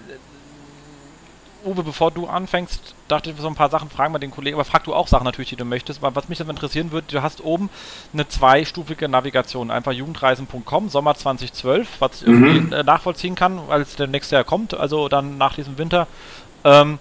Uwe, bevor du anfängst, dachte ich, so ein paar Sachen fragen wir den Kollegen, aber frag du auch Sachen natürlich, die du möchtest. Aber was mich dann interessieren würde, du hast oben eine zweistufige Navigation, einfach jugendreisen.com, Sommer 2012, was ich mhm. irgendwie äh, nachvollziehen kann, weil es der nächste Jahr kommt, also dann nach diesem Winter. Ähm,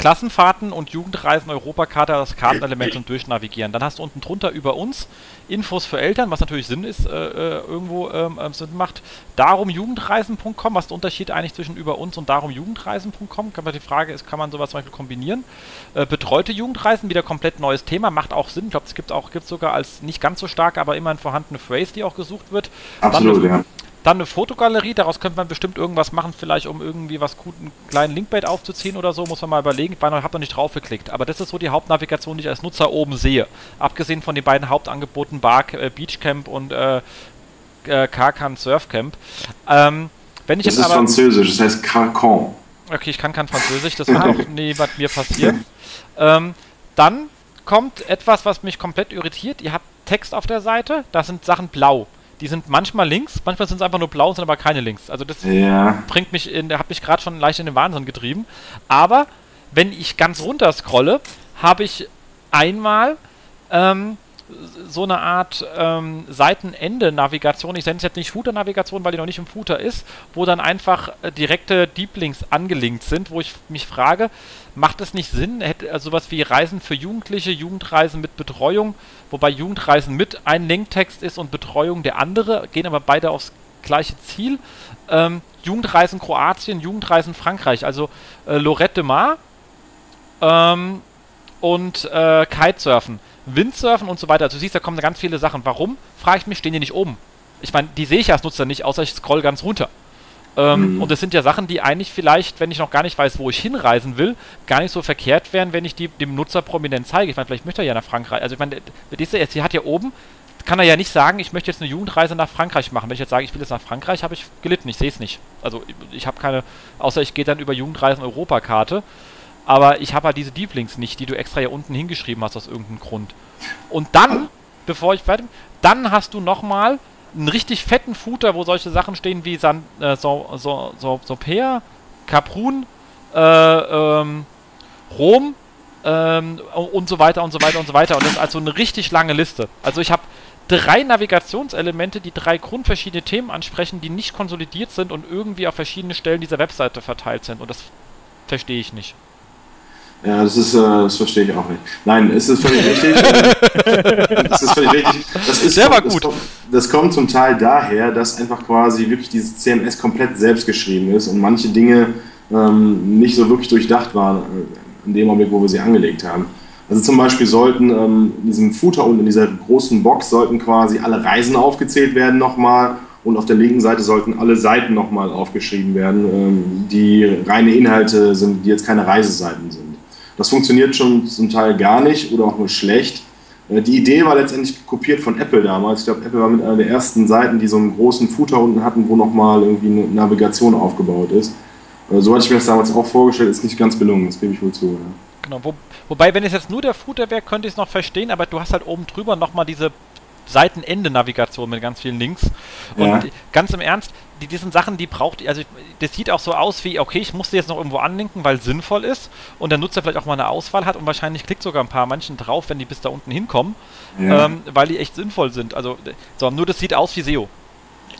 Klassenfahrten und Jugendreisen Europakarte das Kartenelement und durchnavigieren. Dann hast du unten drunter über uns Infos für Eltern, was natürlich Sinn ist, äh, äh irgendwo ähm, äh, Sinn macht. Darum Jugendreisen.com, was ist der Unterschied eigentlich zwischen über uns und darum Jugendreisen.com? Die Frage ist, kann man sowas zum Beispiel kombinieren? Äh, betreute Jugendreisen, wieder komplett neues Thema, macht auch Sinn. Ich glaube, es gibt auch gibt sogar als nicht ganz so stark, aber immerhin vorhandene Phrase, die auch gesucht wird. Absolut, ja. Dann eine Fotogalerie, daraus könnte man bestimmt irgendwas machen, vielleicht um irgendwie was gut, einen kleinen Linkbait aufzuziehen oder so, muss man mal überlegen. Ich habe noch nicht drauf geklickt, aber das ist so die Hauptnavigation, die ich als Nutzer oben sehe. Abgesehen von den beiden Hauptangeboten Bark, äh, Beachcamp und äh, äh, Karkan Surfcamp. Ähm, wenn ich das ist aber, französisch, das heißt Carcan. Okay, ich kann kein Französisch, das wird auch <laughs> nie was mir passieren. Ähm, dann kommt etwas, was mich komplett irritiert. Ihr habt Text auf der Seite, da sind Sachen blau die sind manchmal links, manchmal sind es einfach nur blau, sind aber keine links. Also das ja. bringt mich in, hat mich gerade schon leicht in den Wahnsinn getrieben. Aber wenn ich ganz runter scrolle, habe ich einmal ähm, so eine Art ähm, Seitenende-Navigation. Ich nenne es jetzt nicht Footer-Navigation, weil die noch nicht im Footer ist, wo dann einfach äh, direkte Deep angelinkt sind, wo ich mich frage, macht es nicht Sinn, hätte also sowas wie Reisen für Jugendliche, Jugendreisen mit Betreuung, wobei Jugendreisen mit ein Linktext ist und Betreuung der andere, gehen aber beide aufs gleiche Ziel. Ähm, Jugendreisen Kroatien, Jugendreisen Frankreich, also äh, Lorette de Mar ähm, und äh, Kitesurfen. Windsurfen und so weiter. Also du siehst, da kommen ganz viele Sachen. Warum? Frage ich mich, stehen die nicht oben? Ich meine, die sehe ich als Nutzer nicht, außer ich scroll ganz runter. Ähm, mhm. Und das sind ja Sachen, die eigentlich vielleicht, wenn ich noch gar nicht weiß, wo ich hinreisen will, gar nicht so verkehrt wären, wenn ich die dem Nutzer prominent zeige. Ich meine, vielleicht möchte er ja nach Frankreich. Also ich meine, sie hat ja oben, kann er ja nicht sagen, ich möchte jetzt eine Jugendreise nach Frankreich machen. Wenn ich jetzt sage, ich will jetzt nach Frankreich, habe ich gelitten, ich sehe es nicht. Also ich habe keine, außer ich gehe dann über Jugendreisen Europakarte. Aber ich habe halt diese Deep Links nicht, die du extra hier unten hingeschrieben hast aus irgendeinem Grund. Und dann, bevor ich bin, dann hast du nochmal einen richtig fetten Footer, wo solche Sachen stehen wie San, äh, so, so, so, Sopea, Kaprun, äh, ähm, Rom ähm, und so weiter und so weiter und so weiter. Und das ist also eine richtig lange Liste. Also ich habe drei Navigationselemente, die drei grundverschiedene Themen ansprechen, die nicht konsolidiert sind und irgendwie auf verschiedene Stellen dieser Webseite verteilt sind. Und das verstehe ich nicht. Ja, das ist, äh, das verstehe ich auch nicht. Nein, es ist völlig richtig. <laughs> das ist völlig richtig. Das ist selber gut. Kommt, das kommt zum Teil daher, dass einfach quasi wirklich dieses CMS komplett selbst geschrieben ist und manche Dinge ähm, nicht so wirklich durchdacht waren äh, in dem Augenblick, wo wir sie angelegt haben. Also zum Beispiel sollten ähm, in diesem Footer und in dieser großen Box sollten quasi alle Reisen aufgezählt werden nochmal und auf der linken Seite sollten alle Seiten nochmal aufgeschrieben werden, ähm, die reine Inhalte sind, die jetzt keine Reiseseiten sind. Das funktioniert schon zum Teil gar nicht oder auch nur schlecht. Äh, die Idee war letztendlich kopiert von Apple damals. Ich glaube, Apple war mit einer der ersten Seiten, die so einen großen Footer unten hatten, wo nochmal irgendwie eine Navigation aufgebaut ist. Äh, so hatte ich mir das damals auch vorgestellt, ist nicht ganz gelungen, das gebe ich wohl zu. Ja. Genau, wo, wobei, wenn es jetzt nur der Footer wäre, könnte ich es noch verstehen, aber du hast halt oben drüber nochmal diese Seitenende-Navigation mit ganz vielen Links. Und Ja. ganz im Ernst, die, diesen Sachen, die braucht, also das sieht auch so aus wie, okay, ich muss die jetzt noch irgendwo anlinken, weil es sinnvoll ist und der Nutzer vielleicht auch mal eine Auswahl hat und wahrscheinlich klickt sogar ein paar manchen drauf, wenn die bis da unten hinkommen, Ja. ähm, weil die echt sinnvoll sind. Also, so, nur das sieht aus wie SEO.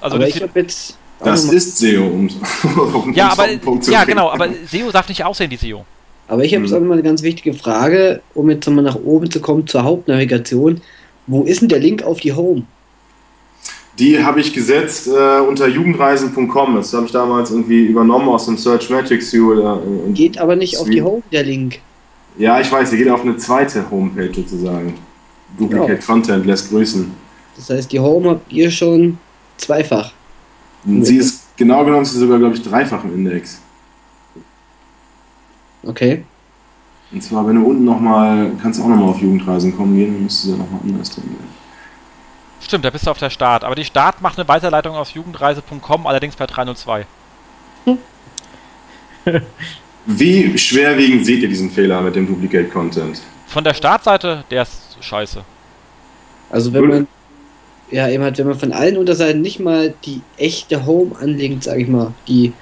Also aber das ich sieht, habe jetzt. das ist SEO, um den <laughs> ja, aber, ja, genau, aber SEO darf nicht aussehen wie SEO. Aber ich habe jetzt Mhm. auch noch mal eine ganz wichtige Frage, um jetzt nochmal nach oben zu kommen zur Hauptnavigation. Wo ist denn der Link auf die Home? Die habe ich gesetzt äh, unter jugendreisen.com. Das habe ich damals irgendwie übernommen aus dem Search View. Oder, äh, Geht aber nicht auf die Home, der Link. ja, ich weiß, der geht auf eine zweite Homepage sozusagen. Duplicate Ja. Content lässt grüßen. Das heißt, die Home habt ihr schon zweifach. Sie ist genau genommen ist sie sogar, glaube ich, dreifach im Index. Okay. Und zwar, wenn du unten nochmal, kannst du auch nochmal auf Jugendreisen kommen gehen, dann müsstest du da nochmal anders drin gehen. Stimmt, da bist du auf der Start. Aber die Start macht eine Weiterleitung aus jugendreise.com, allerdings per 302. Wie schwerwiegend seht ihr diesen Fehler mit dem Duplicate Content? Von der Startseite, der ist scheiße. Also wenn man ja eben halt, wenn man von allen Unterseiten nicht mal die echte Home anlegt, sage ich mal, die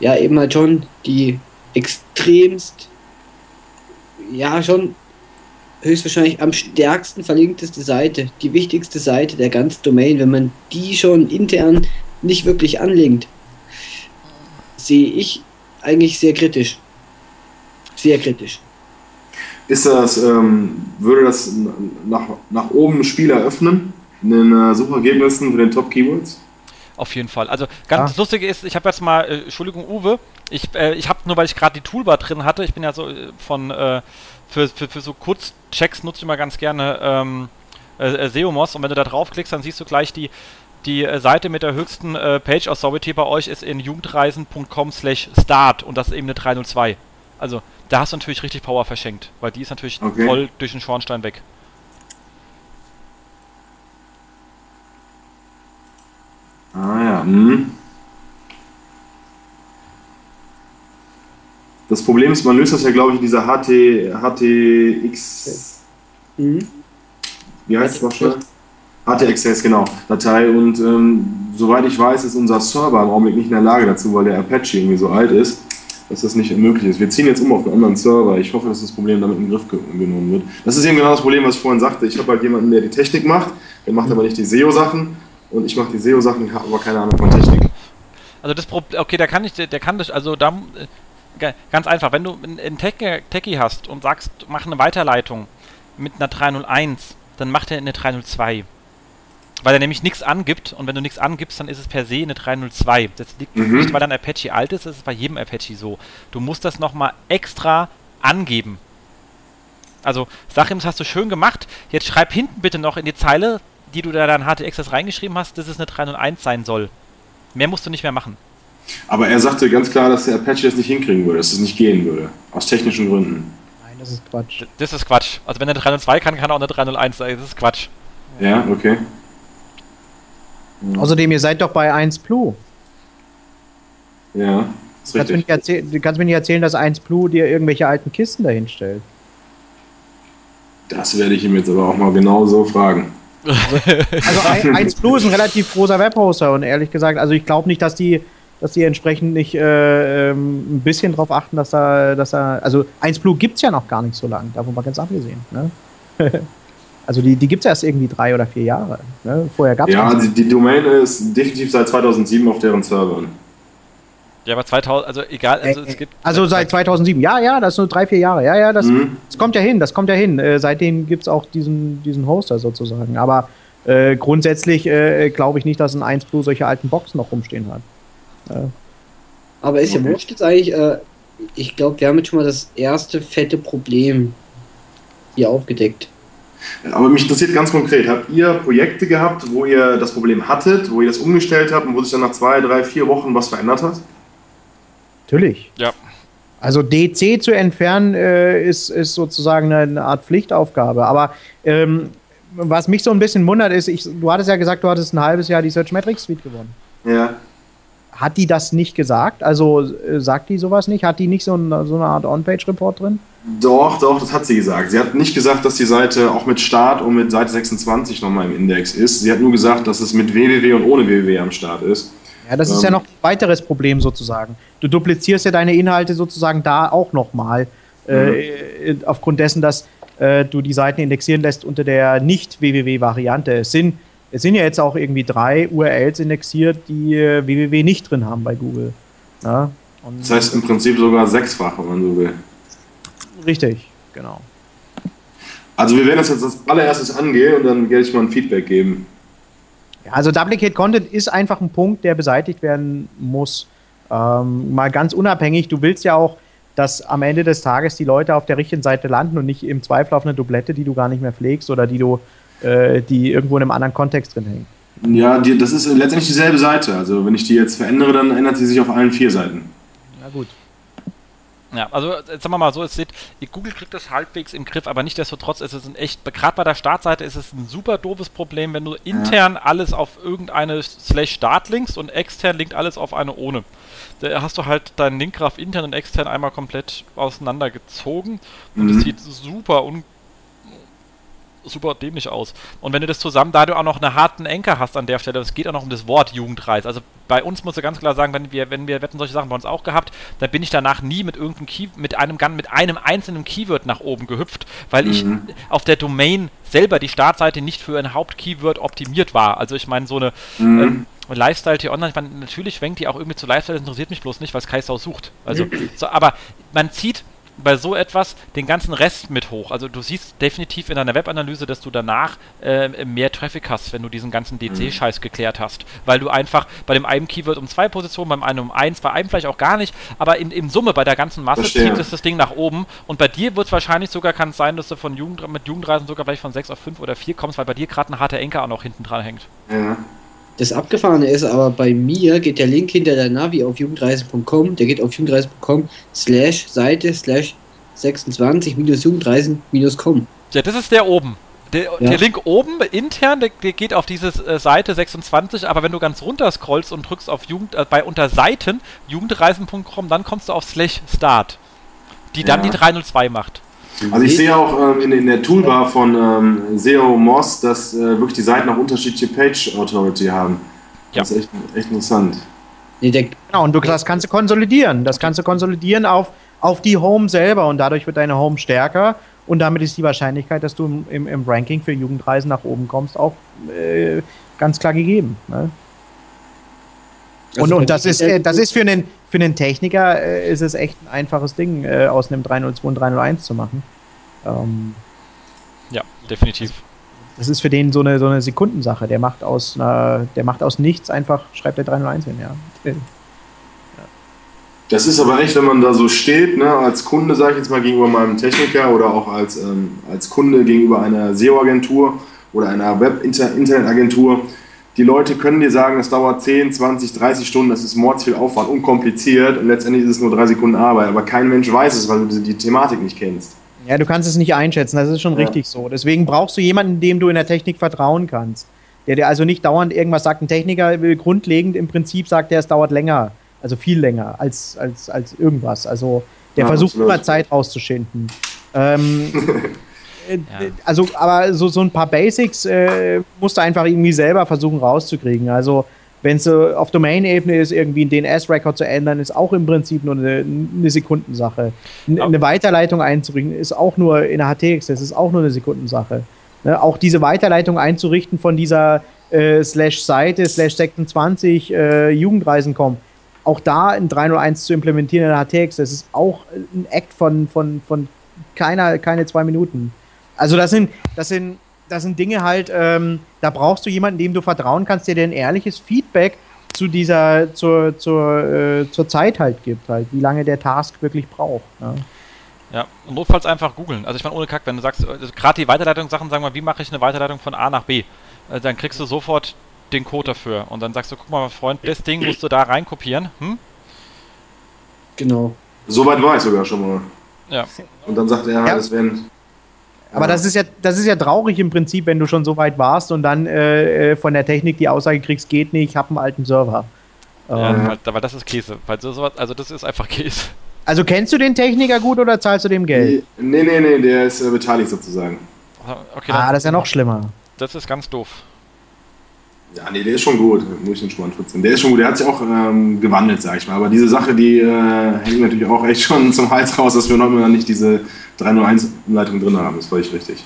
ja eben halt schon die extremst ja schon höchstwahrscheinlich am stärksten verlinkteste Seite, die wichtigste Seite der ganzen Domain, wenn man die schon intern nicht wirklich anlegt, sehe ich eigentlich sehr kritisch. Sehr kritisch. Ist das, ähm, würde das nach, nach oben Spieler öffnen in den äh, Suchergebnissen für den Top Keywords? Auf jeden Fall. Also ganz Ah. lustige ist, ich habe jetzt mal, äh, Entschuldigung Uwe, ich, äh, ich habe nur, weil ich gerade die Toolbar drin hatte, ich bin ja so äh, von, äh, für, für, für so Kurzchecks nutze ich immer ganz gerne ähm, äh, äh, Seomos und wenn du da draufklickst, dann siehst du gleich die, die äh, Seite mit der höchsten äh, Page Authority bei euch ist in jugendreisen.com slash start und das ist eben eine 302. Also da hast du natürlich richtig Power verschenkt, weil die ist natürlich Okay. voll durch den Schornstein weg. Ah ja. Mhm. Das Problem ist, man löst das ja, glaube ich, in dieser HT, HTX. Mhm. Wie heißt es noch schnell? HT-Access, genau, Datei. Und ähm, soweit ich weiß, ist unser Server im Augenblick nicht in der Lage dazu, weil der Apache irgendwie so alt ist, dass das nicht möglich ist. Wir ziehen jetzt um auf einen anderen Server. Ich hoffe, dass das Problem damit in den Griff ge genommen wird. Das ist eben genau das Problem, was ich vorhin sagte. Ich habe halt jemanden, der die Technik macht, der macht aber nicht die SEO-Sachen. Und ich mache die SEO-Sachen, ich habe aber keine Ahnung von Technik. Also das Problem, okay, der kann nicht, der, der kann das, also da, ganz einfach, wenn du einen Techie, hast und sagst, mach eine Weiterleitung mit einer 301, dann macht er eine 302. Weil er nämlich nichts angibt und wenn du nichts angibst, dann ist es per se eine 302. Das liegt Mhm. nicht, weil dein Apache alt ist, das ist bei jedem Apache so. Du musst das nochmal extra angeben. Also sag ihm, das hast du schön gemacht, jetzt schreib hinten bitte noch in die Zeile, die du da dann HTXS reingeschrieben hast, dass es eine 301 sein soll. Mehr musst du nicht mehr machen. Aber er sagte ganz klar, dass der Apache das nicht hinkriegen würde, dass es nicht gehen würde. Aus technischen Gründen. Nein, das ist Quatsch. D- Das ist Quatsch. Also wenn er eine 302 kann, kann er auch eine 301 sein. Das ist Quatsch. Ja, okay. Außerdem, ihr seid doch bei 1 Blue. Ja, ist Du kannst, mir richtig. nicht erzählen, du kannst mir nicht erzählen, dass 1 Blue dir irgendwelche alten Kisten dahin stellt. Das werde ich ihm jetzt aber auch mal genau so fragen. Also ein- 1 Blue ist ein relativ großer Webhoster und ehrlich gesagt, also ich glaube nicht, dass die, dass die entsprechend nicht äh, ähm, ein bisschen drauf achten, dass da, dass da, also 1 Blue gibt es ja noch gar nicht so lange, davon mal ganz abgesehen. Ne? <laughs> also die, die gibt es erst irgendwie drei oder vier Jahre. Ne? Vorher gab es Ja, die, die Domain ist definitiv seit 2007 auf deren Servern. Ja, aber 2000, also egal, also es gibt. Also seit 2007, ja, ja, das sind nur drei, vier Jahre. Ja, ja, das, Mhm. das kommt ja hin, das kommt ja hin. Äh, seitdem gibt es auch diesen, diesen Hoster sozusagen. Aber äh, grundsätzlich äh, glaube ich nicht, dass ein 1 Blue solche alten Boxen noch rumstehen hat. Aber ist ja wurscht jetzt eigentlich, äh, ich glaube, wir haben jetzt schon mal das erste fette Problem hier aufgedeckt. Aber mich interessiert ganz konkret, habt ihr Projekte gehabt, wo ihr das Problem hattet, wo ihr das umgestellt habt und wo sich dann nach zwei, drei, vier Wochen was verändert hat? Natürlich. Ja. Also DC zu entfernen äh, ist, ist sozusagen eine, eine Art Pflichtaufgabe. Aber ähm, was mich so ein bisschen wundert, ist, ich, du hattest ja gesagt, du hattest ein halbes Jahr die Search Metrics Suite gewonnen. Ja. Hat die das nicht gesagt? Also äh, sagt die sowas nicht? Hat die nicht so, ein, so eine Art On-Page-Report drin? Doch, doch, das hat sie gesagt. Sie hat nicht gesagt, dass die Seite auch mit Start und mit Seite 26 nochmal im Index ist. Sie hat nur gesagt, dass es mit www und ohne www am Start ist. Ja, das ähm, ist ja ähm, noch ein weiteres Problem sozusagen. Du duplizierst ja deine Inhalte sozusagen da auch nochmal. Äh, mhm. aufgrund dessen, dass äh, du die Seiten indexieren lässt unter der Nicht-www-Variante. Es sind, es sind ja jetzt auch irgendwie drei URLs indexiert, die äh, www nicht drin haben bei Google. Ja? das heißt im Prinzip sogar sechsfach, wenn man so will. Richtig, genau. Also wir werden das jetzt als allererstes angehen und dann werde ich mal ein Feedback geben. Ja, also Duplicate Content ist einfach ein Punkt, der beseitigt werden muss. Ähm, mal ganz unabhängig, du willst ja auch, dass am Ende des Tages die Leute auf der richtigen Seite landen und nicht im Zweifel auf eine Dublette, die du gar nicht mehr pflegst oder die du, äh, die irgendwo in einem anderen Kontext drin hängt. Ja, die, das ist letztendlich dieselbe Seite. Also wenn ich die jetzt verändere, dann ändert sie sich auf allen vier Seiten. Na gut. Ja, also jetzt sagen wir mal so, es seht, Google kriegt das halbwegs im Griff, aber nichtsdestotrotz ist es ein echt, gerade bei der Startseite ist es ein super doofes Problem, wenn du intern ja. alles auf irgendeine Slash Start linkst und extern linkt alles auf eine ohne. Da hast du halt deinen Linkgraph intern und extern einmal komplett auseinandergezogen und es mhm. sieht super un super dämlich aus. Und wenn du das zusammen, da du auch noch einen harten Enker hast an der Stelle, es geht auch noch um das Wort Jugendreis. Also bei uns musst du ganz klar sagen, wenn wir, wenn wir wetten solche Sachen bei uns auch gehabt, dann bin ich danach nie mit irgendeinem Key, mit einem mit einem einzelnen Keyword nach oben gehüpft, weil mhm. ich auf der Domain selber die Startseite nicht für ein Hauptkeyword optimiert war. Also ich meine, so eine mhm. ähm, Lifestyle Tier Online, ich meine, natürlich schwenkt die auch irgendwie zu Lifestyle, das interessiert mich bloß nicht, was Kaisau sucht. Also, so, aber man zieht bei so etwas den ganzen Rest mit hoch. Also du siehst definitiv in deiner Webanalyse, dass du danach äh, mehr Traffic hast, wenn du diesen ganzen DC-Scheiß mhm. geklärt hast. Weil du einfach bei dem einen Keyword um zwei Positionen, beim einen um eins, bei einem vielleicht auch gar nicht, aber in, in Summe bei der ganzen Masse Verstehe. zieht es das Ding nach oben. Und bei dir wird es wahrscheinlich sogar, kann es sein, dass du von Jugend, mit Jugendreisen sogar vielleicht von sechs auf fünf oder vier kommst, weil bei dir gerade ein harter Enker auch noch hinten dran hängt. Ja. Das Abgefahrene ist aber bei mir geht der Link hinter der Navi auf jugendreisen.com, der geht auf jugendreisen.com slash Seite slash 26 minus jugendreisen minus com. Ja, das ist der oben. Der, ja. der, Link oben intern, der, der geht auf diese äh, Seite 26, aber wenn du ganz runter scrollst und drückst auf Jugend, äh, bei unter Seiten jugendreisen.com, dann kommst du auf slash start, die dann ja. die 302 macht. Also ich sehe auch ähm, in, in, der Toolbar von ähm, SEO Moss, dass äh, wirklich die Seiten auch unterschiedliche Page Authority haben. Ja. Das ist echt, echt interessant. Nee, genau, und du, das kannst du konsolidieren. Das kannst du konsolidieren auf, auf die Home selber und dadurch wird deine Home stärker und damit ist die Wahrscheinlichkeit, dass du im, im Ranking für Jugendreisen nach oben kommst, auch äh, ganz klar gegeben. Ne? Und, also und das ist, äh, das ist für einen, für einen Techniker äh, ist es echt ein einfaches Ding, äh, aus einem 302 und 301 zu machen. Ähm, ja, definitiv. Das ist für den so eine, so eine Sekundensache. Der macht aus, einer, der macht aus nichts einfach, schreibt der 301 hin, ja. Das ist aber echt, wenn man da so steht, ne, als Kunde, sage ich jetzt mal, gegenüber meinem Techniker oder auch als, ähm, als Kunde gegenüber einer SEO-Agentur oder einer Web-Internetagentur, die Leute können dir sagen, es dauert 10, 20, 30 Stunden, das ist mordsviel Aufwand, unkompliziert und letztendlich ist es nur drei Sekunden Arbeit. Aber kein Mensch weiß es, weil du die Thematik nicht kennst. Ja, du kannst es nicht einschätzen, das ist schon ja. richtig so. Deswegen brauchst du jemanden, dem du in der Technik vertrauen kannst. Der dir also nicht dauernd irgendwas sagt. Ein Techniker will grundlegend im Prinzip sagt, der es dauert länger, also viel länger als, als, als irgendwas. Also der ja, versucht absolut. immer Zeit rauszuschinden. Ähm, <laughs> Äh, ja. Also, aber so, so ein paar Basics äh, musst du einfach irgendwie selber versuchen rauszukriegen. Also, wenn es so auf Domain-Ebene ist, irgendwie einen DNS-Record zu ändern, ist auch im Prinzip nur eine, eine Sekundensache. N eine Weiterleitung einzurichten, ist auch nur in der HTX, das ist auch nur eine Sekundensache. Ne? Auch diese Weiterleitung einzurichten von dieser äh, slash Seite, slash 26 äh, Jugendreisen.com, auch da ein 301 zu implementieren in der HTX, das ist auch ein Act von, von, von keiner, keine zwei Minuten. Also das sind, das sind, das sind Dinge halt, ähm, da brauchst du jemanden, dem du vertrauen kannst, der dir ein ehrliches Feedback zu dieser, zur, zur, äh, zur Zeit halt gibt, halt, wie lange der Task wirklich braucht. Ja. Ja, und notfalls einfach googeln. Also ich meine, ohne Kack, wenn du sagst, also gerade die Weiterleitungssachen, sagen wir, wie mache ich eine Weiterleitung von A nach B? Also dann kriegst du sofort den Code dafür und dann sagst du, guck mal, Freund, das Ding musst du da reinkopieren. Hm? Genau. Soweit war ich sogar schon mal. Ja. Und dann sagt er, ja. das wären aber das ist ja, das ist ja traurig im Prinzip, wenn du schon so weit warst und dann äh, äh von der Technik die Aussage kriegst, geht nicht, ich habe einen alten Server. Ja, ähm, weil, weil, das ist Käse. Also das ist einfach <laughs> Käse. Also kennst du den Techniker gut oder zahlst du dem Geld? Nee, nee, nee, der ist äh, beteiligt sozusagen. Okay, ah, das ist ja noch schlimmer. Das ist ganz doof. Ja, nee, der ist schon gut, muss ich den schon mal trotzdem. Der ist schon gut, der hat sich auch ähm, gewandelt, sag ich mal. Aber diese Sache, die äh, hängt natürlich auch echt schon zum Hals raus, dass wir noch immer nicht diese 301-Leitung drin haben. Das war ich richtig.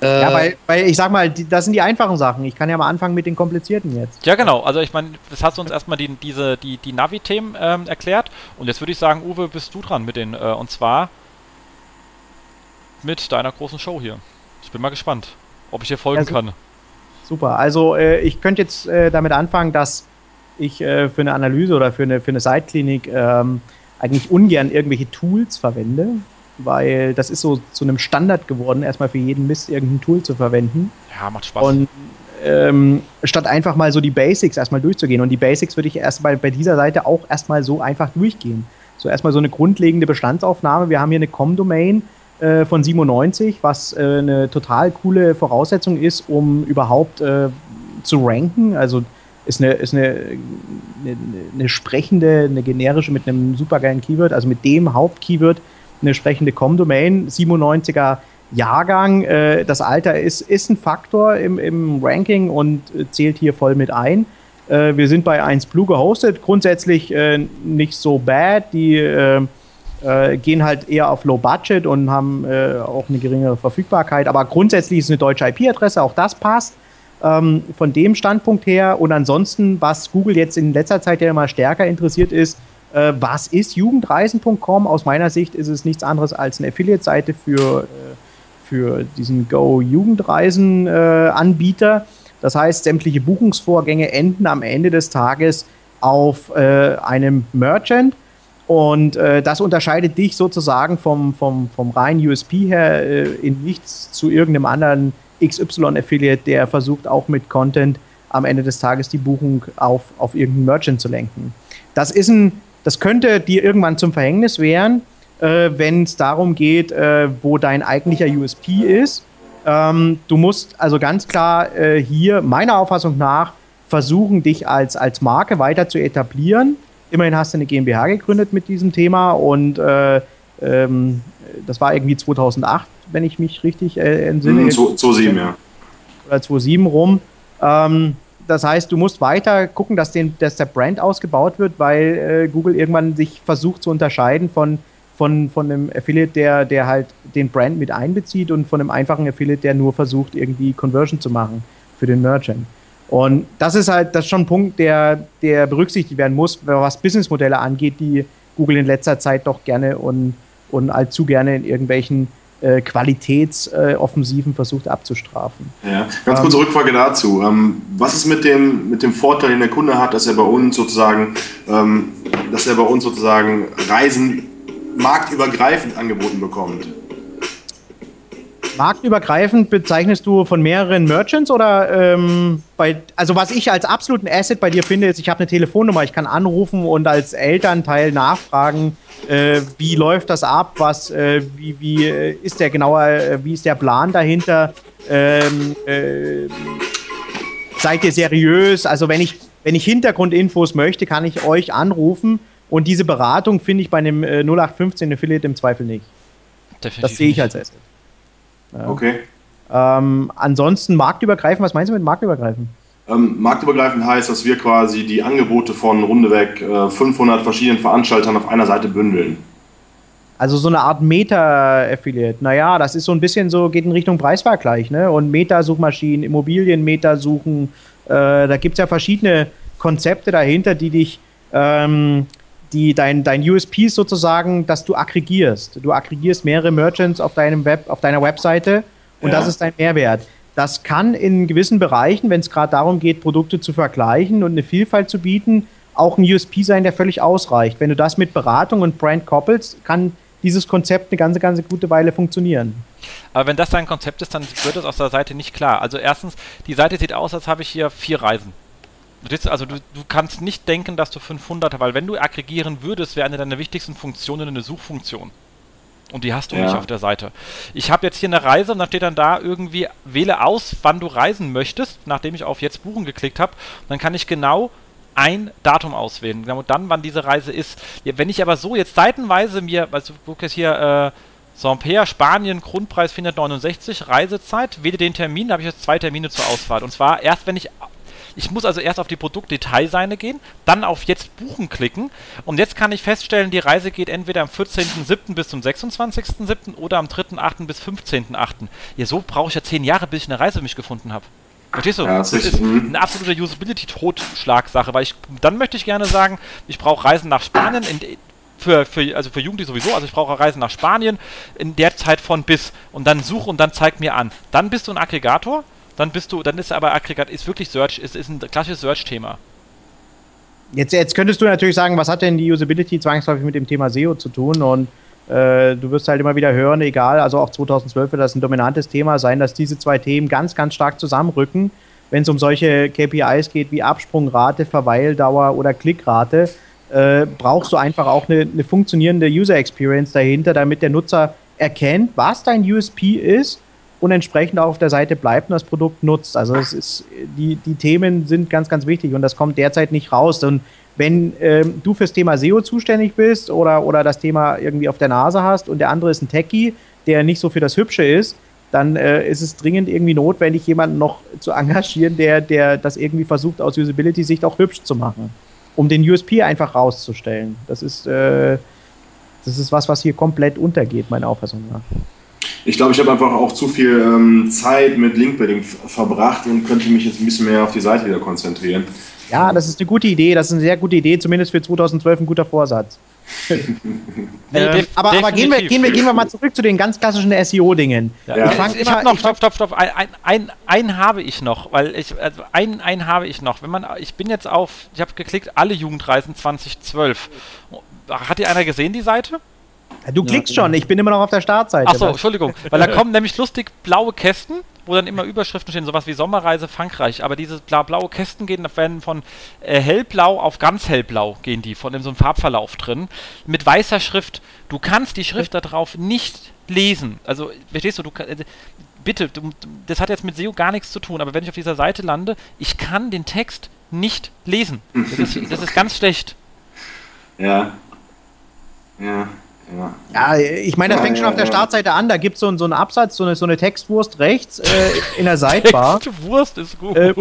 Äh, ja, weil, weil ich sag mal, die, das sind die einfachen Sachen. Ich kann ja mal anfangen mit den komplizierten jetzt. Ja, genau. Also ich meine, das hast du uns erstmal die, diese, die, die Navi-Themen ähm, erklärt. Und jetzt würde ich sagen, Uwe, bist du dran mit den, äh, und zwar mit deiner großen Show hier. Ich bin mal gespannt, ob ich dir folgen also, kann. Super. Also äh, ich könnte jetzt äh, damit anfangen, dass ich äh, für eine Analyse oder für eine, für eine Seitklinik ähm, eigentlich ungern irgendwelche Tools verwende weil das ist so zu einem Standard geworden, erstmal für jeden Mist irgendein Tool zu verwenden. Ja, macht Spaß. Und ähm, statt einfach mal so die Basics erstmal durchzugehen. Und die Basics würde ich erstmal bei dieser Seite auch erstmal so einfach durchgehen. So erstmal so eine grundlegende Bestandsaufnahme. Wir haben hier eine Com-Domain äh, von 97, was äh, eine total coole Voraussetzung ist, um überhaupt äh, zu ranken. Also ist eine, ist eine, eine, eine sprechende, eine generische mit einem supergeilen Keyword, also mit dem Hauptkeyword, eine entsprechende Com-Domain, 97er Jahrgang. Äh, das Alter ist, ist ein Faktor im, im Ranking und zählt hier voll mit ein. Äh, wir sind bei 1 Blue gehostet, grundsätzlich äh, nicht so bad. Die äh, gehen halt eher auf Low Budget und haben äh, auch eine geringere Verfügbarkeit. Aber grundsätzlich ist es eine deutsche IP-Adresse, auch das passt. Ähm, von dem Standpunkt her und ansonsten, was Google jetzt in letzter Zeit ja immer stärker interessiert ist, äh, was ist Jugendreisen.com? Aus meiner Sicht ist es nichts anderes als eine Affiliate-Seite für, äh, für diesen Go-Jugendreisen-Anbieter. Äh, das heißt, sämtliche Buchungsvorgänge enden am Ende des Tages auf einem Merchant. Und äh, das unterscheidet dich sozusagen vom, vom, vom reinen USP her äh, in nichts zu irgendeinem anderen XY-Affiliate, der versucht auch mit Content am Ende des Tages die Buchung auf, auf irgendeinen Merchant zu lenken. Das ist ein das könnte dir irgendwann zum Verhängnis werden, äh, wenn es darum geht, äh, wo dein eigentlicher USP ist. Ähm, du musst also ganz klar äh, hier meiner Auffassung nach versuchen, dich als, als Marke weiter zu etablieren. Immerhin hast du eine GmbH gegründet mit diesem Thema und äh, ähm, das war irgendwie 2008, wenn ich mich richtig äh, entsinne. 2007, mhm, ja. Oder 2007 rum. Ähm, das heißt, du musst weiter gucken, dass, den, dass der Brand ausgebaut wird, weil äh, Google irgendwann sich versucht zu unterscheiden von, von, von einem Affiliate, der, der halt den Brand mit einbezieht und von einem einfachen Affiliate, der nur versucht, irgendwie Conversion zu machen für den Merchant. Und das ist halt, das ist schon ein Punkt, der, der berücksichtigt werden muss, was Businessmodelle angeht, die Google in letzter Zeit doch gerne und, und allzu gerne in irgendwelchen äh, Qualitätsoffensiven versucht abzustrafen. Ja, ganz kurze ähm, Rückfrage dazu. Ähm, was ist mit dem, mit dem Vorteil, den der Kunde hat, dass er bei uns sozusagen, ähm, dass er bei uns sozusagen Reisen marktübergreifend angeboten bekommt? Marktübergreifend bezeichnest du von mehreren Merchants oder ähm, bei, also was ich als absoluten Asset bei dir finde, ist, ich habe eine Telefonnummer, ich kann anrufen und als Elternteil nachfragen, äh, wie läuft das ab? Was, äh, wie, wie äh, ist der genauer, äh, wie ist der Plan dahinter? Ähm, äh, seid ihr seriös? Also wenn ich, wenn ich Hintergrundinfos möchte, kann ich euch anrufen und diese Beratung finde ich bei einem 0815 Affiliate im Zweifel nicht. Definitiv das sehe ich als Asset. Okay. Ähm, ansonsten marktübergreifend, was meinst du mit marktübergreifend? Ähm, marktübergreifend heißt, dass wir quasi die Angebote von rundeweg äh, 500 verschiedenen Veranstaltern auf einer Seite bündeln. Also so eine Art Meta-Affiliate. Naja, das ist so ein bisschen so, geht in Richtung Preisvergleich, ne? Und Meta-Suchmaschinen, Immobilien-Meta suchen. Äh, da gibt es ja verschiedene Konzepte dahinter, die dich, ähm, die dein, dein USP ist sozusagen, dass du aggregierst. Du aggregierst mehrere Merchants auf deinem Web, auf deiner Webseite und ja. das ist dein Mehrwert. Das kann in gewissen Bereichen, wenn es gerade darum geht, Produkte zu vergleichen und eine Vielfalt zu bieten, auch ein USP sein, der völlig ausreicht. Wenn du das mit Beratung und Brand koppelst, kann dieses Konzept eine ganze, ganze gute Weile funktionieren. Aber wenn das dein Konzept ist, dann wird es aus der Seite nicht klar. Also erstens, die Seite sieht aus, als habe ich hier vier Reisen. Also du, du kannst nicht denken, dass du 500, weil wenn du aggregieren würdest, wäre eine deiner wichtigsten Funktionen eine Suchfunktion. Und die hast du ja. nicht auf der Seite. Ich habe jetzt hier eine Reise und dann steht dann da irgendwie, wähle aus, wann du reisen möchtest, nachdem ich auf Jetzt buchen geklickt habe. Dann kann ich genau ein Datum auswählen. Genau dann, wann diese Reise ist. Wenn ich aber so jetzt seitenweise mir, also du guckst jetzt hier, äh, Saint-Pierre, Spanien, Grundpreis 469, Reisezeit, wähle den Termin, da habe ich jetzt zwei Termine zur Auswahl. Und zwar erst, wenn ich ich muss also erst auf die Produktdetailseite gehen, dann auf Jetzt buchen klicken und jetzt kann ich feststellen, die Reise geht entweder am 14.07. bis zum 26.07. oder am 3.08. bis 15.08. Ja, so brauche ich ja zehn Jahre, bis ich eine Reise für mich gefunden habe. Verstehst du? Ja, das, ist mhm. eine absolute Usability-Totschlagsache, weil ich, dann möchte ich gerne sagen, ich brauche Reisen nach Spanien, in, für, für, also für Jugendliche sowieso, also ich brauche Reisen nach Spanien in der Zeit von bis und dann suche und dann zeig mir an. Dann bist du ein Aggregator, dann bist du, dann ist aber Aggregat, ist wirklich Search, ist, ist ein klassisches Search-Thema. Jetzt, jetzt könntest du natürlich sagen, was hat denn die Usability zwangsläufig mit dem Thema SEO zu tun und äh, du wirst halt immer wieder hören, egal, also auch 2012 wird das ein dominantes Thema sein, dass diese zwei Themen ganz, ganz stark zusammenrücken, wenn es um solche KPIs geht wie Absprungrate, Verweildauer oder Klickrate. Äh, brauchst du einfach auch eine, eine funktionierende User Experience dahinter, damit der Nutzer erkennt, was dein USP ist und entsprechend auch auf der Seite bleibt und das Produkt nutzt. Also es ist, die, die Themen sind ganz, ganz wichtig und das kommt derzeit nicht raus. Und wenn ähm, du fürs Thema SEO zuständig bist oder, oder das Thema irgendwie auf der Nase hast und der andere ist ein Techie, der nicht so für das Hübsche ist, dann äh, ist es dringend irgendwie notwendig, jemanden noch zu engagieren, der, der das irgendwie versucht, aus Usability-Sicht auch hübsch zu machen, um den USP einfach rauszustellen. Das ist, äh, das ist was, was hier komplett untergeht, meiner Auffassung nach. Ich glaube, ich habe einfach auch zu viel ähm, Zeit mit Linkbuilding verbracht und könnte mich jetzt ein bisschen mehr auf die Seite wieder konzentrieren. Ja, das ist eine gute Idee. Das ist eine sehr gute Idee, zumindest für 2012 ein guter Vorsatz. <laughs> ähm, aber, aber gehen, wir, gehen, wir, gehen wir mal zurück zu den ganz klassischen SEO-Dingen. Ja. Ich, ich habe noch, stopp, stopp, stopp, ein, ein, ein, ein, habe ich noch, weil ich, also ein, ein habe ich noch. Wenn man, ich bin jetzt auf, ich habe geklickt, alle Jugendreisen 2012. Hat die einer gesehen, die Seite? Du klickst ja, schon, ich bin immer noch auf der Startseite. Achso, Entschuldigung, weil da kommen nämlich lustig blaue Kästen, wo dann immer Überschriften stehen, sowas wie Sommerreise Frankreich. Aber diese bla blaue Kästen gehen werden von äh, hellblau auf ganz hellblau, gehen die, von in so einem Farbverlauf drin, mit weißer Schrift. Du kannst die Schrift da drauf nicht lesen. Also, verstehst du, du äh, bitte, du, das hat jetzt mit SEO gar nichts zu tun, aber wenn ich auf dieser Seite lande, ich kann den Text nicht lesen. Das ist, das ist ganz schlecht. Ja. Ja. Ja, ich meine, das fängt schon auf der Startseite an. Da gibt es so, so einen Absatz, so eine, so eine Textwurst rechts äh, in der Sidebar. <laughs> Textwurst ist gut. Äh,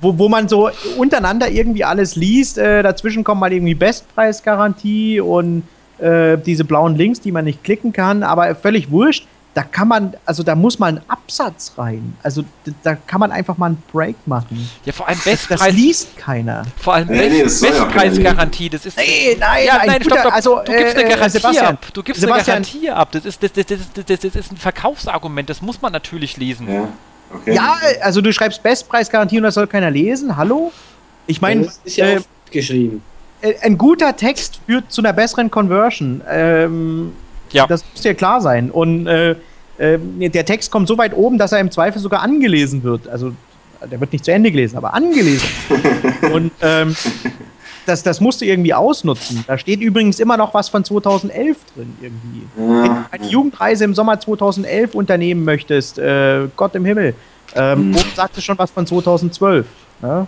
wo, wo man so untereinander irgendwie alles liest. Äh, dazwischen kommt mal irgendwie Bestpreisgarantie und äh, diese blauen Links, die man nicht klicken kann. Aber völlig wurscht da kann man, also da muss mal ein Absatz rein. Also da kann man einfach mal einen Break machen. Ja, vor allem Bestpreis. Das, liest keiner. Vor allem nee, Best, nee, Bestpreisgarantie. Das ist. Nee, nein, ja, nein, guter, stopp, stopp. Also, du gibst eine äh, Garantie Sebastian, ab. Du gibst Sebastian, eine Garantie ab. Das ist, das, das, das, das, ist ein Verkaufsargument. Das muss man natürlich lesen. Ja, okay. ja also du schreibst Bestpreisgarantie und das soll keiner lesen. Hallo? Ich meine. Das ist ja äh, geschrieben. Äh, ein guter Text führt zu einer besseren Conversion. Ähm, ja. Das muss dir klar sein. Und äh, äh, der Text kommt so weit oben, dass er im Zweifel sogar angelesen wird. Also der wird nicht zu Ende gelesen, aber angelesen. <laughs> Und ähm, das, das musst du irgendwie ausnutzen. Da steht übrigens immer noch was von 2011 drin irgendwie. Wenn du eine Jugendreise im Sommer 2011 unternehmen möchtest, äh, Gott im Himmel, ähm, hm. oben sagt es schon was von 2012. Ja?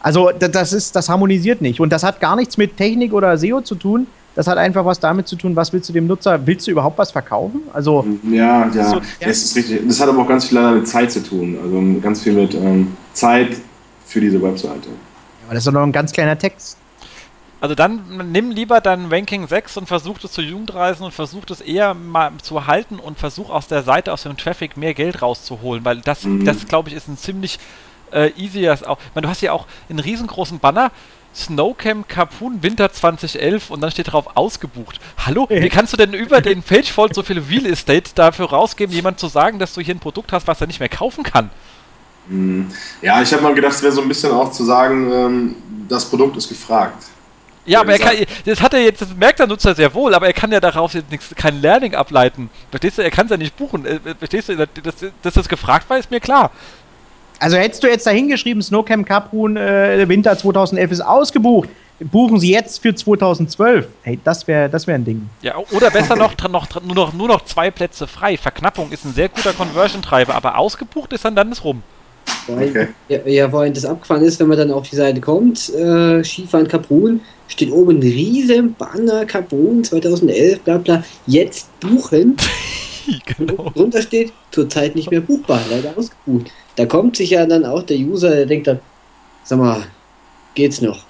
Also das, ist, das harmonisiert nicht. Und das hat gar nichts mit Technik oder SEO zu tun, das hat einfach was damit zu tun, was willst du dem Nutzer, willst du überhaupt was verkaufen? Also ja, ja, so, ja. das ist richtig. Das hat aber auch ganz viel mit Zeit zu tun. Also ganz viel mit ähm, Zeit für diese Webseite. Ja, aber das ist doch noch ein ganz kleiner Text. Also dann nimm lieber dein Ranking 6 und versuch es zu Jugendreisen und versuch es eher mal zu halten und versuch aus der Seite, aus dem Traffic mehr Geld rauszuholen, weil das, mhm. das glaube ich, ist ein ziemlich äh, easier. Auch, ich meine, du hast ja auch einen riesengroßen Banner Snowcamp Capun Winter 2011 und dann steht drauf ausgebucht. Hallo, wie kannst du denn über den Pagefold so viel Real Estate dafür rausgeben, jemand zu sagen, dass du hier ein Produkt hast, was er nicht mehr kaufen kann? Hm. Ja, ich habe mal gedacht, es wäre so ein bisschen auch zu sagen, ähm, das Produkt ist gefragt. Ja, aber er kann, das hat er jetzt, das merkt der Nutzer sehr wohl, aber er kann ja daraus jetzt nichts, kein Learning ableiten. Verstehst du, er kann es ja nicht buchen. Äh, verstehst du, dass, dass das gefragt war, ist mir klar. Also hättest du jetzt da hingeschrieben, Snowcamp Kaprun äh, Winter 2011 ist ausgebucht, buchen Sie jetzt für 2012. Hey, das wäre das wär ein Ding. Ja, oder besser noch, noch, nur noch, nur noch zwei Plätze frei. Verknappung ist ein sehr guter Conversion-Treiber, aber ausgebucht ist dann dann ist rum. Okay. Ja, ja, vorhin das abgefahren ist, wenn man dann auf die Seite kommt, äh, Skifahren Kaprun, steht oben ein riesen Banner Kaprun 2011, bla bla, jetzt buchen. <laughs> genau. Und drunter steht, zurzeit nicht mehr buchbar, leider ausgebucht. Da kommt sich ja dann auch der User, der denkt dann, sag mal, geht's noch?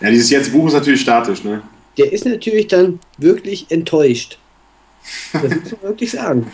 Ja, dieses jetzt Buch ist natürlich statisch, ne? Der ist natürlich dann wirklich enttäuscht. Das muss man wirklich sagen.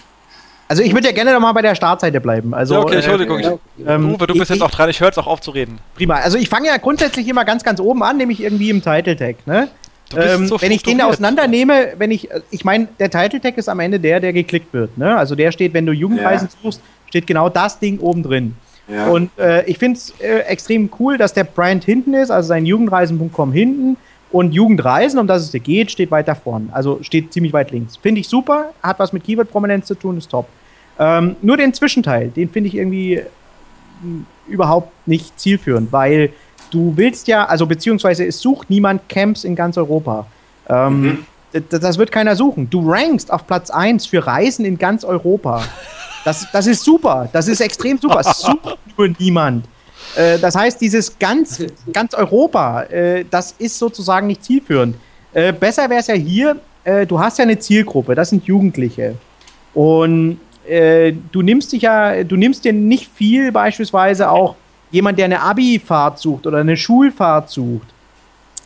Also ich würde ja gerne nochmal bei der Startseite bleiben. Also, ja, okay, Entschuldigung. Äh, ähm, Uwe, du bist ich, jetzt auch dran, ich höre jetzt auch auf zu reden. Prima. Also ich fange ja grundsätzlich immer ganz, ganz oben an, nämlich irgendwie im Title Tag. Ne? Ähm, so wenn ich den auseinandernehme, wenn ich, ich meine, der Title Tag ist am Ende der, der geklickt wird. Ne? Also der steht, wenn du Jugendreisen ja. suchst, steht genau das Ding oben drin. Ja. Und äh, ich finde es äh, extrem cool, dass der Brand hinten ist, also sein Jugendreisen.com hinten. Und Jugendreisen, um das es dir geht, steht weiter vorn. Also steht ziemlich weit links. Finde ich super, hat was mit Keyword-Prominenz zu tun, ist top. Ähm, nur den Zwischenteil, den finde ich irgendwie hm, überhaupt nicht zielführend, weil du willst ja, also beziehungsweise es sucht niemand Camps in ganz Europa. Ähm, mhm. Das wird keiner suchen. Du rankst auf Platz 1 für Reisen in ganz Europa. <laughs> Das, das ist super. Das ist extrem super. <laughs> Sucht nur niemand. Äh, das heißt, dieses ganz, ganz Europa, äh, das ist sozusagen nicht zielführend. Äh, besser wäre es ja hier, äh, du hast ja eine Zielgruppe, das sind Jugendliche. Und äh, du nimmst dich ja, du nimmst dir nicht viel, beispielsweise auch jemand, der eine Abi-Fahrt sucht oder eine Schulfahrt sucht.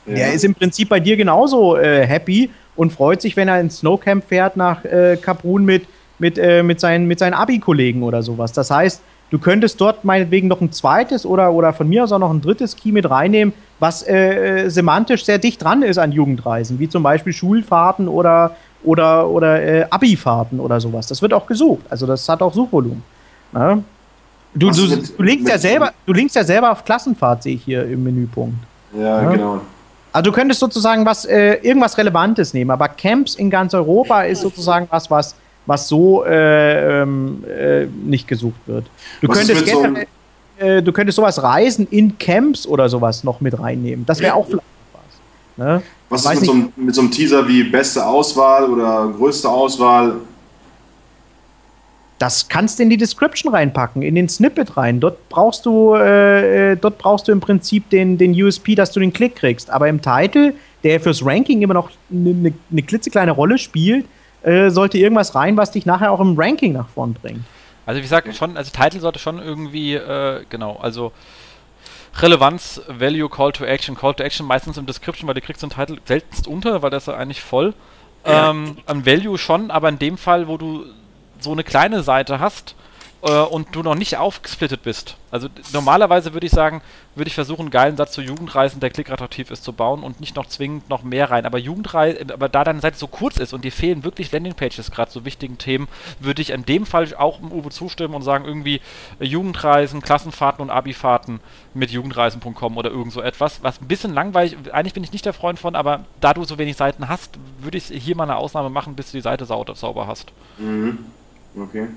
Ja. Der ist im Prinzip bei dir genauso äh, happy und freut sich, wenn er ins Snowcamp fährt nach Kaprun mit, mit, äh, mit, seinen, mit seinen Abi-Kollegen oder sowas. Das heißt, du könntest dort meinetwegen noch ein zweites oder, oder von mir aus auch noch ein drittes Key mit reinnehmen, was äh, semantisch sehr dicht dran ist an Jugendreisen, wie zum Beispiel Schulfahrten oder, oder, oder äh, Abi-Fahrten oder sowas. Das wird auch gesucht. Also das hat auch Suchvolumen. Ja? Du, du, mit, du, linkst ja selber, du linkst ja selber auf Klassenfahrt, sehe ich hier im Menüpunkt. Ja, ja? genau. Also du könntest sozusagen was, äh, irgendwas Relevantes nehmen, aber Camps in ganz Europa ist sozusagen was, was, was so äh, ähm, äh, nicht gesucht wird. Du was könntest generell, so äh, du könntest sowas Reisen in Camps oder sowas noch mit reinnehmen. Das wäre auch vielleicht was. Ne? Was ist mit so, einem, mit so, einem, Teaser wie beste Auswahl oder größte Auswahl? Das kannst du in die Description reinpacken, in den Snippet rein. Dort brauchst du, äh, äh dort brauchst du im Prinzip den, den USP, dass du den Klick kriegst. Aber im Titel, der fürs Ranking immer noch eine ne, ne klitzekleine Rolle spielt, äh, sollte irgendwas rein, was dich nachher auch im Ranking nach vorn bringt. Also wie gesagt, schon, also Titel sollte schon irgendwie, äh, genau, also Relevanz, Value, Call to Action. Call to Action meistens im Description, weil du kriegst den Titel seltenst unter, weil das ist eigentlich voll. Ja. Ähm, am Value schon, aber in dem Fall, wo du so eine kleine Seite hast, äh, und du noch nicht aufgesplittet bist. Also normalerweise würde ich sagen, würde ich versuchen, einen geilen Satz zu Jugendreisen, der klickattraktiv ist, zu bauen und nicht noch zwingend noch mehr rein. Aber Jugendreisen, aber da deine Seite so kurz ist und dir fehlen wirklich Landingpages gerade zu wichtigen Themen, würde ich in dem Fall auch im Uwe zustimmen und sagen, irgendwie äh, Jugendreisen, Klassenfahrten und Abifahrten mit jugendreisen.com oder irgend so etwas, was ein bisschen langweilig, eigentlich bin ich nicht der Freund von, aber da du so wenig Seiten hast, würde ich hier mal eine Ausnahme machen, bis du die Seite sauber hast. Mhm. Okay.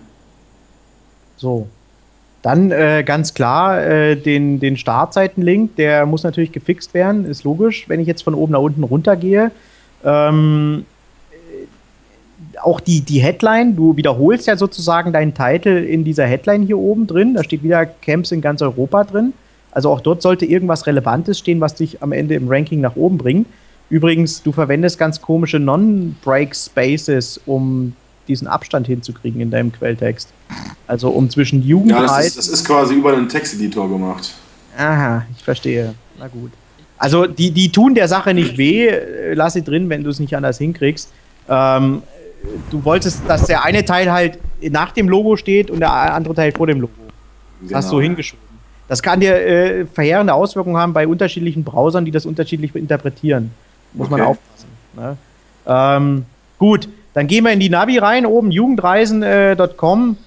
So. Dann äh, ganz klar äh, den, den Startseitenlink, der muss natürlich gefixt werden, ist logisch, wenn ich jetzt von oben nach unten runtergehe. Ähm, äh, auch die, die Headline, du wiederholst ja sozusagen deinen Titel in dieser Headline hier oben drin. Da steht wieder Camps in ganz Europa drin. Also auch dort sollte irgendwas Relevantes stehen, was dich am Ende im Ranking nach oben bringt. Übrigens, du verwendest ganz komische Non-Break Spaces, um diesen Abstand hinzukriegen in deinem Quelltext. Also um zwischen Jugend. Ja, das ist, das ist quasi über einen Texteditor gemacht. Aha, ich verstehe. Na gut. Also die, die tun der Sache nicht weh, lass sie drin, wenn du es nicht anders hinkriegst. Ähm, du wolltest, dass der eine Teil halt nach dem Logo steht und der andere Teil vor dem Logo. Das genau. hast du hingeschoben. Das kann dir äh, verheerende Auswirkungen haben bei unterschiedlichen Browsern, die das unterschiedlich interpretieren. Muss okay. man aufpassen. Ne? Ähm, gut, dann gehen wir in die Navi rein, oben jugendreisen.com.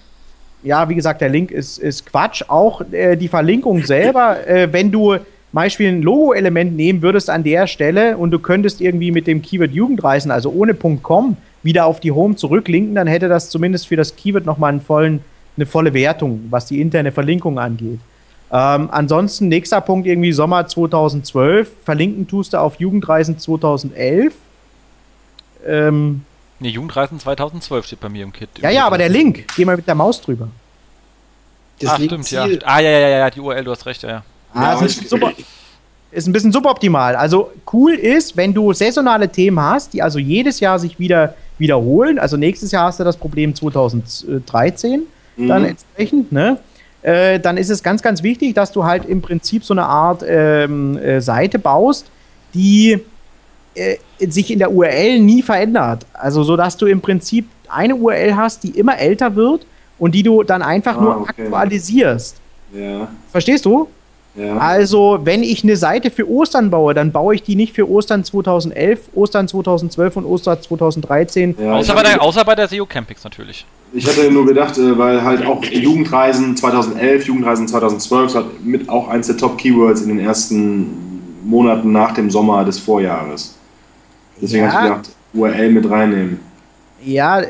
Äh, ja, wie gesagt, der Link ist, ist Quatsch. Auch äh, die Verlinkung selber, äh, wenn du Beispiel ein Logo-Element nehmen würdest an der Stelle und du könntest irgendwie mit dem Keyword Jugendreisen, also ohne .com, wieder auf die Home zurücklinken, dann hätte das zumindest für das Keyword nochmal einen vollen, eine volle Wertung, was die interne Verlinkung angeht. Ähm, ansonsten, nächster Punkt irgendwie Sommer 2012. Verlinken tust du auf Jugendreisen 2011. Ähm, Ne, Jugendreisen 2012 steht bei mir im Kit. Ja, ja, aber der Link, geh mal mit der Maus drüber. Das ah, stimmt, Ziel. ja. Ah, ja, ja, ja, die URL, du hast recht, ja. ja. Ah, ja, ist, super, ist ein bisschen suboptimal. Also cool ist, wenn du saisonale Themen hast, die also jedes Jahr sich wieder wiederholen. Also nächstes Jahr hast du das Problem 2013 mhm. dann entsprechend, ne? Äh, dann ist es ganz, ganz wichtig, dass du halt im Prinzip so eine Art ähm, äh, Seite baust, die äh, sich in der URL nie verändert. Also so, dass du im Prinzip eine URL hast, die immer älter wird und die du dann einfach ah, nur okay. aktualisierst. Ja. Verstehst du? Ja. Also, wenn ich eine Seite für Ostern baue, dann baue ich die nicht für Ostern 2011, Ostern 2012 und Ostern 2013. Ja, außer, bei der, außer bei der SEO Campings natürlich. Ich hatte nur gedacht, äh, weil halt auch Jugendreisen 2011, Jugendreisen 2012 hat mit auch eins der Top-Keywords in den ersten Monaten nach dem Sommer des Vorjahres. Deswegen ja. habe ich gedacht, URL mit reinnehmen. Ja,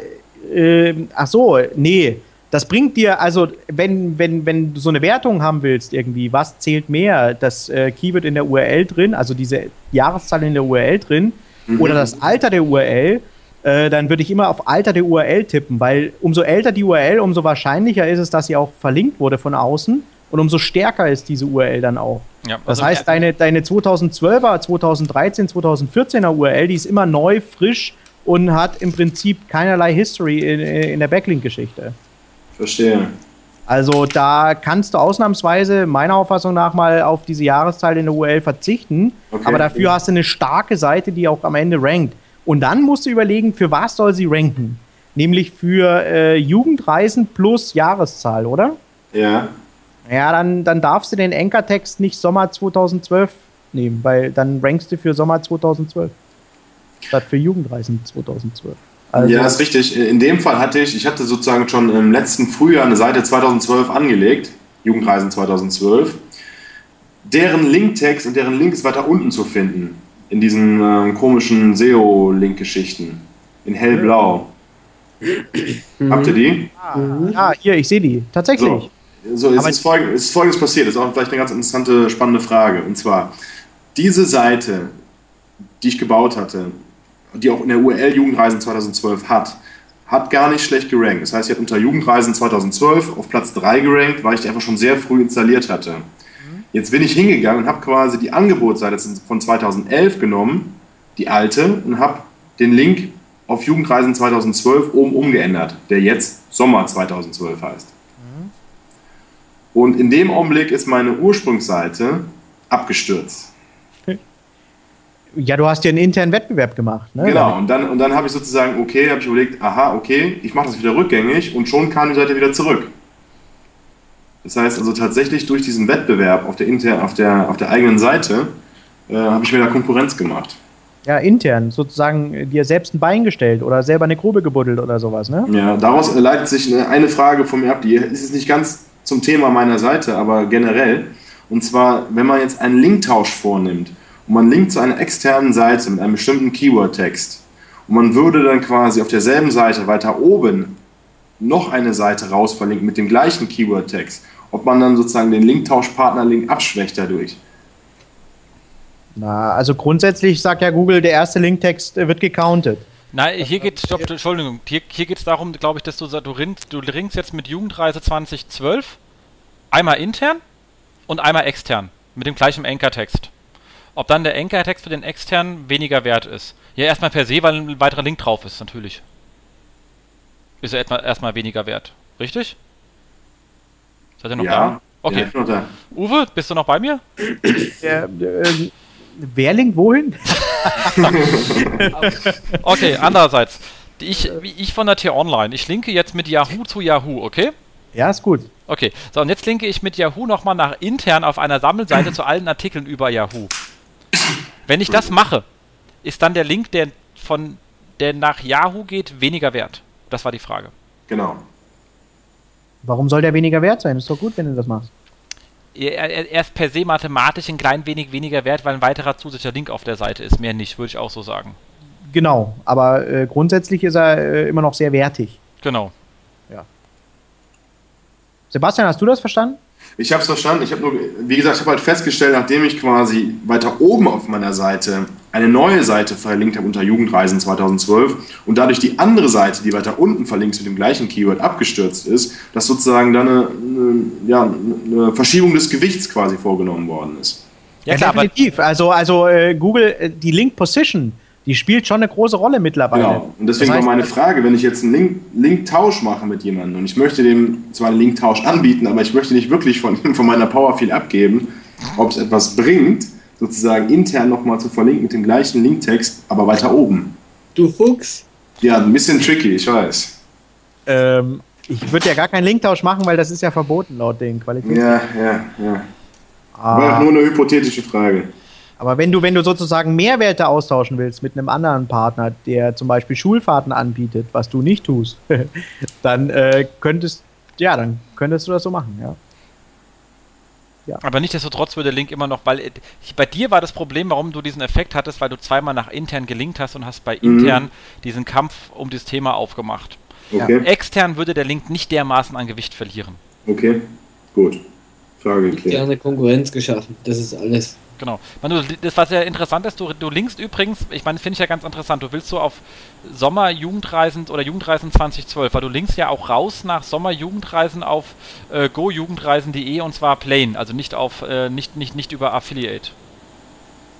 äh, ach so, nee. Das bringt dir, also wenn, wenn, wenn du so eine Wertung haben willst, irgendwie, was zählt mehr? Das äh, Keyword in der URL drin, also diese Jahreszahl in der URL drin, mhm. oder das Alter der URL, äh, dann würde ich immer auf Alter der URL tippen, weil umso älter die URL, umso wahrscheinlicher ist es, dass sie auch verlinkt wurde von außen und umso stärker ist diese URL dann auch. Ja, also das heißt, deine, deine 2012er, 2013, 2014er URL, die ist immer neu, frisch und hat im Prinzip keinerlei History in, in der Backlink-Geschichte. Verstehe. Also da kannst du ausnahmsweise meiner Auffassung nach mal auf diese Jahreszahl in der URL verzichten, okay. aber dafür hast du eine starke Seite, die auch am Ende rankt. Und dann musst du überlegen, für was soll sie ranken? Nämlich für äh, Jugendreisen plus Jahreszahl, oder? Ja. Ja, dann, dann darfst du den Anchor-Text nicht Sommer 2012 nehmen, weil dann rankst du für Sommer 2012 statt für Jugendreisen 2012. Also ja, ist richtig. In dem Fall hatte ich, ich hatte sozusagen schon im letzten Frühjahr eine Seite 2012 angelegt, Jugendreisen 2012. Deren Linktext und deren Link ist weiter unten zu finden, in diesen äh, komischen SEO-Link-Geschichten, in hellblau. Mhm. Habt ihr die? Ah, ja, hier, ich sehe die, tatsächlich. So, so es, ist es ist Folgendes passiert, das ist auch vielleicht eine ganz interessante, spannende Frage. Und zwar, diese Seite, die ich gebaut hatte, die auch in der URL Jugendreisen 2012 hat, hat gar nicht schlecht gerankt. Das heißt, sie hat unter Jugendreisen 2012 auf Platz 3 gerankt, weil ich die einfach schon sehr früh installiert hatte. Jetzt bin ich hingegangen und habe quasi die Angebotsseite von 2011 genommen, die alte, und habe den Link auf Jugendreisen 2012 oben umgeändert, der jetzt Sommer 2012 heißt. Und in dem Augenblick ist meine Ursprungsseite abgestürzt. Ja, du hast ja einen internen Wettbewerb gemacht. Ne? Genau, und dann, und dann habe ich sozusagen, okay, habe ich überlegt, aha, okay, ich mache das wieder rückgängig und schon kam die Seite wieder zurück. Das heißt also tatsächlich durch diesen Wettbewerb auf der, inter, auf der, auf der eigenen Seite äh, habe ich mir da Konkurrenz gemacht. Ja, intern, sozusagen dir selbst ein Bein gestellt oder selber eine Grube gebuddelt oder sowas, ne? Ja, daraus leitet sich eine Frage von mir ab, die ist jetzt nicht ganz zum Thema meiner Seite, aber generell. Und zwar, wenn man jetzt einen Linktausch vornimmt und man linkt zu einer externen Seite mit einem bestimmten Keyword-Text und man würde dann quasi auf derselben Seite weiter oben noch eine Seite rausverlinken mit dem gleichen Keyword-Text, ob man dann sozusagen den Linktauschpartner-Link abschwächt dadurch. Na, also grundsätzlich sagt ja Google, der erste Linktext wird gecountet. Nein, hier geht es, Entschuldigung, hier, hier geht es darum, glaube ich, dass du, du, ringst, du ringst jetzt mit Jugendreise 2012 einmal intern und einmal extern mit dem gleichen Anchor-Text ob dann der Anchor-Text für den externen weniger wert ist. Ja, erstmal per se, weil ein weiterer Link drauf ist, natürlich. Ist er erstmal, erstmal weniger wert. Richtig? Seid ihr noch ja. da? Okay. Ja, da. Uwe, bist du noch bei mir? Der, äh, wer linkt wohin? <laughs> okay, andererseits. Ich, ich von der T-Online, ich linke jetzt mit Yahoo zu Yahoo, okay? Ja, ist gut. Okay, so und jetzt linke ich mit Yahoo nochmal nach intern auf einer Sammelseite zu allen Artikeln über Yahoo. Wenn ich das mache, ist dann der Link, der von der nach Yahoo geht, weniger wert? Das war die Frage. Genau. Warum soll der weniger wert sein? Ist doch gut, wenn du das machst. Er, er, ist per se mathematisch ein klein wenig weniger wert, weil ein weiterer zusätzlicher Link auf der Seite ist. Mehr nicht, würde ich auch so sagen. Genau, aber äh, grundsätzlich ist er äh, immer noch sehr wertig. Genau. Ja. Sebastian, hast du das verstanden? Ich habe es verstanden. Ich habe nur, wie gesagt, ich habe halt festgestellt, nachdem ich quasi weiter oben auf meiner Seite eine neue Seite verlinkt habe unter Jugendreisen 2012 und dadurch die andere Seite, die weiter unten verlinkt mit dem gleichen Keyword abgestürzt ist, dass sozusagen dann eine, ja, eine Verschiebung des Gewichts quasi vorgenommen worden ist. Ja, klar, definitiv. Also, also äh, Google, äh, die Link Position, die spielt schon eine große Rolle mittlerweile. Genau. Und deswegen das heißt, war meine Frage, wenn ich jetzt einen Link, Link-Tausch mache mit jemandem und ich möchte dem zwar einen Link-Tausch anbieten, aber ich möchte nicht wirklich von, <laughs> von meiner Power viel abgeben, ob es etwas bringt, sozusagen intern nochmal zu verlinken mit dem gleichen Linktext, aber weiter oben. Du Fuchs. Ja, ein bisschen tricky, ich weiß. Ähm, ich würde ja gar keinen Linktausch machen, weil das ist ja verboten laut den Qualitäten. Ja, ja, ja. Ah. War nur eine hypothetische Frage. Aber wenn du, wenn du sozusagen Mehrwerte austauschen willst mit einem anderen Partner, der zum Beispiel Schulfahrten anbietet, was du nicht tust, <laughs> dann äh, könntest, ja, dann könntest du das so machen, ja. Ja. Aber nichtsdestotrotz würde der Link immer noch, weil äh, bei dir war das Problem, warum du diesen Effekt hattest, weil du zweimal nach intern gelinkt hast und hast bei intern mhm. diesen Kampf um das Thema aufgemacht. Okay. Extern würde der Link nicht dermaßen an Gewicht verlieren. Okay, gut. Frage geklärt. Gerne Konkurrenz geschaffen, das ist alles. Genau. Manu, das was ja interessant ist, du, du linkst übrigens, ich meine, finde ich ja ganz interessant, du willst so auf Sommer Jugendreisen oder Jugendreisen 2012, weil du linkst ja auch raus nach Sommer Jugendreisen auf äh, gojugendreisen.de und zwar plain, also nicht auf äh, nicht, nicht, nicht über Affiliate.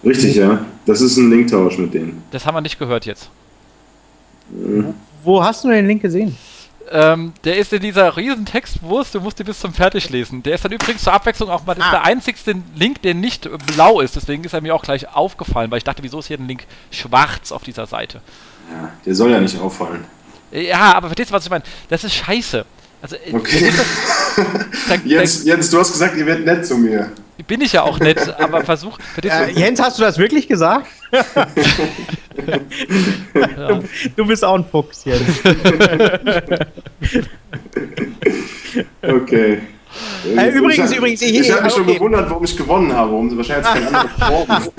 Richtig, ja. Das ist ein Linktausch mit denen. Das haben wir nicht gehört jetzt. Mhm. Wo hast du den Link gesehen? Ähm, der ist in dieser riesen Textwurst, du musst die bis zum Fertiglesen. Der ist dann übrigens zur Abwechslung auch mal, das ah. ist der einzigste Link, der nicht blau ist. Deswegen ist er mir auch gleich aufgefallen, weil ich dachte, wieso ist hier ein Link schwarz auf dieser Seite? Ja, der soll ja nicht auffallen. Ja, aber verstehst du, was ich meine? Das ist scheiße. Also, äh, okay. <laughs> da, Jens, Jens, du hast gesagt, ihr werdet nett zu mir. Bin ich ja auch nett, <laughs> aber versuch. Äh, Jens, hast du das wirklich gesagt? <laughs> du, du, bist auch ein Fuchs, Jens. okay. Äh, übrigens, ich, übrigens, ich, ich habe mich okay. schon gewundert, warum ich gewonnen habe, warum sie wahrscheinlich kein anderes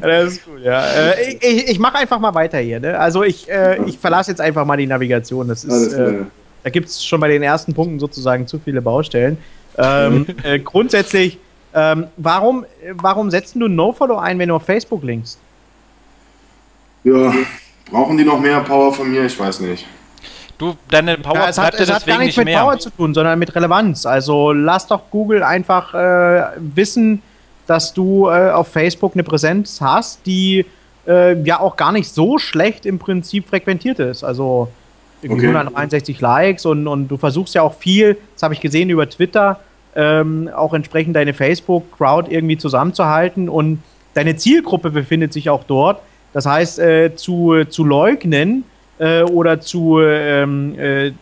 Das ist gut, ja. Äh, ich, ich mache einfach mal weiter hier. Ne? Also ich, äh, ich verlasse jetzt einfach mal die Navigation. Das ist, äh, da gibt es schon bei den ersten Punkten sozusagen zu viele Baustellen. Ähm, äh, grundsätzlich, ähm, warum, warum setzt du NoFollow ein, wenn du auf Facebook linkst? Ja, brauchen die noch mehr Power von mir? Ich weiß nicht. Du, deine Power ja, es hat, es hat gar nichts nicht mit mehr. Power zu tun, sondern mit Relevanz. Also lass doch Google einfach äh, wissen, dass du äh, auf Facebook eine Präsenz hast, die äh, ja auch gar nicht so schlecht im Prinzip frequentiert ist. Also irgendwie okay. 161 Likes und, und du versuchst ja auch viel, das habe ich gesehen über Twitter, ähm, auch entsprechend deine Facebook-Crowd irgendwie zusammenzuhalten und deine Zielgruppe befindet sich auch dort. Das heißt, äh, zu, zu leugnen äh, oder zu ähm, äh,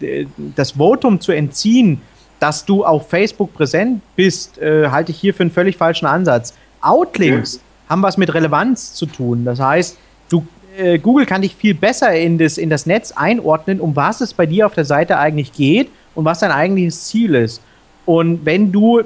das Votum zu entziehen, dass du auf Facebook präsent bist, äh, halte ich hier für einen völlig falschen Ansatz. Outlinks okay. haben was mit Relevanz zu tun. Das heißt, äh, Google kann dich viel besser in das, in das Netz einordnen, um was es bei dir auf der Seite eigentlich geht und was dein eigentliches Ziel ist. Und wenn du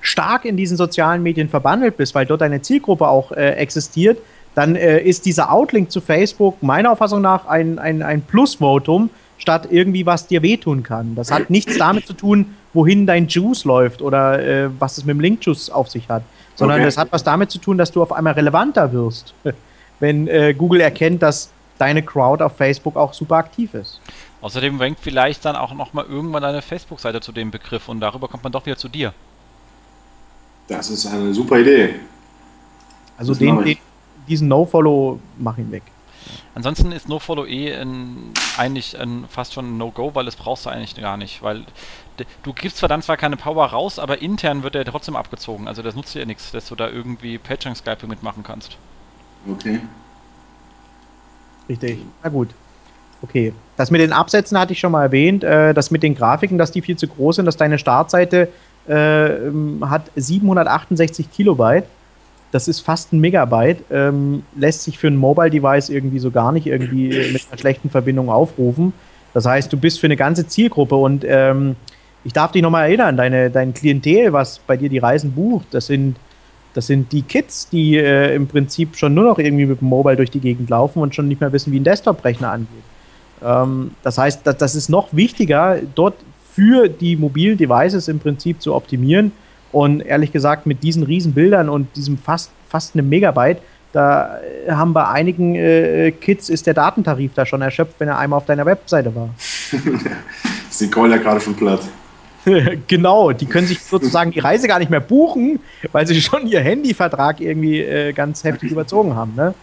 stark in diesen sozialen Medien verbandelt bist, weil dort deine Zielgruppe auch äh, existiert, dann äh, ist dieser Outlink zu Facebook meiner Auffassung nach ein, ein, ein Plusvotum, statt irgendwie was dir wehtun kann. Das hat nichts damit zu tun, wohin dein Juice läuft oder äh, was es mit dem Link-Juice auf sich hat, sondern okay. hat was damit zu tun, dass du auf einmal relevanter wirst. <laughs> wenn äh, Google erkennt, dass deine Crowd auf Facebook auch super aktiv ist. Außerdem rankt vielleicht dann auch nochmal irgendwann deine Facebook-Seite zu dem Begriff und darüber kommt man doch wieder zu dir. Das ist eine super Idee. Also den, den, diesen No-Follow mach ihn weg. Ansonsten ist No-Follow eh ein, eigentlich ein, fast schon ein No-Go, weil das brauchst du eigentlich gar nicht. Weil du gibst zwar dann zwar keine Power raus, aber intern wird er trotzdem abgezogen. Also das nutzt dir nichts, dass du da irgendwie Paging-Skyping mitmachen kannst. Okay. Richtig. Na gut. Okay. Das mit den Absätzen hatte ich schon mal erwähnt. Äh, das mit den Grafiken, dass die viel zu groß sind, dass deine Startseite äh, hat 768 Kilobyte. Das ist fast ein Megabyte. Ähm, lässt sich für ein Mobile-Device irgendwie so gar nicht irgendwie mit einer schlechten Verbindung aufrufen. Das heißt, du bist für eine ganze Zielgruppe und ähm, ich darf dich nochmal erinnern, deine, dein Klientel, was bei dir die Reisen bucht, das sind das sind die Kids, die äh, im Prinzip schon nur noch irgendwie mit dem Mobile durch die Gegend laufen und schon nicht mehr wissen, wie ein Desktop-Rechner angeht. Ähm, das heißt, das, das ist noch wichtiger, dort für die mobilen Devices im Prinzip zu optimieren. Und ehrlich gesagt, mit diesen riesen Bildern und diesem fast, fast einem Megabyte, da äh, haben bei einigen äh, Kids ist der Datentarif da schon erschöpft, wenn er einmal auf deiner Webseite war. <laughs> Sie callen ja gerade schon platt. <laughs> genau, die können sich sozusagen die Reise gar nicht mehr buchen, weil sie schon ihr Handyvertrag irgendwie äh, ganz heftig überzogen haben, ne?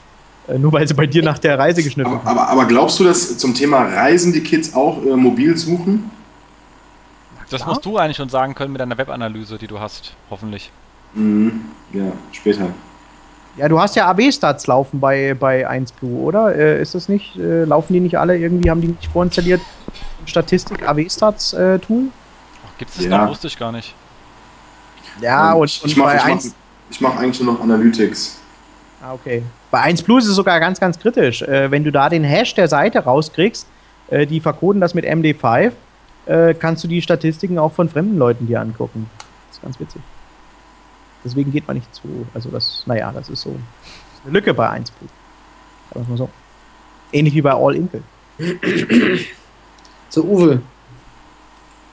Äh, nur weil sie bei dir nach der Reise geschnitten aber, haben. Aber, aber, glaubst du, dass zum Thema Reisen die Kids auch äh, mobil suchen? Das musst du eigentlich schon sagen können mit deiner Webanalyse, die du hast, hoffentlich. Mhm. Ja, später. Ja, du hast ja AB-Stats laufen bei, bei 1Blue, oder? Äh, ist das nicht? Äh, laufen die nicht alle irgendwie? Haben die nicht vorinstalliert? Statistik AB-Stats-Tool? Äh, Gibt es das ja. noch? Wusste ich gar nicht. Ja, und, und, und ich mach, bei ich 1. ich mache eigentlich nur noch Analytics. Ah, okay. Bei 1 Plus ist es sogar ganz, ganz kritisch. Äh, wenn du da den Hash der Seite rauskriegst, äh, die verkoden das mit MD5, äh, kannst du die Statistiken auch von fremden Leuten dir angucken. Das ist ganz witzig. Deswegen geht man nicht zu. Also das, naja, das ist so das ist eine Lücke bei 1 Plus. Sagen wir mal so. Ähnlich wie bei All Inkle. <clears throat> so, Uwe.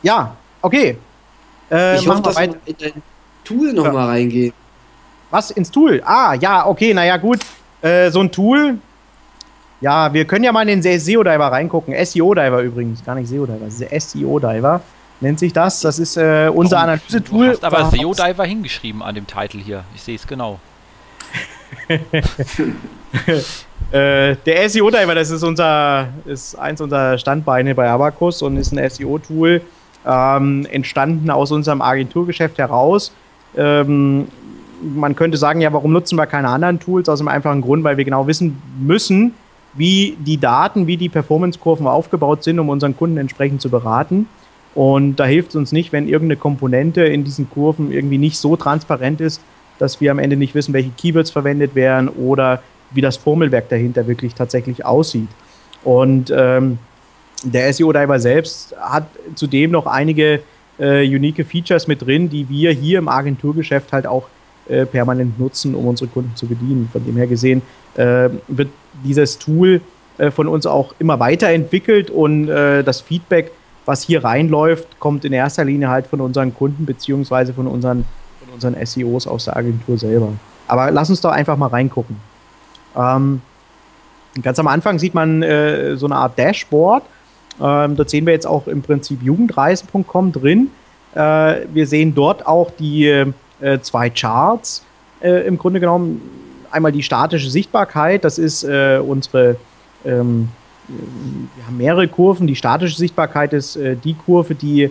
Ja, okay. Äh, ich hoffe, dass weiter. in dein Tool nochmal ja. reingehen. Was? Ins Tool? Ah, ja, okay, naja, gut. Äh, so ein Tool. Ja, wir können ja mal in den SEO-Diver reingucken. SEO-Diver übrigens, gar nicht SEO-Diver, SEO-Diver nennt sich das. Das ist äh, unser Analysetool. Du hast aber SEO-Diver hingeschrieben an dem Titel hier. Ich sehe es genau. <laughs> äh, der SEO-Diver, das ist unser, ist eins unserer Standbeine bei Abacus und ist ein SEO-Tool, ähm, entstanden aus unserem Agenturgeschäft heraus. Ähm, man könnte sagen, ja, warum nutzen wir keine anderen Tools? Aus dem einfachen Grund, weil wir genau wissen müssen, wie die Daten, wie die Performance-Kurven aufgebaut sind, um unseren Kunden entsprechend zu beraten. Und da hilft es uns nicht, wenn irgendeine Komponente in diesen Kurven irgendwie nicht so transparent ist, dass wir am Ende nicht wissen, welche Keywords verwendet werden oder wie das Formelwerk dahinter wirklich tatsächlich aussieht. Und ähm, der SEO-Diver selbst hat zudem noch einige äh, unique Features mit drin, die wir hier im Agenturgeschäft halt auch äh, permanent nutzen, um unsere Kunden zu bedienen. Von dem her gesehen äh, wird dieses Tool äh, von uns auch immer weiterentwickelt und äh, das Feedback was hier reinläuft, kommt in erster Linie halt von unseren Kunden beziehungsweise von unseren, von unseren SEOs aus der Agentur selber. Aber lass uns doch einfach mal reingucken. Ähm, ganz am Anfang sieht man äh, so eine Art Dashboard. Ähm, dort sehen wir jetzt auch im Prinzip jugendreisen.com drin. Äh, wir sehen dort auch die äh, zwei Charts. Äh, Im Grunde genommen einmal die statische Sichtbarkeit, das ist äh, unsere ähm, wir haben mehrere Kurven. Die statische Sichtbarkeit ist äh, die Kurve, die äh,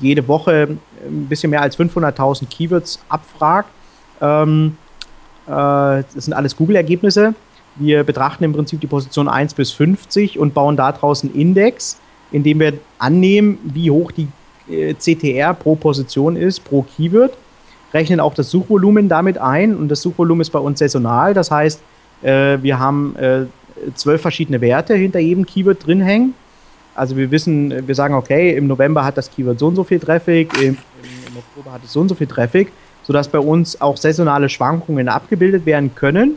jede Woche ein bisschen mehr als 500.000 Keywords abfragt. Ähm, äh, das sind alles Google-Ergebnisse. Wir betrachten im Prinzip die Position 1 bis 50 und bauen daraus einen Index, in dem wir annehmen, wie hoch die äh, CTR pro Position ist, pro Keyword. Rechnen auch das Suchvolumen damit ein und das Suchvolumen ist bei uns saisonal. Das heißt, äh, wir haben äh, zwölf verschiedene Werte hinter jedem Keyword drin hängen. Also wir wissen, wir sagen, okay, im November hat das Keyword so und so viel Traffic, im, im Oktober hat es so und so viel Traffic, sodass bei uns auch saisonale Schwankungen abgebildet werden können.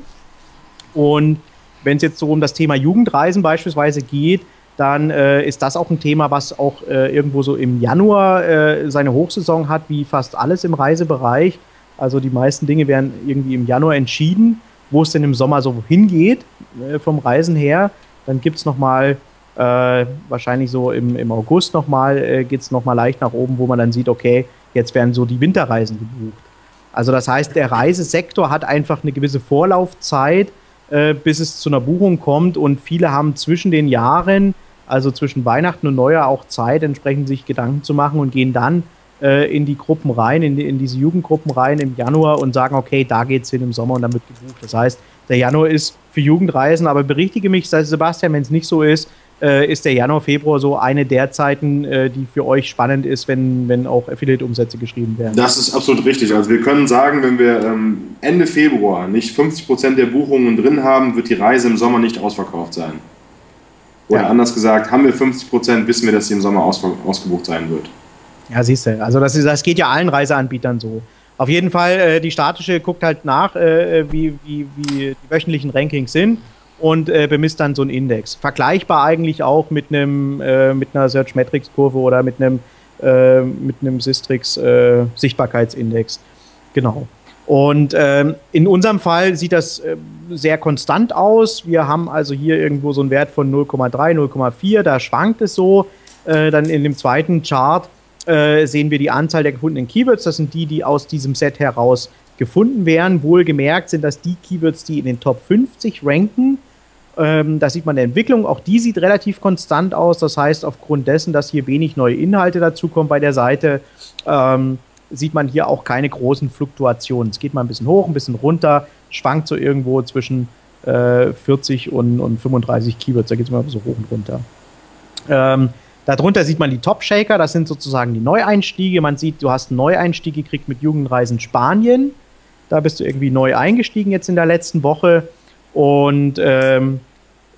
Und wenn es jetzt so um das Thema Jugendreisen beispielsweise geht, dann äh, ist das auch ein Thema, was auch äh, irgendwo so im Januar äh, seine Hochsaison hat, wie fast alles im Reisebereich. Also die meisten Dinge werden irgendwie im Januar entschieden wo es denn im Sommer so hingeht äh, vom Reisen her. Dann gibt es nochmal, äh, wahrscheinlich so im, im August nochmal, äh, geht es nochmal leicht nach oben, wo man dann sieht, okay, jetzt werden so die Winterreisen gebucht. Also das heißt, der Reisesektor hat einfach eine gewisse Vorlaufzeit, äh, bis es zu einer Buchung kommt und viele haben zwischen den Jahren, also zwischen Weihnachten und Neujahr auch Zeit, entsprechend sich Gedanken zu machen und gehen dann äh, in die Gruppen rein, in, die, in diese Jugendgruppen rein im Januar und sagen, okay, da geht's hin im Sommer und dann wird gebucht. Das heißt, der Januar ist für Jugendreisen, aber berichtige mich, Sebastian, wenn es nicht so ist, äh, ist der Januar, Februar so eine der Zeiten, äh, die für euch spannend ist, wenn, wenn auch Affiliate-Umsätze geschrieben werden? Das ist absolut richtig. Also wir können sagen, wenn wir ähm, Ende Februar nicht 50% der Buchungen drin haben, wird die Reise im Sommer nicht ausverkauft sein. Oder ja. anders gesagt, haben wir 50%, wissen wir, dass sie im Sommer ausgebucht sein wird. Ja, siehst du. Also das, das geht ja allen Reiseanbietern so. Auf jeden Fall, äh, die statische guckt halt nach, äh, wie, wie, wie die wöchentlichen Rankings sind und äh, bemisst dann so einen Index. Vergleichbar eigentlich auch mit einem äh, mit einer Search Metrics Kurve oder mit einem äh, mit einem Sistrix äh, Sichtbarkeitsindex. Genau. Und ähm, in unserem Fall sieht das äh, sehr konstant aus. Wir haben also hier irgendwo so einen Wert von 0,3, 0,4. Da schwankt es so. Äh, dann in dem zweiten Chart sehen wir die Anzahl der gefundenen Keywords. Das sind die, die aus diesem Set heraus gefunden werden. Wohlgemerkt sind das die Keywords, die in den Top 50 ranken. Ähm, da sieht man eine Entwicklung. Auch die sieht relativ konstant aus. Das heißt, aufgrund dessen, dass hier wenig neue Inhalte dazukommen bei der Seite, ähm, sieht man hier auch keine großen Fluktuationen. Es geht mal ein bisschen hoch, ein bisschen runter, schwankt so irgendwo zwischen äh, 40 und, und 35 Keywords. Da geht es mal so hoch und runter. Ähm, darunter sieht man die Top-Shaker, das sind sozusagen die Neueinstiege. Man sieht, du hast einen Neueinstieg gekriegt mit Jugendreisen Spanien. Da bist du irgendwie neu eingestiegen jetzt in der letzten Woche und ähm,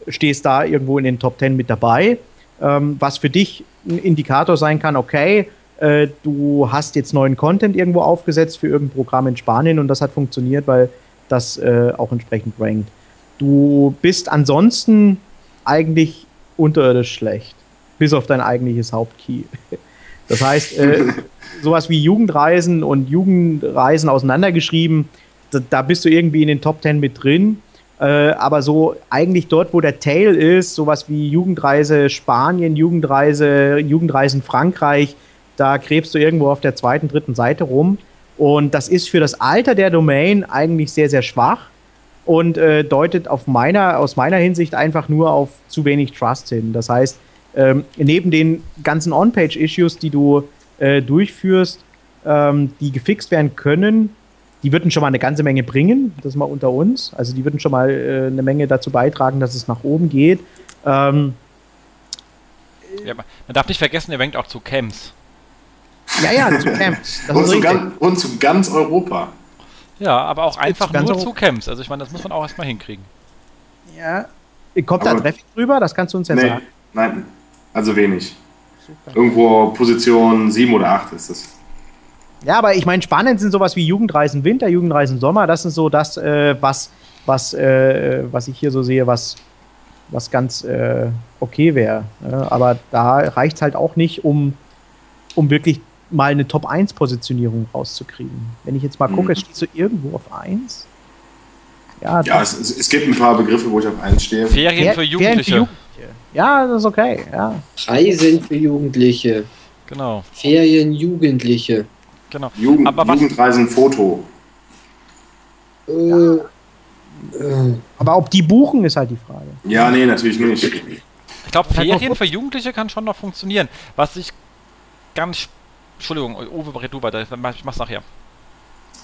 stehst da irgendwo in den Top 10 mit dabei. Ähm, was für dich ein Indikator sein kann, okay, äh, du hast jetzt neuen Content irgendwo aufgesetzt für irgendein Programm in Spanien und das hat funktioniert, weil das äh, auch entsprechend rankt. Du bist ansonsten eigentlich unterirdisch schlecht, bis auf dein eigentliches Hauptkey. <laughs> Das heißt, äh, <laughs> sowas wie Jugendreisen und Jugendreisen auseinandergeschrieben, da, da, bist du irgendwie in den Top 10 mit drin. Äh, aber so eigentlich dort, wo der Tail ist, sowas wie Jugendreise Spanien, Jugendreise, Jugendreisen Frankreich, da gräbst du irgendwo auf der zweiten, dritten Seite rum. Und das ist für das Alter der Domain eigentlich sehr, sehr schwach und äh, deutet auf meiner, aus meiner Hinsicht einfach nur auf zu wenig Trust hin. Das heißt, ähm, neben den ganzen On-Page-Issues, die du äh, durchführst, ähm, die gefixt werden können, die würden schon mal eine ganze Menge bringen, das mal unter uns. Also die würden schon mal äh, eine Menge dazu beitragen, dass es nach oben geht. Ähm, ja, man darf nicht vergessen, er wenkt auch zu Camps. Ja, ja, zu Camps. und, zu ganz, und, zu ganz, Europa. Ja, aber auch einfach nur Europa. zu Camps. Also ich meine, das muss man auch erstmal hinkriegen. Ja. Kommt aber da Traffic drüber? Das kannst du uns ja nee, sagen. Nein, also wenig. Super. Irgendwo Position 7 oder 8 ist es. Ja, aber ich meine, spannend sind sowas wie Jugendreisen Winter, Jugendreisen Sommer. Das ist so das, äh, was, was, äh, was ich hier so sehe, was, was ganz äh, okay wäre. aber da reicht es halt auch nicht, um, um wirklich mal eine Top-1-Positionierung rauszukriegen. Wenn ich jetzt mal gucke, mhm. stehst du irgendwo auf 1? Ja, ja es, es, gibt ein paar Begriffe, wo ich auf 1 stehe. Ferien für Jugendliche. Ferien für Jugendliche. Ja, das ist okay. Ja. Reisen für Jugendliche. Genau. Ferien Jugendliche. Genau. Jugend, Aber Jugendreisen Foto. Äh, äh. Aber ob die buchen, ist halt die Frage. Ja, nee, natürlich nicht. Ich glaube, Ferien für Jugendliche kann schon noch funktionieren. Was ich ganz Entschuldigung, Uwe, red du weiter, ich mach's nachher.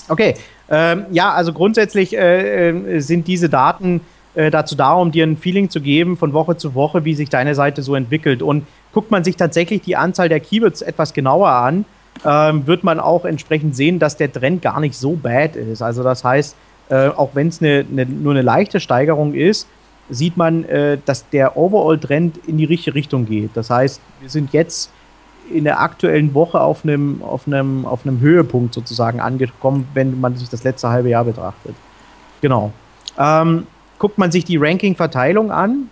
Okay, ähm, ja, also grundsätzlich äh, äh, sind diese Daten äh, dazu da, um dir ein Feeling zu geben von Woche zu Woche, wie sich deine Seite so entwickelt. Und guckt man sich tatsächlich die Anzahl der Keywords etwas genauer an, ähm, wird man auch entsprechend sehen, dass der Trend gar nicht so bad ist. Also das heißt, äh, auch wenn es ne, ne, nur eine leichte Steigerung ist, sieht man, äh, dass der Overall-Trend in die richtige Richtung geht. Das heißt, wir sind jetzt in der aktuellen Woche auf einem, auf auf Höhepunkt sozusagen angekommen, wenn man sich das letzte halbe Jahr betrachtet. Genau. Ähm, guckt man sich die Ranking-Verteilung an,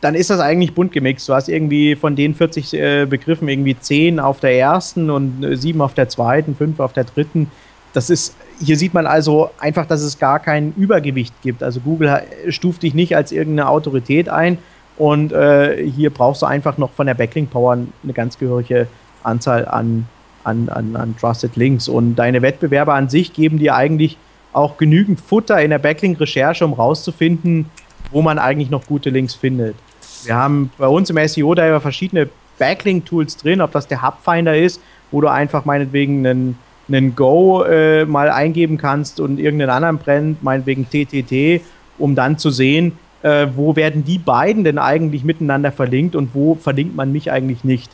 dann ist das eigentlich bunt gemixt. Du hast irgendwie von den 40 äh, Begriffen irgendwie 10 auf der ersten und äh, 7 auf der zweiten, 5 auf der dritten. Das ist, hier sieht man also einfach, dass es gar kein Übergewicht gibt. Also Google stuft dich nicht als irgendeine Autorität ein, und äh, hier brauchst du einfach noch von der Backlink Power eine ganz gehörige Anzahl an, an, an, an Trusted Links. Und deine Wettbewerber an sich geben dir eigentlich auch genügend Futter in der Backlink-Recherche, um rauszufinden, wo man eigentlich noch gute Links findet. Wir haben bei uns im SEO da ja verschiedene Backlink-Tools drin, ob das der Hubfinder ist, wo du einfach meinetwegen einen, einen Go äh, mal eingeben kannst und irgendeinen anderen brennt, meinetwegen TTT, um dann zu sehen, äh, wo werden die beiden denn eigentlich miteinander verlinkt und wo verlinkt man mich eigentlich nicht.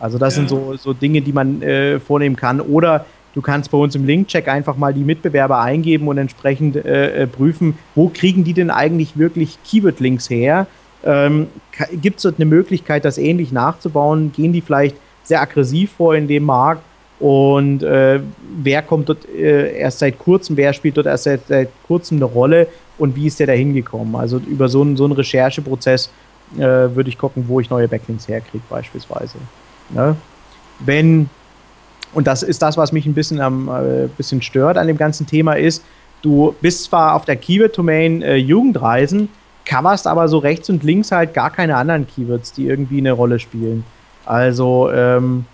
Also das ja. sind so, so Dinge, die man äh, vornehmen kann. Oder du kannst bei uns im Linkcheck einfach mal die Mitbewerber eingeben und entsprechend äh, äh prüfen, wo kriegen die denn eigentlich wirklich Keyword-Links her? Ähm, Gibt es dort eine Möglichkeit, das ähnlich nachzubauen? Gehen die vielleicht sehr aggressiv vor in dem Markt? Und äh, wer kommt dort äh, erst seit kurzem, wer spielt dort erst seit, seit kurzem eine Rolle? und wie ist der da hingekommen. Also über so einen, so einen Rechercheprozess äh, würde ich gucken, wo ich neue Backlinks herkriege, beispielsweise. Ne? Wenn, und das ist das, was mich ein bisschen, am, äh, bisschen stört an dem ganzen Thema, ist, du bist zwar auf der Keyword-Domain äh, Jugendreisen, coverst aber so rechts und links halt gar keine anderen Keywords, die irgendwie eine Rolle spielen. Also ähm,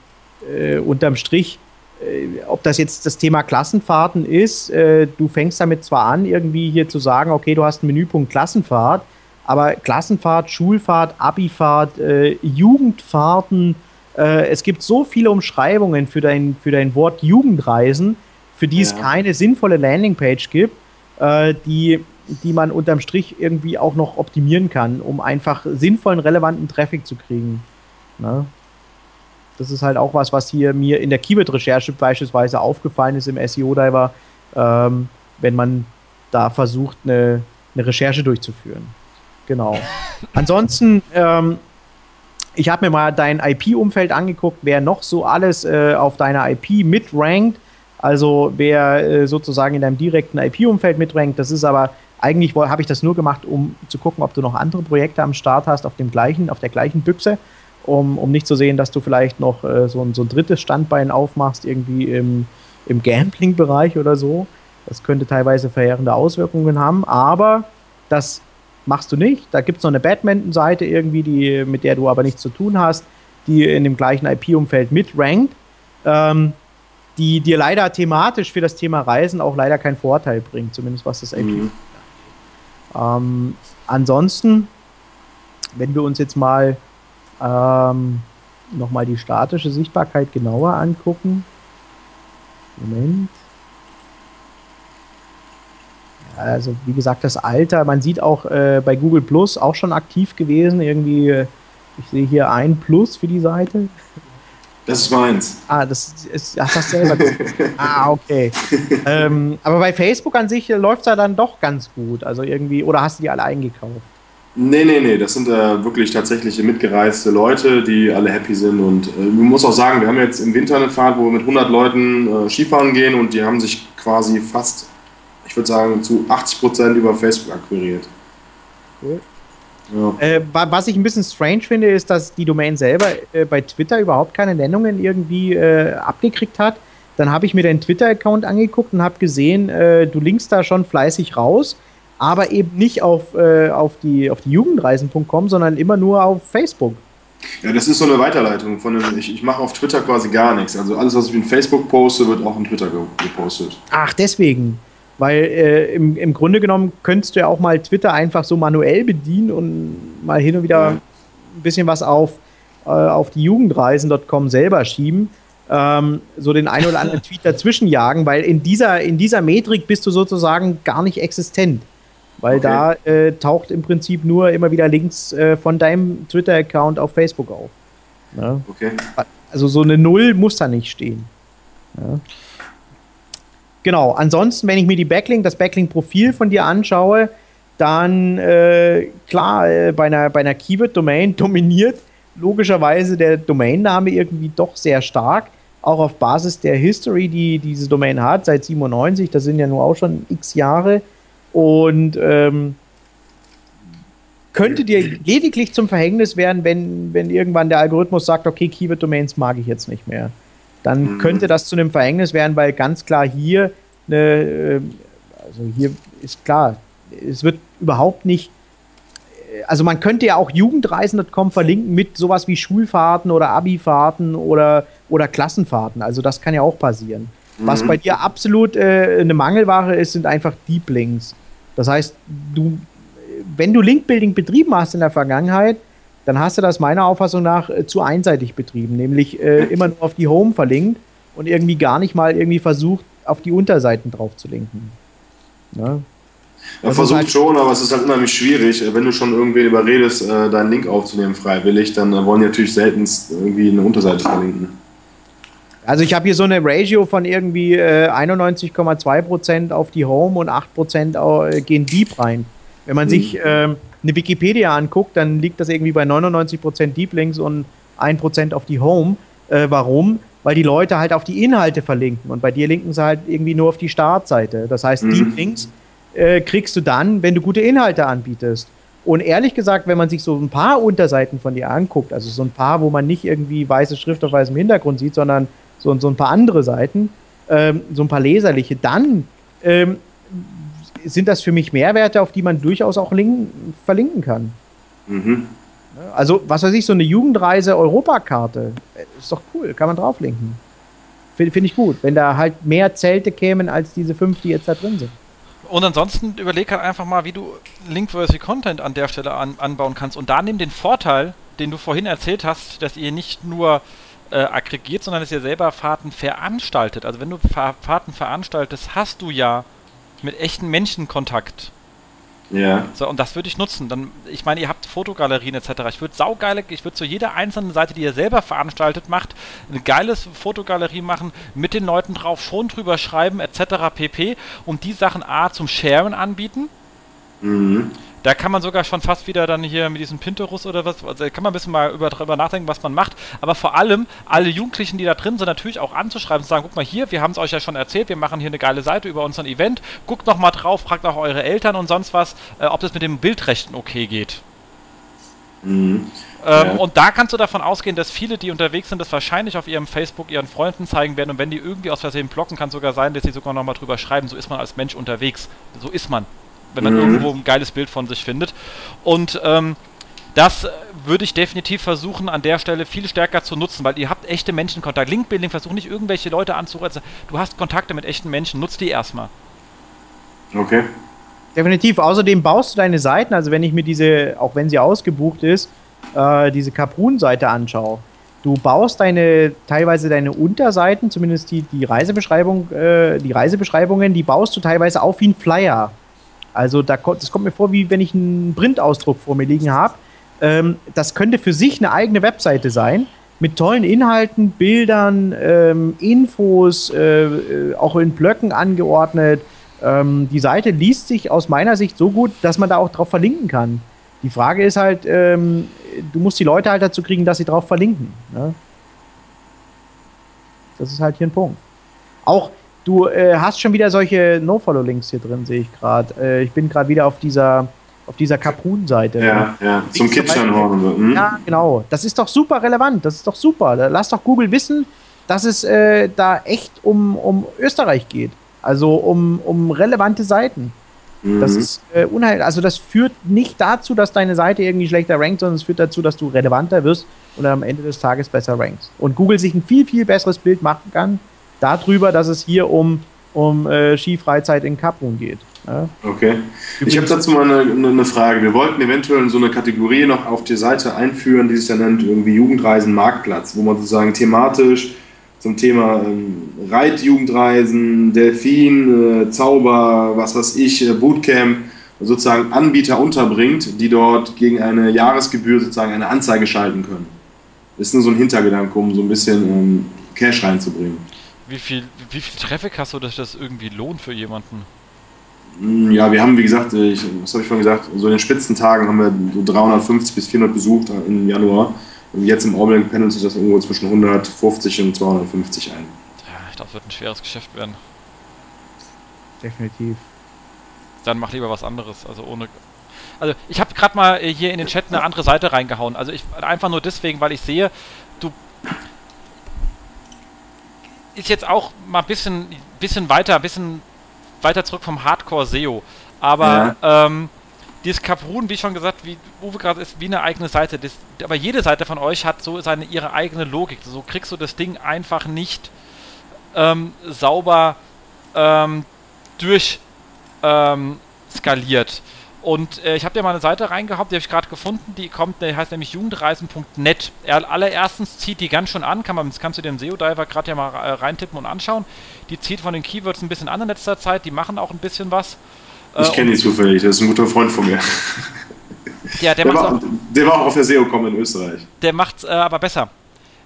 äh, unterm Strich, äh, ob das jetzt das Thema Klassenfahrten ist, äh, du fängst damit zwar an, irgendwie hier zu sagen, okay, du hast einen Menüpunkt Klassenfahrt, aber Klassenfahrt, Schulfahrt, Abifahrt, äh, Jugendfahrten, äh, es gibt so viele Umschreibungen für dein, für dein Wort Jugendreisen, für die ja. es keine sinnvolle Landingpage gibt, äh, die, die man unterm Strich irgendwie auch noch optimieren kann, um einfach sinnvollen, relevanten Traffic zu kriegen. Ne? Das ist halt auch was, was hier mir in der Keyword-Recherche beispielsweise aufgefallen ist im SEO-Diver, ähm, wenn man da versucht, eine, eine Recherche durchzuführen. Genau. Ansonsten, ähm, ich habe mir mal dein IP-Umfeld angeguckt, wer noch so alles äh, auf deiner IP mitrankt. Also wer äh, sozusagen in deinem direkten IP-Umfeld mitrankt. Das ist aber eigentlich habe ich das nur gemacht, um zu gucken, ob du noch andere Projekte am Start hast auf dem gleichen, auf der gleichen Büchse, um, um nicht zu sehen, dass du vielleicht noch äh, so, ein, so ein drittes Standbein aufmachst, irgendwie im, im Gambling-Bereich oder so. Das könnte teilweise verheerende Auswirkungen haben, aber das machst du nicht. Da gibt es noch eine Badminton-Seite irgendwie, die, mit der du aber nichts zu tun hast, die in dem gleichen IP-Umfeld mitrankt, ähm, die dir leider thematisch für das Thema Reisen auch leider keinen Vorteil bringt, zumindest was das IP mhm. Ähm, Ansonsten, wenn wir uns jetzt mal ähm, nochmal die statische Sichtbarkeit genauer angucken. Moment. Also wie gesagt, das Alter, man sieht auch äh, bei Google Plus auch schon aktiv gewesen. Irgendwie, äh, ich sehe hier ein Plus für die Seite. Das ist meins. Ah, das ist ach, das selber. <laughs> ah, okay. ähm, aber bei Facebook an sich läuft es ja dann doch ganz gut. Also irgendwie, oder hast du die alle eingekauft? Nee, nee, nee, das sind äh, wirklich tatsächliche mitgereiste Leute, die alle happy sind. Und äh, man muss auch sagen, wir haben jetzt im Winter eine Fahrt, wo wir mit 100 Leuten äh, Skifahren gehen und die haben sich quasi fast ich würde sagen, zu 80 Prozent über Facebook akquiriert. Cool. Ja. Äh, was ich ein bisschen strange finde, ist, dass die Domain selber äh, bei Twitter überhaupt keine Nennungen irgendwie äh, abgekriegt hat. Dann habe ich mir deinen Twitter-Account angeguckt und habe gesehen, äh, du linkst da schon fleißig raus, aber eben nicht auf, äh, auf die, auf die Jugendreisen.com, sondern immer nur auf Facebook. Ja, das ist so eine Weiterleitung von einem, ich, ich mache auf Twitter quasi gar nichts. Also alles, was ich in Facebook poste, wird auch in Twitter gepostet. Ach, deswegen. Weil äh, im, im Grunde genommen könntest du ja auch mal Twitter einfach so manuell bedienen und mal hin und wieder ja. ein bisschen was auf, äh, auf die Jugendreisen.com selber schieben. Ähm, so den ein oder anderen <laughs> Tweet dazwischen jagen, weil in dieser, in dieser Metrik bist du sozusagen gar nicht existent. Weil okay. da äh, taucht im Prinzip nur immer wieder Links äh, von deinem Twitter-Account auf Facebook auf. Ja? Okay. Also so eine Null muss da nicht stehen. Ja? Genau, ansonsten, wenn ich mir die Backlink, das Backlink-Profil von dir anschaue, dann äh, klar, äh, bei einer, bei einer Keyword-Domain <laughs> dominiert logischerweise der Domainname irgendwie doch sehr stark, auch auf Basis der History, die diese Domain hat, seit 97, das sind ja nur auch schon x Jahre. Und ähm, könnte dir lediglich zum Verhängnis werden, wenn, wenn irgendwann der Algorithmus sagt, okay, Keyword-Domains mag ich jetzt nicht mehr dann mhm. könnte das zu einem Verhängnis werden, weil ganz klar hier eine, äh, also hier ist klar, es wird überhaupt nicht, also man könnte ja auch Jugendreisen.com verlinken mit sowas wie Schulfahrten oder Abifahrten oder, oder Klassenfahrten. Also das kann ja auch passieren. Mhm. Was bei dir absolut äh, eine Mangelware ist, sind einfach Deep Links. Das heißt, du, wenn du Linkbuilding betrieben hast in der Vergangenheit, dann hast du das meiner Auffassung nach äh, zu einseitig betrieben, nämlich äh, <laughs> immer nur auf die Home verlinkt und irgendwie gar nicht mal irgendwie versucht, auf die Unterseiten drauf zu linken. Ne? Ja, versucht halt schon, aber es ist halt unheimlich schwierig. Wenn du schon irgendwie überredest, äh, deinen Link aufzunehmen freiwillig, dann äh, wollen die natürlich seltenst irgendwie eine Unterseite verlinken. Also ich habe hier so eine Ratio von irgendwie äh, 91,2% auf die Home und 8% äh, gehen deep rein. Wenn man hm. sich ähm, eine Wikipedia anguckt, dann liegt das irgendwie bei 99% Deep Links und 1% auf die Home. Äh, warum? Weil die Leute halt auf die Inhalte verlinken und bei dir linken sie halt irgendwie nur auf die Startseite. Das heißt, mhm. Deep Links äh, kriegst du dann, wenn du gute Inhalte anbietest. Und ehrlich gesagt, wenn man sich so ein paar Unterseiten von dir anguckt, also so ein paar, wo man nicht irgendwie weiße Schrift auf weißem Hintergrund sieht, sondern so, so ein paar andere Seiten, ähm, so ein paar leserliche, dann ähm, sind das für mich Mehrwerte, auf die man durchaus auch verlinken kann. Mhm. Also, was weiß ich, so eine Jugendreise-Europakarte. Ist doch cool, kann man drauflinken. Finde find ich gut, wenn da halt mehr Zelte kämen als diese fünf, die jetzt da drin sind. Und ansonsten überleg halt einfach mal, wie du Linkworthy Content an der Stelle an, anbauen kannst. Und da nimm den Vorteil, den du vorhin erzählt hast, dass ihr nicht nur äh, aggregiert, sondern dass ihr selber Fahrten veranstaltet. Also wenn du Fahrten veranstaltest, hast du ja mit echten Menschen Kontakt. Ja. So, und das würde ich nutzen. Dann, ich meine, ihr habt Fotogalerien etc. Ich würde saugeile, ich würde zu jeder einzelnen Seite, die ihr selber veranstaltet macht, eine geile Fotogalerie machen, mit den Leuten drauf, schon drüber schreiben etc. pp. Und die Sachen A zum Sharen anbieten. Mhm. Da kann man sogar schon fast wieder dann hier mit diesem Pinterus oder was, also da kann man ein bisschen mal über, drüber nachdenken, was man macht. Aber vor allem alle Jugendlichen, die da drin sind, natürlich auch anzuschreiben und sagen, guck mal hier, wir haben es euch ja schon erzählt, wir machen hier eine geile Seite über unseren Event. Guckt noch mal drauf, fragt auch eure Eltern und sonst was, äh, ob das mit dem Bildrechten okay geht. Mhm. Ähm, ja. Und da kannst du davon ausgehen, dass viele, die unterwegs sind, das wahrscheinlich auf ihrem Facebook ihren Freunden zeigen werden. Und wenn die irgendwie aus Versehen blocken, kann sogar sein, dass sie sogar nochmal drüber schreiben, so ist man als Mensch unterwegs. So ist man wenn man mhm. irgendwo ein geiles Bild von sich findet. Und ähm, das würde ich definitiv versuchen, an der Stelle viel stärker zu nutzen, weil ihr habt echte Menschenkontakt. Linkbuilding versucht nicht irgendwelche Leute anzurufen. Du hast Kontakte mit echten Menschen, nutzt die erstmal. Okay. Definitiv. Außerdem baust du deine Seiten, also wenn ich mir diese, auch wenn sie ausgebucht ist, äh, diese Kaprun-Seite anschaue. Du baust deine, teilweise deine Unterseiten, zumindest die, die Reisebeschreibung, äh, die Reisebeschreibungen, die baust du teilweise auf wie ein Flyer. Also da, das kommt mir vor, wie wenn ich einen Printausdruck vor mir liegen habe. Ähm, das könnte für sich eine eigene Webseite sein, mit tollen Inhalten, Bildern, ähm, Infos, äh, äh, auch in Blöcken angeordnet. Ähm, die Seite liest sich aus meiner Sicht so gut, dass man da auch drauf verlinken kann. Die Frage ist halt, ähm, du musst die Leute halt dazu kriegen, dass sie drauf verlinken. Ne? Das ist halt hier ein Punkt. Auch Du äh, hast schon wieder solche No-Follow-Links hier drin, sehe ich gerade. Äh, ich bin gerade wieder auf dieser auf dieser Kaprun-Seite. Ja, ja, zum Kitschernhorn. Hm? Ja, genau. Das ist doch super relevant. Das ist doch super. Lass doch Google wissen, dass es äh, da echt um, um Österreich geht. Also um, um relevante Seiten. Mhm. Das ist äh, unheil. Also das führt nicht dazu, dass deine Seite irgendwie schlechter rankt, sondern es führt dazu, dass du relevanter wirst und am Ende des Tages besser rankst. Und Google sich ein viel, viel besseres Bild machen kann, darüber, dass es hier um, um äh, Skifreizeit in Kaprun geht. Ja? Okay. Ich habe dazu mal eine, eine, Frage. Wir wollten eventuell so eine Kategorie noch auf die Seite einführen, die sich ja nennt irgendwie Jugendreisen Marktplatz, wo man sozusagen thematisch zum Thema ähm, Reitjugendreisen, Delfin, äh, Zauber, was weiß ich, äh, Bootcamp, sozusagen Anbieter unterbringt, die dort gegen eine Jahresgebühr sozusagen eine Anzeige schalten können. Das ist nur so ein Hintergedanke, um so ein bisschen ähm, Cash reinzubringen. Wie viel, wie viel Traffic hast du, dass das irgendwie lohnt für jemanden? Mm, ja, wir haben, wie gesagt, ich, was habe ich vorhin gesagt, so in den Spitzentagen haben wir so 350 bis 400 besucht im Januar. Und jetzt im Augenblick pendelt sich das irgendwo zwischen 150 und 250 ein. Ja, ich glaube, das wird ein schweres Geschäft werden. Definitiv. Dann mach lieber was anderes, also ohne. Also ich habe gerade mal hier in den Chat eine andere Seite reingehauen. Also ich einfach nur deswegen, weil ich sehe, du ist jetzt auch mal ein bisschen, bisschen weiter, ein bisschen weiter zurück vom Hardcore SEO. Aber ja. ähm, dieses Kaprun, wie schon gesagt, wie Uwe gerade ist, wie eine eigene Seite. Das, aber jede Seite von euch hat so seine ihre eigene Logik. So kriegst du das Ding einfach nicht ähm, sauber ähm, durch ähm, skaliert. Und äh, ich habe dir mal eine Seite reingehabt, die habe ich gerade gefunden, die kommt, die heißt nämlich jugendreisen.net. Allererstens zieht die ganz schon an, kann man, das kannst du den SEO-Diver gerade ja mal äh, reintippen und anschauen. Die zieht von den Keywords ein bisschen an in letzter Zeit, die machen auch ein bisschen was. Äh, ich kenne die zufällig, das ist ein guter Freund von mir. Ja, der, der, war, auch, der war auch auf der SEO-Com in Österreich. Der macht es äh, aber besser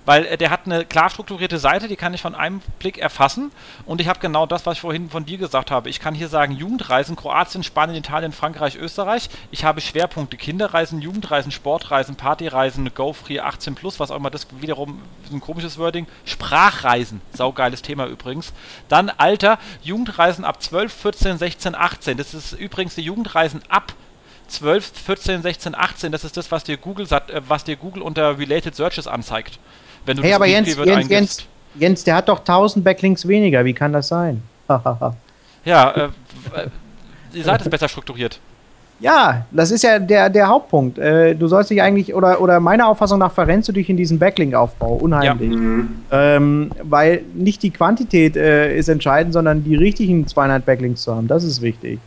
weil äh, der hat eine klar strukturierte Seite, die kann ich von einem Blick erfassen und ich habe genau das, was ich vorhin von dir gesagt habe. Ich kann hier sagen Jugendreisen, Kroatien, Spanien, Italien, Frankreich, Österreich. Ich habe Schwerpunkte Kinderreisen, Jugendreisen, Sportreisen, Partyreisen, GoFree 18 plus, was auch immer das wiederum ein komisches Wording. Sprachreisen, saugeiles Thema übrigens. Dann Alter, Jugendreisen ab 12, 14, 16, 18. Das ist übrigens die Jugendreisen ab 12, 14, 16, 18, das ist das, was dir Google, äh, was dir Google unter Related Searches anzeigt. Wenn du hey, aber Jens, Jens, Jens, Jens, der hat doch 1000 Backlinks weniger. Wie kann das sein? <laughs> ja, äh, die Seite ist besser strukturiert. Ja, das ist ja der, der Hauptpunkt. Äh, du sollst dich eigentlich, oder, oder meiner Auffassung nach, verrennst du dich in diesen Backlink-Aufbau unheimlich. Ja. Mhm. Ähm, weil nicht die Quantität äh, ist entscheidend, sondern die richtigen 200 Backlinks zu haben. Das ist wichtig.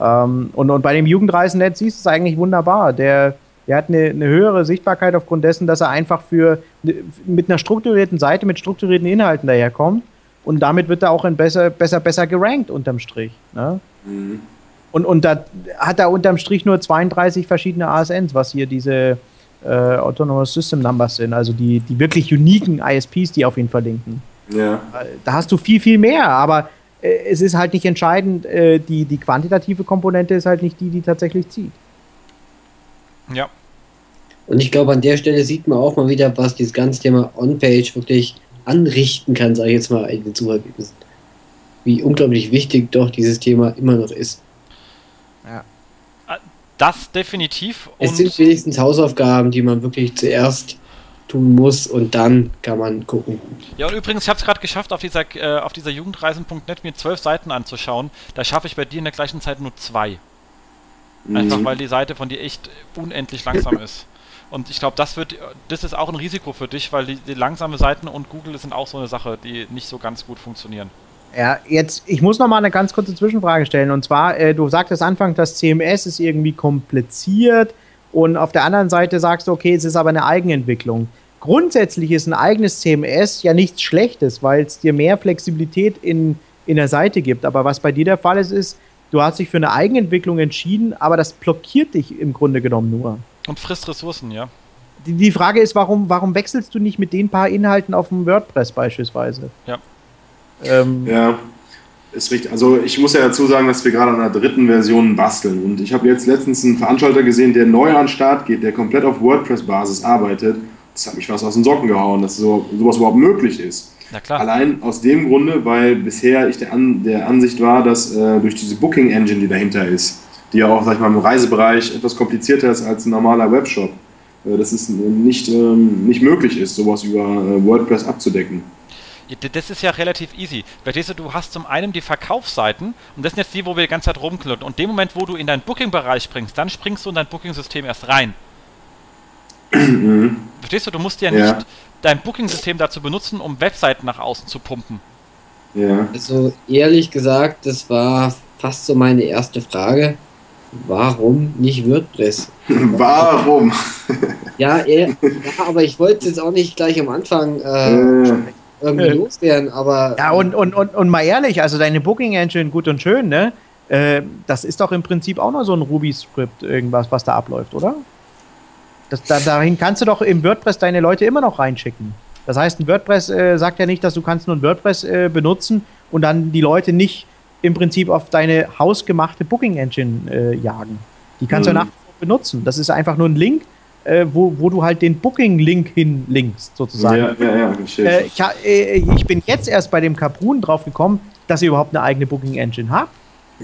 Ähm, und, und bei dem Jugendreisenetz siehst du es eigentlich wunderbar. Der, der hat eine, eine, höhere Sichtbarkeit aufgrund dessen, dass er einfach für mit einer strukturierten Seite, mit strukturierten Inhalten daherkommt. Und damit wird er auch ein besser, besser, besser gerankt unterm Strich. Ne? Mhm. Und, und da hat er unterm Strich nur 32 verschiedene ASNs, was hier diese äh, Autonomous System Numbers sind, also die, die wirklich uniken ISPs, die auf ihn verlinken. Ja. Da hast du viel, viel mehr, aber äh, es ist halt nicht entscheidend, äh, die, die quantitative Komponente ist halt nicht die, die tatsächlich zieht. Ja. Und ich glaube, an der Stelle sieht man auch mal wieder, was dieses ganze Thema On-Page wirklich anrichten kann, sage ich jetzt mal, in den Suchergebnissen. Wie unglaublich wichtig doch dieses Thema immer noch ist. Das definitiv. es sind wenigstens Hausaufgaben, die man wirklich zuerst tun muss und dann kann man gucken. Ja, und übrigens, ich habe es gerade geschafft, auf dieser, äh, auf dieser Jugendreisen.net mir zwölf Seiten anzuschauen. Da schaffe ich bei dir in der gleichen Zeit nur zwei. Mhm. Einfach weil die Seite von dir echt unendlich langsam <laughs> ist. Und ich glaube, das wird, das ist auch ein Risiko für dich, weil die, die langsame Seiten und Google sind auch so eine Sache, die nicht so ganz gut funktionieren. Ja, jetzt, ich muss noch mal eine ganz kurze Zwischenfrage stellen. Und zwar, äh, du sagtest Anfang, das CMS ist irgendwie kompliziert und auf der anderen Seite sagst du, okay, es ist aber eine Eigenentwicklung. Grundsätzlich ist ein eigenes CMS ja nichts Schlechtes, weil es dir mehr Flexibilität in, in der Seite gibt. Aber was bei dir der Fall ist, ist, du hast dich für eine Eigenentwicklung entschieden, aber das blockiert dich im Grunde genommen nur. Und frisst Ressourcen, ja. Die, die Frage ist, warum, warum wechselst du nicht mit den paar Inhalten auf dem WordPress beispielsweise? Ja. Ähm, ja, ist richtig. Also ich muss ja dazu sagen, dass wir gerade an der dritten Version basteln. Und ich habe jetzt letztens einen Veranstalter gesehen, der neu an den Start geht, der komplett auf WordPress-Basis arbeitet. Das hat mich fast aus den Socken gehauen, dass so, sowas überhaupt möglich ist. Allein aus dem Grunde, weil bisher ich der, an, der Ansicht war, dass äh, durch diese Booking-Engine, die dahinter ist, die ja auch, sag ich mal, im Reisebereich etwas komplizierter ist als ein normaler Webshop, äh, dass es nicht, ähm, nicht möglich ist, sowas über äh, WordPress abzudecken. Das ist ja relativ easy. Verstehst du, du hast zum einen die Verkaufsseiten und das sind jetzt die, wo wir die ganze Zeit rumklotten. Und dem Moment, wo du in deinen Booking-Bereich springst, dann springst du in dein Booking-System erst rein. Verstehst du, du musst ja, ja. nicht dein Booking-System dazu benutzen, um Webseiten nach außen zu pumpen. Ja. Also ehrlich gesagt, das war fast so meine erste Frage. Warum nicht WordPress? <laughs> Warum? ja, ja, aber ich wollte es jetzt auch nicht gleich am Anfang äh, äh irgendwie ja. loswerden, aber. Ja, und, und, und, und mal ehrlich, also deine Booking Engine, gut und schön, ne? Äh, das ist doch im Prinzip auch nur so ein Ruby-Script, irgendwas, was da abläuft, oder? Das, da, dahin kannst du doch im WordPress deine Leute immer noch reinschicken. Das heißt, ein WordPress äh, sagt ja nicht, dass du kannst nur ein WordPress äh, benutzen und dann die Leute nicht im Prinzip auf deine hausgemachte Booking Engine äh, jagen. Die kannst mhm. du nach benutzen. Das ist einfach nur ein Link, äh, wo, wo du halt den Booking-Link hinlinkst, sozusagen. Ja, ja, ja, äh, ich, äh, ich, bin jetzt erst bei dem Caprun drauf gekommen, dass ihr überhaupt eine eigene Booking-Engine habt.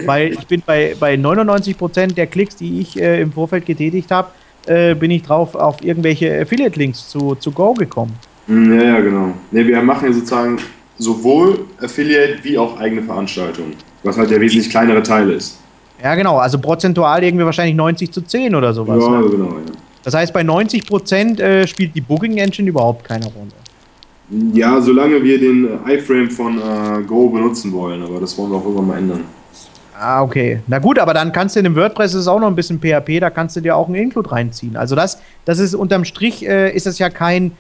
Weil ich bin bei, bei 99% der Klicks, die ich im Vorfeld getätigt habe, äh, bin ich drauf auf irgendwelche Affiliate-Links zu, zu Go gekommen. Hm, ja, ja, genau. Ne, wir machen ja sozusagen sowohl Affiliate wie auch eigene Veranstaltungen, was halt der wesentlich kleinere Teil ist. Ja, genau. Also prozentual irgendwie wahrscheinlich 90 zu 10 oder sowas. Ja, ne? genau, ja. Das heißt, bei 90 Prozent äh, spielt die Booking Engine überhaupt keine Rolle. Ja, solange wir den iFrame von äh, Go benutzen wollen, aber das wollen wir auch irgendwann mal ändern. Ah, okay. Na gut, aber dann kannst du in dem WordPress ist auch noch ein bisschen PHP, da kannst du dir auch ein Include reinziehen. Also das, das ist unterm Strich äh, ist das ja kein,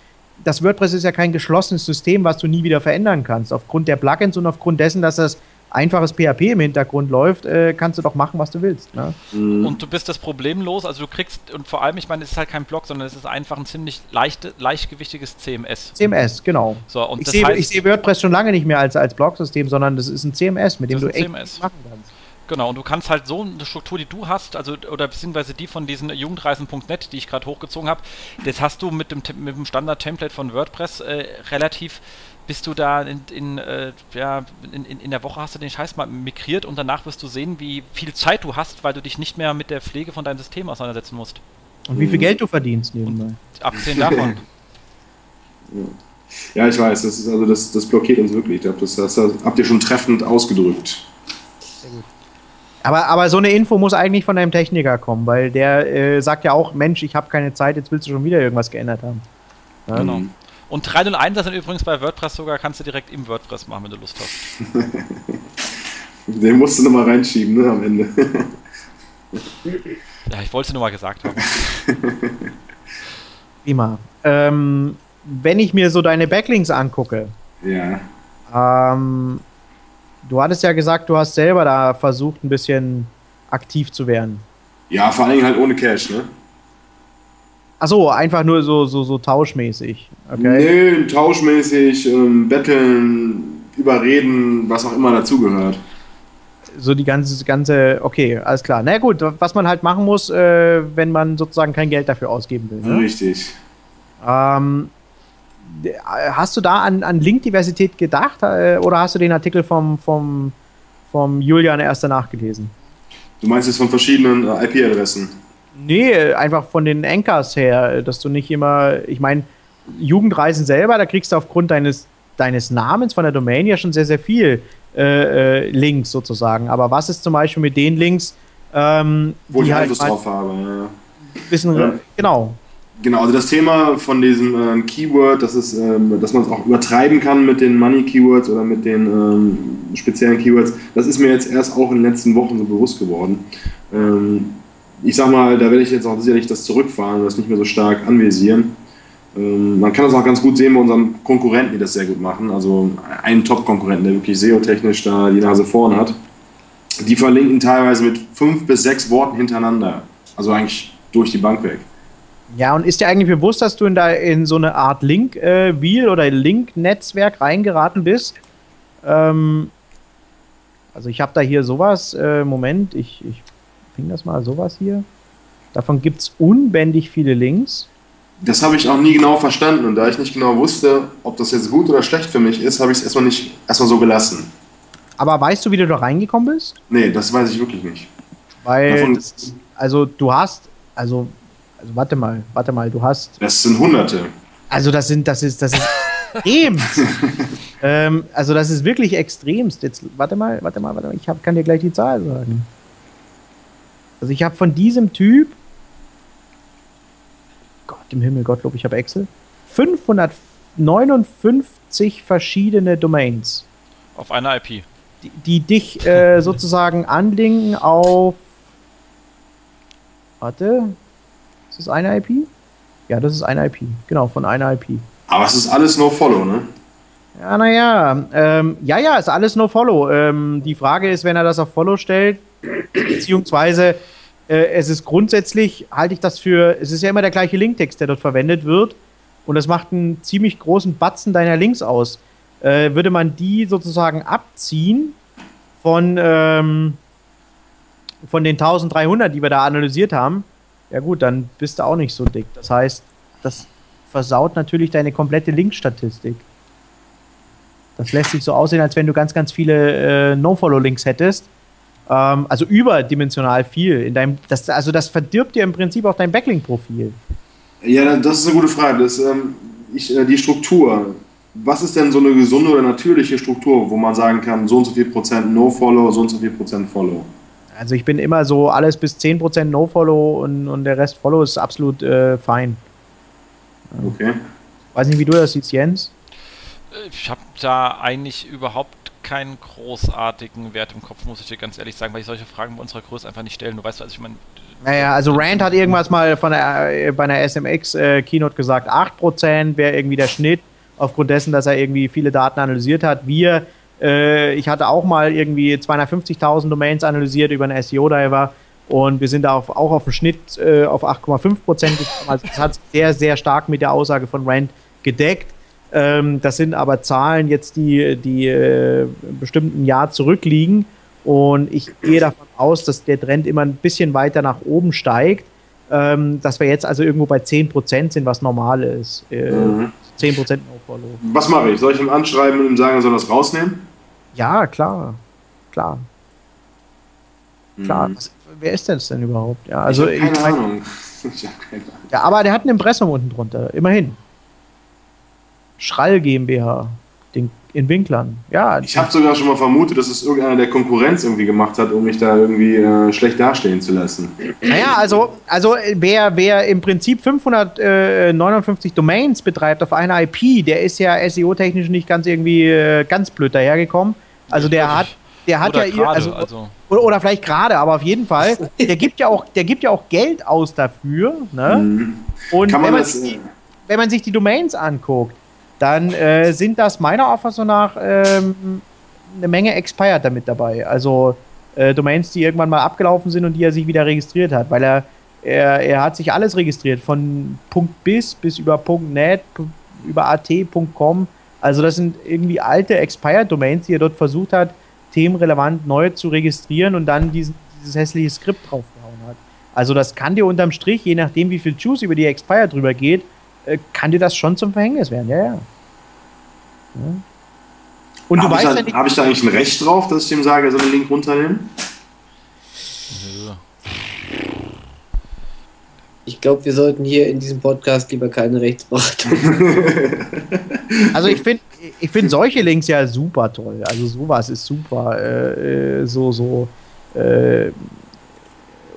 das WordPress ist ja kein geschlossenes System, was du nie wieder verändern kannst. Aufgrund der Plugins und aufgrund dessen, dass das einfaches PHP im Hintergrund läuft, äh, kannst du doch machen, was du willst. Ne? Mhm. Und du bist das problemlos, also du kriegst, und vor allem, ich meine, es ist halt kein Blog, sondern es ist einfach ein ziemlich leichte, leichtgewichtiges CMS. CMS, genau. So, und ich sehe seh WordPress schon lange nicht mehr als, als Blog-System, sondern das ist ein CMS, mit dem du echt CMS. machen kannst. Genau, und du kannst halt so eine Struktur, die du hast, also oder beziehungsweise die von diesen Jugendreisen.net, die ich gerade hochgezogen habe, das hast du mit dem, mit dem Standard-Template von WordPress äh, relativ bist du da in, in, äh, ja, in, in, der Woche hast du den Scheiß mal migriert und danach wirst du sehen, wie viel Zeit du hast, weil du dich nicht mehr mit der Pflege von deinem System auseinandersetzen musst. Und wie viel Geld du verdienst nebenbei. abgesehen davon. Ja, ich weiß, das ist also das, das blockiert uns wirklich. Das, das, das habt ihr schon treffend ausgedrückt. Sehr gut. Aber, aber so eine Info muss eigentlich von einem Techniker kommen, weil der äh, sagt ja auch, Mensch, ich habe keine Zeit, jetzt willst du schon wieder irgendwas geändert haben. Ja? Genau. Und 301 sind übrigens bei WordPress sogar, kannst du direkt im WordPress machen, wenn du Lust hast. <laughs> Den musst du nochmal reinschieben, ne, am Ende. <laughs> ja, ich wollte es nur mal gesagt haben. <laughs> Prima. Ähm, wenn ich mir so deine Backlinks angucke. Ja. Ähm, du hattest ja gesagt, du hast selber da versucht, ein bisschen aktiv zu werden. Ja, vor allen Dingen halt ohne Cash, ne? Achso, einfach nur so, so, so tauschmäßig. Okay. Nee, tauschmäßig, ähm, betteln, überreden, was auch immer dazugehört. So die ganze, ganze, okay, alles klar. Na gut, was man halt machen muss, äh, wenn man sozusagen kein Geld dafür ausgeben will. Ne? Richtig. Ähm, hast du da an, an Linkdiversität gedacht äh, oder hast du den Artikel vom, vom, vom Julian erst danach gelesen? Du meinst es von verschiedenen äh, IP-Adressen? Nee, einfach von den Anchors her, dass du nicht immer, ich meine, Jugendreisen selber, da kriegst du aufgrund deines, deines Namens von der Domain ja schon sehr, sehr viel äh, äh, Links sozusagen. Aber was ist zum Beispiel mit den Links, ähm, wo ich halt Einfluss drauf habe? Ja. Wissen, ja. Genau. Genau, also das Thema von diesem äh, Keyword, das ist, ähm, dass man es auch übertreiben kann mit den Money-Keywords oder mit den ähm, speziellen Keywords, das ist mir jetzt erst auch in den letzten Wochen so bewusst geworden. Ähm, ich sag mal, da werde ich jetzt auch sicherlich das zurückfahren und das nicht mehr so stark anvisieren. Ähm, man kann das auch ganz gut sehen bei unseren Konkurrenten, die das sehr gut machen. Also einen Top-Konkurrenten, der wirklich SEO-technisch da die Nase vorn hat. Die verlinken teilweise mit fünf bis sechs Worten hintereinander. Also eigentlich durch die Bank weg. Ja, und ist dir eigentlich bewusst, dass du in, da in so eine Art Link-Wheel äh, oder Link-Netzwerk reingeraten bist? Ähm, also ich habe da hier sowas, äh, Moment, ich, ich bring das mal, sowas hier. Davon gibt es unbändig viele Links. Das habe ich auch nie genau verstanden und da ich nicht genau wusste, ob das jetzt gut oder schlecht für mich ist, habe ich es erstmal nicht erstmal so gelassen. Aber weißt du, wie du da reingekommen bist? Nee, das weiß ich wirklich nicht. Weil, das, also du hast, also also warte mal, warte mal, du hast. Das sind Hunderte. Also das sind, das ist, das ist extremst. <laughs> ähm, also das ist wirklich extremst. Jetzt warte mal, warte mal, warte mal. Ich hab, kann dir gleich die Zahl sagen. Also ich habe von diesem Typ, Gott im Himmel, Gottlob, ich habe Excel, 559 verschiedene Domains. Auf einer IP. Die, die dich äh, sozusagen anlinken auf. Warte, ist das eine IP? Ja, das ist eine IP. Genau, von einer IP. Aber es ist alles No-Follow, ne? Ja, naja. Ähm, ja, ja, ist alles No-Follow. Ähm, die Frage ist, wenn er das auf Follow stellt, beziehungsweise äh, es ist grundsätzlich, halte ich das für, es ist ja immer der gleiche Linktext, der dort verwendet wird. Und das macht einen ziemlich großen Batzen deiner Links aus. Äh, würde man die sozusagen abziehen von, ähm, von den 1300, die wir da analysiert haben, ja gut, dann bist du auch nicht so dick. Das heißt, das versaut natürlich deine komplette Linkstatistik. Das lässt sich so aussehen, als wenn du ganz, ganz viele äh, No-Follow-Links hättest. Ähm, also überdimensional viel. In deinem, das, also das verdirbt dir im Prinzip auch dein Backlink-Profil. Ja, das ist eine gute Frage. Das, ähm, ich, äh, die Struktur. Was ist denn so eine gesunde oder natürliche Struktur, wo man sagen kann, so und so viel Prozent No-Follow, so und so viel Prozent Follow? Also ich bin immer so alles bis 10% No-Follow und, und der Rest Follow ist absolut äh, fein. Okay. Weiß nicht, wie du das siehst, Jens? Ich habe da eigentlich überhaupt keinen großartigen Wert im Kopf, muss ich dir ganz ehrlich sagen, weil ich solche Fragen bei unserer Größe einfach nicht stellen. Du weißt, was ich meine. Naja, also Rand hat irgendwas mal von der, äh, bei einer SMX-Keynote äh, gesagt, 8% wäre irgendwie der Schnitt, aufgrund dessen, dass er irgendwie viele Daten analysiert hat. Wir äh, ich hatte auch mal irgendwie 250.000 Domains analysiert über einen SEO-Diver und wir sind da auch auf dem Schnitt äh, auf 8,5 Prozent gekommen. Also das hat sehr, sehr stark mit der Aussage von Rand gedeckt. Ähm, das sind aber Zahlen jetzt, die, die äh, bestimmten Jahr zurückliegen. Und ich gehe davon aus, dass der Trend immer ein bisschen weiter nach oben steigt. Ähm, dass wir jetzt also irgendwo bei 10% sind, was normal ist. Äh, mhm. 10% No-Follow. Was mache ich? Soll ich ihm anschreiben und ihm sagen, er soll das rausnehmen? Ja, klar. Klar. Klar. Mhm. Was, wer ist das denn überhaupt? Ja, also ich keine, Ahnung. <laughs> Ich keine Ahnung. Ja, aber der hat ein Impressum unten drunter. Immerhin. Schrall GmbH. Den, In Winklern, ja. Ich habe sogar schon mal vermutet, dass es irgendeiner der Konkurrenz irgendwie gemacht hat, um mich da irgendwie äh, schlecht dastehen zu lassen. Naja, also, also wer, wer im Prinzip 559 Domains betreibt auf einer IP, der ist ja SEO-technisch nicht ganz irgendwie äh, ganz blöd dahergekommen. Also der hat, der hat Oder ja gerade, also, also. oder, oder vielleicht gerade, aber auf jeden Fall, der gibt ja auch, der gibt ja auch Geld aus dafür. Ne? Mhm. Und Kann man wenn, man das, sich äh, die, wenn man sich die Domains anguckt, dann äh, sind das meiner Auffassung nach ähm, eine Menge Expired damit dabei. Also äh, Domains, die irgendwann mal abgelaufen sind und die er sich wieder registriert hat, weil er, er, er hat sich alles registriert, von .biz bis über .net, über at.com. Also das sind irgendwie alte Expired-Domains, die er dort versucht hat, themenrelevant neu zu registrieren und dann diesen, dieses hässliche Skript draufgehauen hat. Also das kann dir unterm Strich, je nachdem wie viel Juice über die Expired drüber geht, äh, kann dir das schon zum Verhängnis werden, ja, ja. ja. Und du Habe ich, weißt ja da- nicht, hab ich da eigentlich ein Recht drauf, dass ich dem sage, er soll den Link runternehmen? Ich glaube, wir sollten hier in diesem Podcast lieber keine Rechtsberatung. <laughs> also ich finde ich find solche Links ja super toll. Also sowas ist super. Äh, äh, so, so, äh,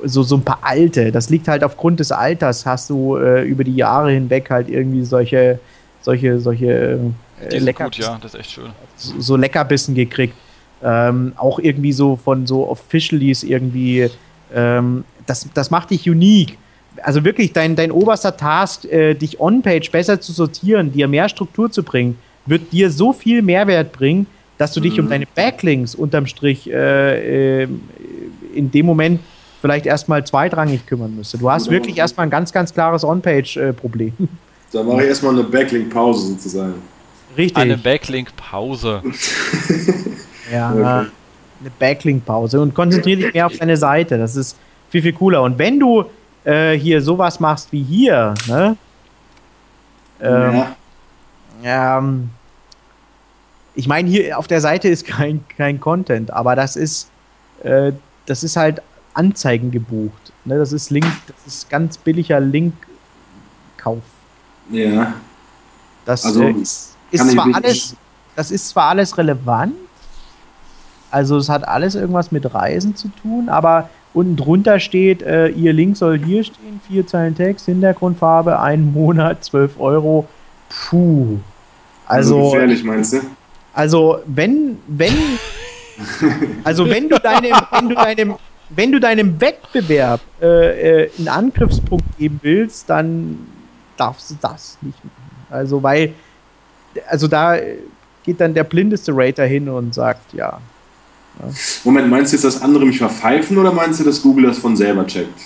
so, so ein paar alte. Das liegt halt aufgrund des Alters, hast du äh, über die Jahre hinweg halt irgendwie solche, solche, solche äh, sind lecker, gut, ja, das ist echt schön. so Leckerbissen gekriegt. Ähm, auch irgendwie so von so Officialies irgendwie. Ähm, das, das macht dich unique. Also wirklich, dein, dein oberster Task, äh, dich on-page besser zu sortieren, dir mehr Struktur zu bringen, wird dir so viel Mehrwert bringen, dass du dich um Mhm. deine Backlinks unterm Strich äh, äh, in dem Moment vielleicht erstmal zweitrangig kümmern müsstest. Du hast Oder- wirklich erstmal ein ganz, ganz klares On-Page-Problem. <laughs> Da mache ich erstmal eine Backlink-Pause sozusagen. Richtig. Eine Backlink-Pause. <laughs> Ja, Okay. eine Backlink-Pause und konzentriere dich mehr auf deine Seite. Das ist viel, viel cooler. Und wenn du äh, hier sowas machst wie hier, ne? Ähm, ja. ähm, ich meine, hier auf der Seite ist kein, kein Content, aber das ist, äh, das ist halt Anzeigen gebucht. Ne? Das ist Link, das ist ganz billiger Linkkauf. ja. Das Also, äh, ist, ist zwar alles, das ist zwar alles relevant, also es hat alles irgendwas mit Reisen zu tun, aber unten drunter steht, äh, ihr Link soll hier stehen, vier Zeilen Text, Hintergrundfarbe, ein Monat, 12 Euro. Puh. Also, gefährlich, meinst du? also wenn, wenn, <laughs> also wenn du deinem, wenn du deinem, wenn du deinem Wettbewerb äh, äh, einen Angriffspunkt geben willst, dann darfst du das nicht machen. Also weil, also da geht dann der blindeste Rater hin und sagt, ja. Moment, meinst du jetzt, dass andere mich verpfeifen oder meinst du, dass Google das von selber checkt?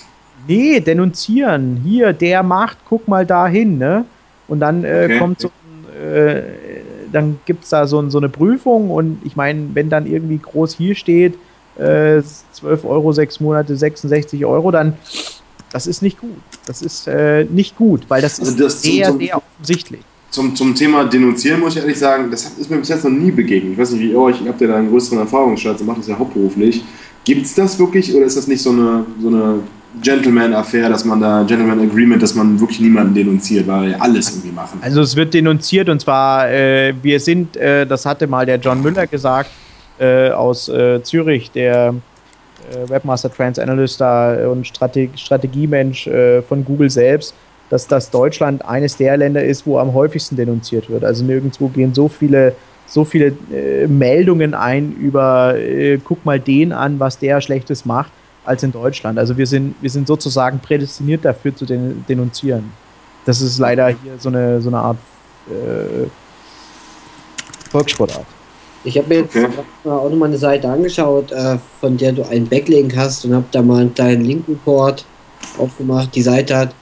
Nee, denunzieren. Hier, der macht, guck mal da hin, ne? Und dann äh, Okay. kommt so ein, äh, dann gibt es da so, so eine Prüfung und ich meine, wenn dann irgendwie groß hier steht, äh, 12 Euro, 6 Monate, 66 Euro, dann das ist nicht gut. Das ist äh, nicht gut, weil das Also ist das zum- sehr, zum- sehr offensichtlich. Zum, zum Thema Denunzieren muss ich ehrlich sagen, das ist mir bis jetzt noch nie begegnet. Ich weiß nicht, wie euch, ihr habt ja da einen größeren Erfahrungsschatz und macht das ja hauptberuflich. Gibt es das wirklich oder ist das nicht so eine, so eine Gentleman-Affair, dass man da, Gentleman-Agreement, dass man wirklich niemanden denunziert, weil wir alles irgendwie machen? Also es wird denunziert und zwar, äh, wir sind, äh, das hatte mal der John Müller gesagt, äh, aus äh, Zürich, der äh, Webmaster Trends Analyst da und Strate Strategiemensch äh, von Google selbst, dass das Deutschland eines der Länder ist, wo am häufigsten denunziert wird. Also nirgendwo gehen so viele, so viele äh, Meldungen ein über, guck mal den an, was der Schlechtes macht, als in Deutschland. Also wir sind, wir sind sozusagen prädestiniert dafür zu den denunzieren. Das ist leider hier so eine, so eine Art äh, Volkssportart. Ich habe mir jetzt Okay. auch nochmal eine Seite angeschaut, äh, von der du einen Backlink hast und habe da mal einen kleinen Link-Report aufgemacht. Die Seite hat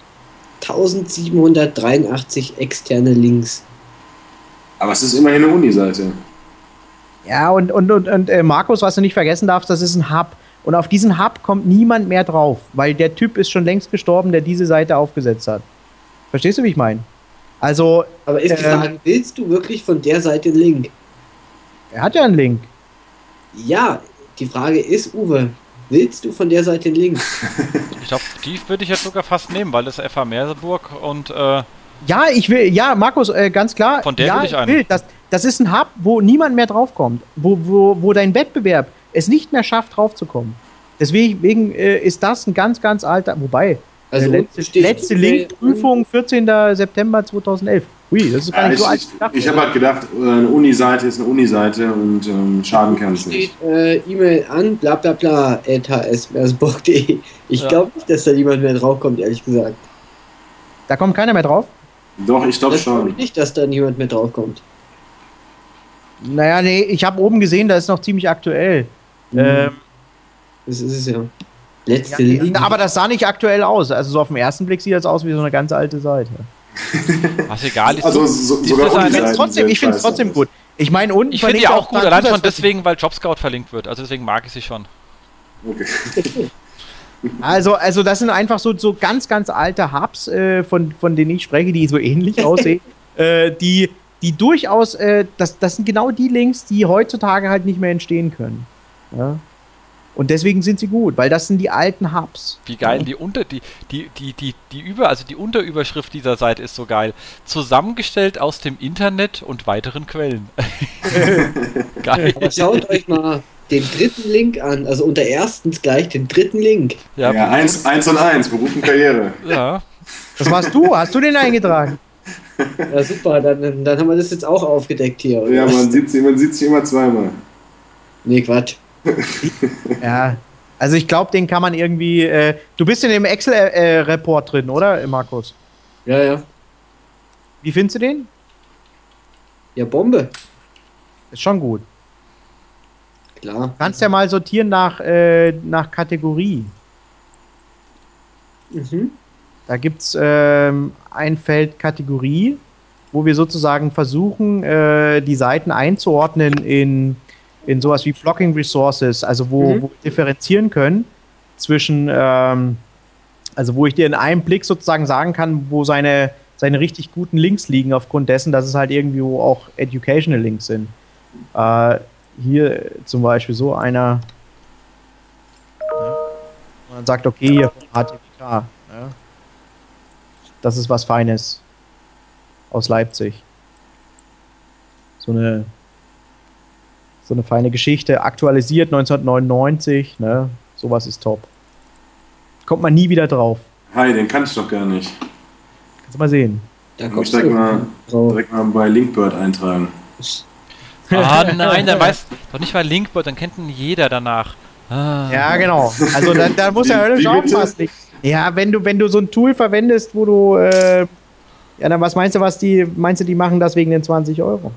1783 externe Links. Aber es ist immerhin eine Uni-Seite. Ja, und, und, und, und äh, Markus, was du nicht vergessen darfst, das ist ein Hub. Und auf diesen Hub kommt niemand mehr drauf, weil der Typ ist schon längst gestorben, der diese Seite aufgesetzt hat. Verstehst du, wie ich meine? Also, Aber ist die Ähm. Frage, willst du wirklich von der Seite einen Link? Er hat ja einen Link. Ja, die Frage ist, Uwe, willst du von der Seite einen Link? <laughs> Ich glaube, die würde ich jetzt sogar fast nehmen, weil das FH Merseburg und äh, Ja, ich will, ja, Markus, äh, ganz klar. Von der ja, will ich einen. Das, das ist ein Hub, wo niemand mehr draufkommt, wo, wo, wo dein Wettbewerb es nicht mehr schafft, draufzukommen. Deswegen äh, ist das ein ganz, ganz alter, wobei, Also letzte, letzte Link-Prüfung 14. September 2011. Ui, das ist gar Ja, nicht ich so alt. ich, ich habe halt gedacht, äh, eine Uni-Seite ist eine Uni-Seite und ähm, schaden kann es steht nicht. äh, E-Mail an, bla bla bla, hsmersburg.de. Ich Ja. glaube nicht, dass da niemand mehr draufkommt, ehrlich gesagt. Da kommt keiner mehr drauf. Doch, ich glaube glaube ich schon. nicht, dass da niemand mehr draufkommt. Naja, nee, ich habe oben gesehen, da ist noch ziemlich aktuell. Ähm, Das ist es ja. Letzte ja, aber das sah nicht aktuell aus. Also so auf den ersten Blick sieht das aus wie so eine ganz alte Seite. Was egal ist. Also so, sogar Ich finde es trotzdem, sind ich find's trotzdem gut. Ich meine, unten ich finde die auch gut, allein schon deswegen, weil JobScout verlinkt wird. Also deswegen mag ich sie schon. Okay. <laughs> Also, also das sind einfach so, so ganz, ganz alte Hubs, äh, von, von denen ich spreche, die so ähnlich <laughs> aussehen, äh, die, die durchaus, äh, das, das sind genau die Links, die heutzutage halt nicht mehr entstehen können. Ja? Und deswegen sind sie gut, weil das sind die alten Hubs. Wie geil die unter die die die die die über also die Unterüberschrift dieser Seite ist so geil. Zusammengestellt aus dem Internet und weiteren Quellen. <laughs> <laughs> geil. Aber schaut euch mal den dritten Link an. Also unter erstens gleich den dritten Link. Ja, Ja, eins, eins und eins, Beruf und Karriere. ja. Das warst du, hast du den eingetragen? Ja, super, dann, dann haben wir das jetzt auch aufgedeckt hier. oder Ja, man sieht sie, man sieht sie immer zweimal. Nee, Quatsch. Ja. Also ich glaube, den kann man irgendwie. Äh, du bist in dem Excel-Report drin, oder, Markus? Ja, ja. Wie findest du den? Ja, Bombe. Ist schon gut. Klar. Du kannst ja mal sortieren nach, äh, nach Kategorie. Mhm. Da gibt es ähm, ein Feld Kategorie, wo wir sozusagen versuchen, äh, die Seiten einzuordnen in, in sowas wie Blocking Resources, also wo, Mhm. wo wir differenzieren können zwischen, ähm, also wo ich dir in einem Blick sozusagen sagen kann, wo seine, seine richtig guten Links liegen, aufgrund dessen, dass es halt irgendwie auch Educational Links sind. Äh, hier zum Beispiel so einer, und dann sagt, okay, hier vom HTWK. Ja. Das ist was Feines. Aus Leipzig. So eine, so eine feine Geschichte. Aktualisiert 1999. Ne? Sowas ist top. Kommt man nie wieder drauf. Hi, den kann ich doch gar nicht. Kannst du mal sehen. Da kommst direkt du mal, direkt mal bei Linkbird eintragen. Ah <laughs> nein, dann weiß doch nicht mal Linkbird, dann kennt ihn jeder danach. Ah. Ja, genau. Also da, da muss er höllisch aufpassen. Ja, wenn du, wenn du so ein Tool verwendest, wo du, äh, ja, dann was meinst du, was die, meinst du, die machen das wegen den 20 Euro?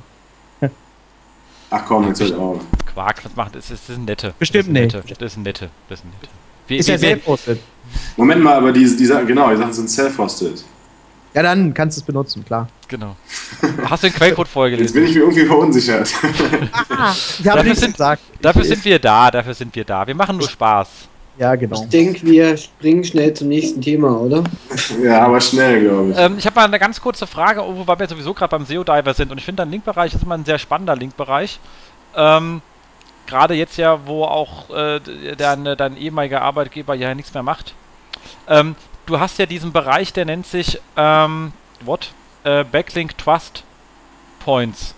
Ach komm, jetzt hört auf. Quark, was macht das? Das ist ein nette. Bestimmt das ist ein nicht. nette. Das ist ein nette. Das ist ein nette. Wie, Ist wie, ja self-hosted. Moment mal, aber die, die, genau, die Sachen sind self-hosted. Ja, dann kannst du es benutzen, klar. genau. Hast du den Quellcode vorher Jetzt bin ich mir irgendwie verunsichert. <laughs> Ah, ich habe Dafür nichts sind- gesagt. Dafür sind wir da, dafür sind wir da. Wir machen nur Spaß. Ja, genau. Ich denke, wir springen schnell zum nächsten Thema, oder? ja, aber schnell, glaube ich. Ähm, ich habe mal eine ganz kurze Frage, wo weil wir sowieso gerade beim SEO-Diver sind und ich finde, dein Linkbereich ist immer ein sehr spannender Linkbereich. Ähm, gerade jetzt ja, wo auch äh, dein, dein ehemaliger Arbeitgeber ja nichts mehr macht. Ähm, du hast ja diesen Bereich, der nennt sich ähm, what? Äh, Backlink Trust Points.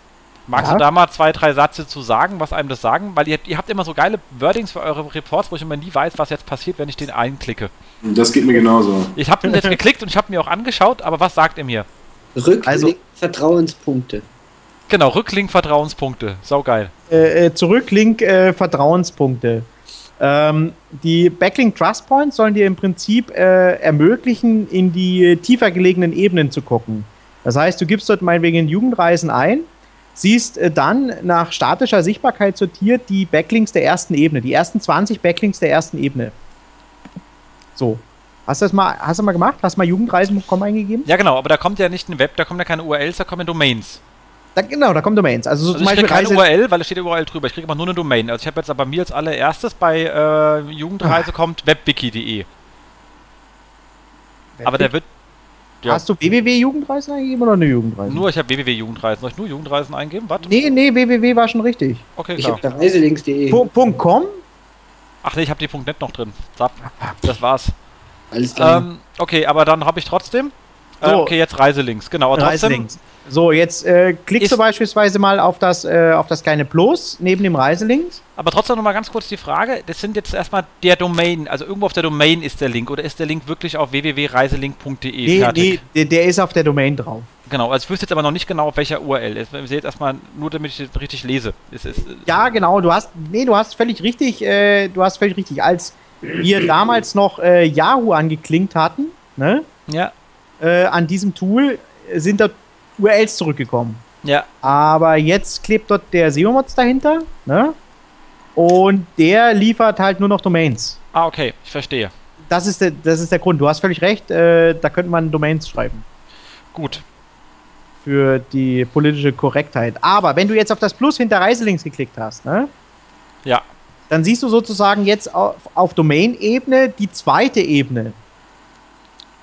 Magst Ja. du da mal zwei, drei Sätze zu sagen, was einem das sagen? Weil ihr, ihr habt immer so geile Wordings für eure Reports, wo ich immer nie weiß, was jetzt passiert, wenn ich den einklicke. Das geht mir genauso. Ich habe den jetzt geklickt und ich habe mir auch angeschaut, aber was sagt ihr mir? Rücklink Also- Vertrauenspunkte. Genau, Rücklink Vertrauenspunkte. Saugeil. Äh, äh, Zurücklink äh, Vertrauenspunkte. Ähm, die Backlink Trust Points sollen dir im Prinzip äh, ermöglichen, in die tiefer gelegenen Ebenen zu gucken. Das heißt, du gibst dort meinetwegen in Jugendreisen ein, siehst äh, dann nach statischer Sichtbarkeit sortiert die Backlinks der ersten Ebene, die ersten 20 Backlinks der ersten Ebene. So. Hast du das mal, hast du mal gemacht? Hast du mal jugendreisen.com eingegeben? Ja, genau, aber da kommt ja nicht ein Web, da kommen ja keine URLs, da kommen ja Domains. Da, genau, da kommen Domains. Also, so Also zum ich kriege keine URL, weil es steht URL drüber. Ich kriege immer nur eine Domain. Also ich habe jetzt aber mir als allererstes bei äh, Jugendreise kommt webwiki.de. Aber der wird ja. Hast du www-Jugendreisen eingegeben oder eine Jugendreise? nur, ich habe www.jugendreisen. Soll ich nur Jugendreisen eingeben? Was? Nee, nee, www war schon richtig. Okay, Ich klar. habe da reiselinks.de. Punkt .com? Ach nee, ich habe die .net noch drin. Zap. Das war's. Alles klar. Ähm, okay, aber dann habe ich trotzdem So. Äh, okay, jetzt Reiselinks, genau. Reiselinks. So, jetzt äh, klickst du beispielsweise mal auf das, äh, auf das kleine Plus neben dem Reiselinks. Aber trotzdem noch mal ganz kurz die Frage: Das sind jetzt erstmal der Domain, also irgendwo auf der Domain ist der Link oder ist der Link wirklich auf www.reiselink.de nee, fertig? Nee, der, ist auf der Domain drauf. Genau, also ich wüsste jetzt aber noch nicht genau, auf welcher URL. Ich sehe jetzt erstmal nur, damit ich das richtig lese. Es ist, ja, genau, du hast, nee, du hast völlig richtig, äh, du hast völlig richtig. Als wir damals noch äh, Yahoo angeklinkt hatten, ne? Ja. Äh, an diesem Tool sind da URLs zurückgekommen. Ja. Aber jetzt klebt dort der SEO-Mods dahinter, ne? Und der liefert halt nur noch Domains. Ah, okay, ich verstehe. Das ist der, das ist der Grund. Du hast völlig recht, äh, da könnte man Domains schreiben. Gut. Für die politische Korrektheit. Aber wenn du jetzt auf das Plus hinter Reiselinks geklickt hast, ne? Ja. Dann siehst du sozusagen jetzt auf, auf Domain-Ebene die zweite Ebene.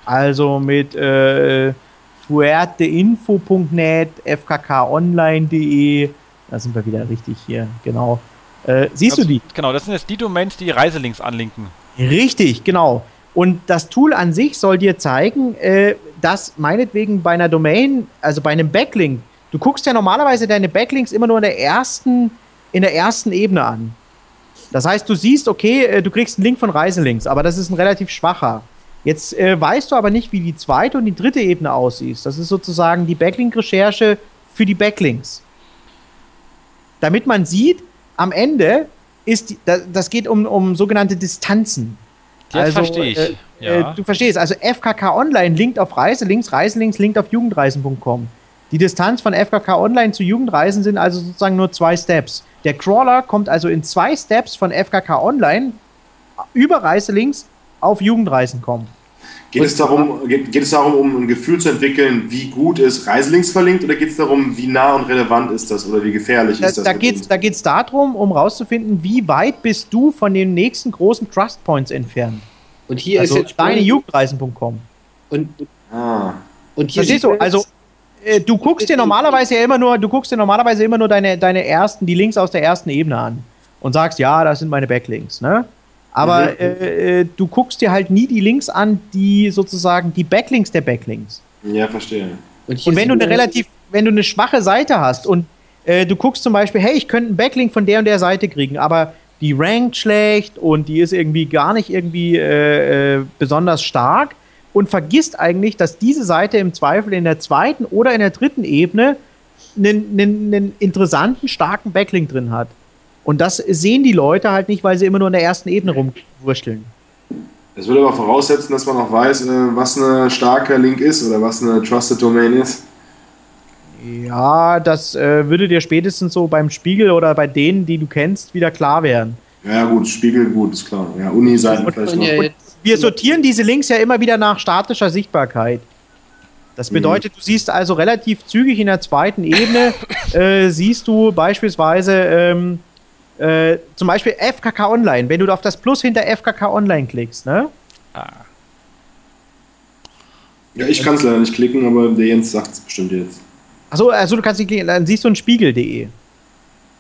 Also mit äh, fuerteinfo.net, fkkonline.de. Da sind wir wieder richtig hier, genau. Äh, siehst also, du die? Genau, das sind jetzt die Domains, die Reiselinks anlinken. Richtig, genau. Und das Tool an sich soll dir zeigen, äh, dass meinetwegen bei einer Domain, also bei einem Backlink, du guckst ja normalerweise deine Backlinks immer nur in der ersten, in der ersten Ebene an. Das heißt, du siehst, okay, äh, du kriegst einen Link von Reiselinks, aber das ist ein relativ schwacher. Jetzt äh, weißt du aber nicht, wie die zweite und die dritte Ebene aussieht. Das ist sozusagen die Backlink-Recherche für die Backlinks. Damit man sieht, am Ende ist, die, das geht um, um sogenannte Distanzen. Jetzt also, verstehe ich. Äh, ja. äh, du verstehst, also FKK Online linkt auf Reiselinks, Reiselinks linkt auf jugendreisen.com. Die Distanz von FKK Online zu Jugendreisen sind also sozusagen nur zwei Steps. Der Crawler kommt also in zwei Steps von FKK Online über Reiselinks auf Jugendreisen kommen. Geht es, darum, geht, geht, es darum, um ein Gefühl zu entwickeln, wie gut ist Reiselinks verlinkt oder geht es darum, wie nah und relevant ist das oder wie gefährlich da, ist das? Da geht es da geht's darum, um herauszufinden, wie weit bist du von den nächsten großen Trustpoints entfernt. Und hier also ist jetzt deine Jugendreisen.com. Und, ah. und hier Verstehst du, also äh, du guckst dir normalerweise ja immer nur, du guckst dir normalerweise immer nur deine, deine ersten, die Links aus der ersten Ebene an und sagst, ja, das sind meine Backlinks, ne? Aber mhm. äh, äh, du guckst dir halt nie die Links an, die sozusagen die Backlinks der Backlinks. Ja, verstehe. Und, und wenn du eine relativ, wenn du eine schwache Seite hast und äh, du guckst zum Beispiel, hey, ich könnte einen Backlink von der und der Seite kriegen, aber die rankt schlecht und die ist irgendwie gar nicht irgendwie äh, äh, besonders stark und vergisst eigentlich, dass diese Seite im Zweifel in der zweiten oder in der dritten Ebene einen, einen, einen interessanten, starken Backlink drin hat. Und das sehen die Leute halt nicht, weil sie immer nur in der ersten Ebene rumwursteln. Das würde aber voraussetzen, dass man auch weiß, äh, was eine starke Link ist oder was eine Trusted Domain ist. Ja, das äh, würde dir spätestens so beim Spiegel oder bei denen, die du kennst, wieder klar werden. Ja, gut, Spiegel, gut, ist klar. Ja, Uni-Seiten vielleicht noch. Ja wir sortieren diese Links ja immer wieder nach statischer Sichtbarkeit. Das mhm. bedeutet, mhm. du siehst also relativ zügig in der zweiten Ebene, <laughs> äh, siehst du beispielsweise ähm, äh, zum Beispiel FKK Online, wenn du auf das Plus hinter FKK Online klickst, ne? Ah. Ja, ich kann es leider nicht klicken, aber der Jens sagt es bestimmt jetzt. Achso, also du kannst nicht klicken, dann siehst du ein Spiegel.de.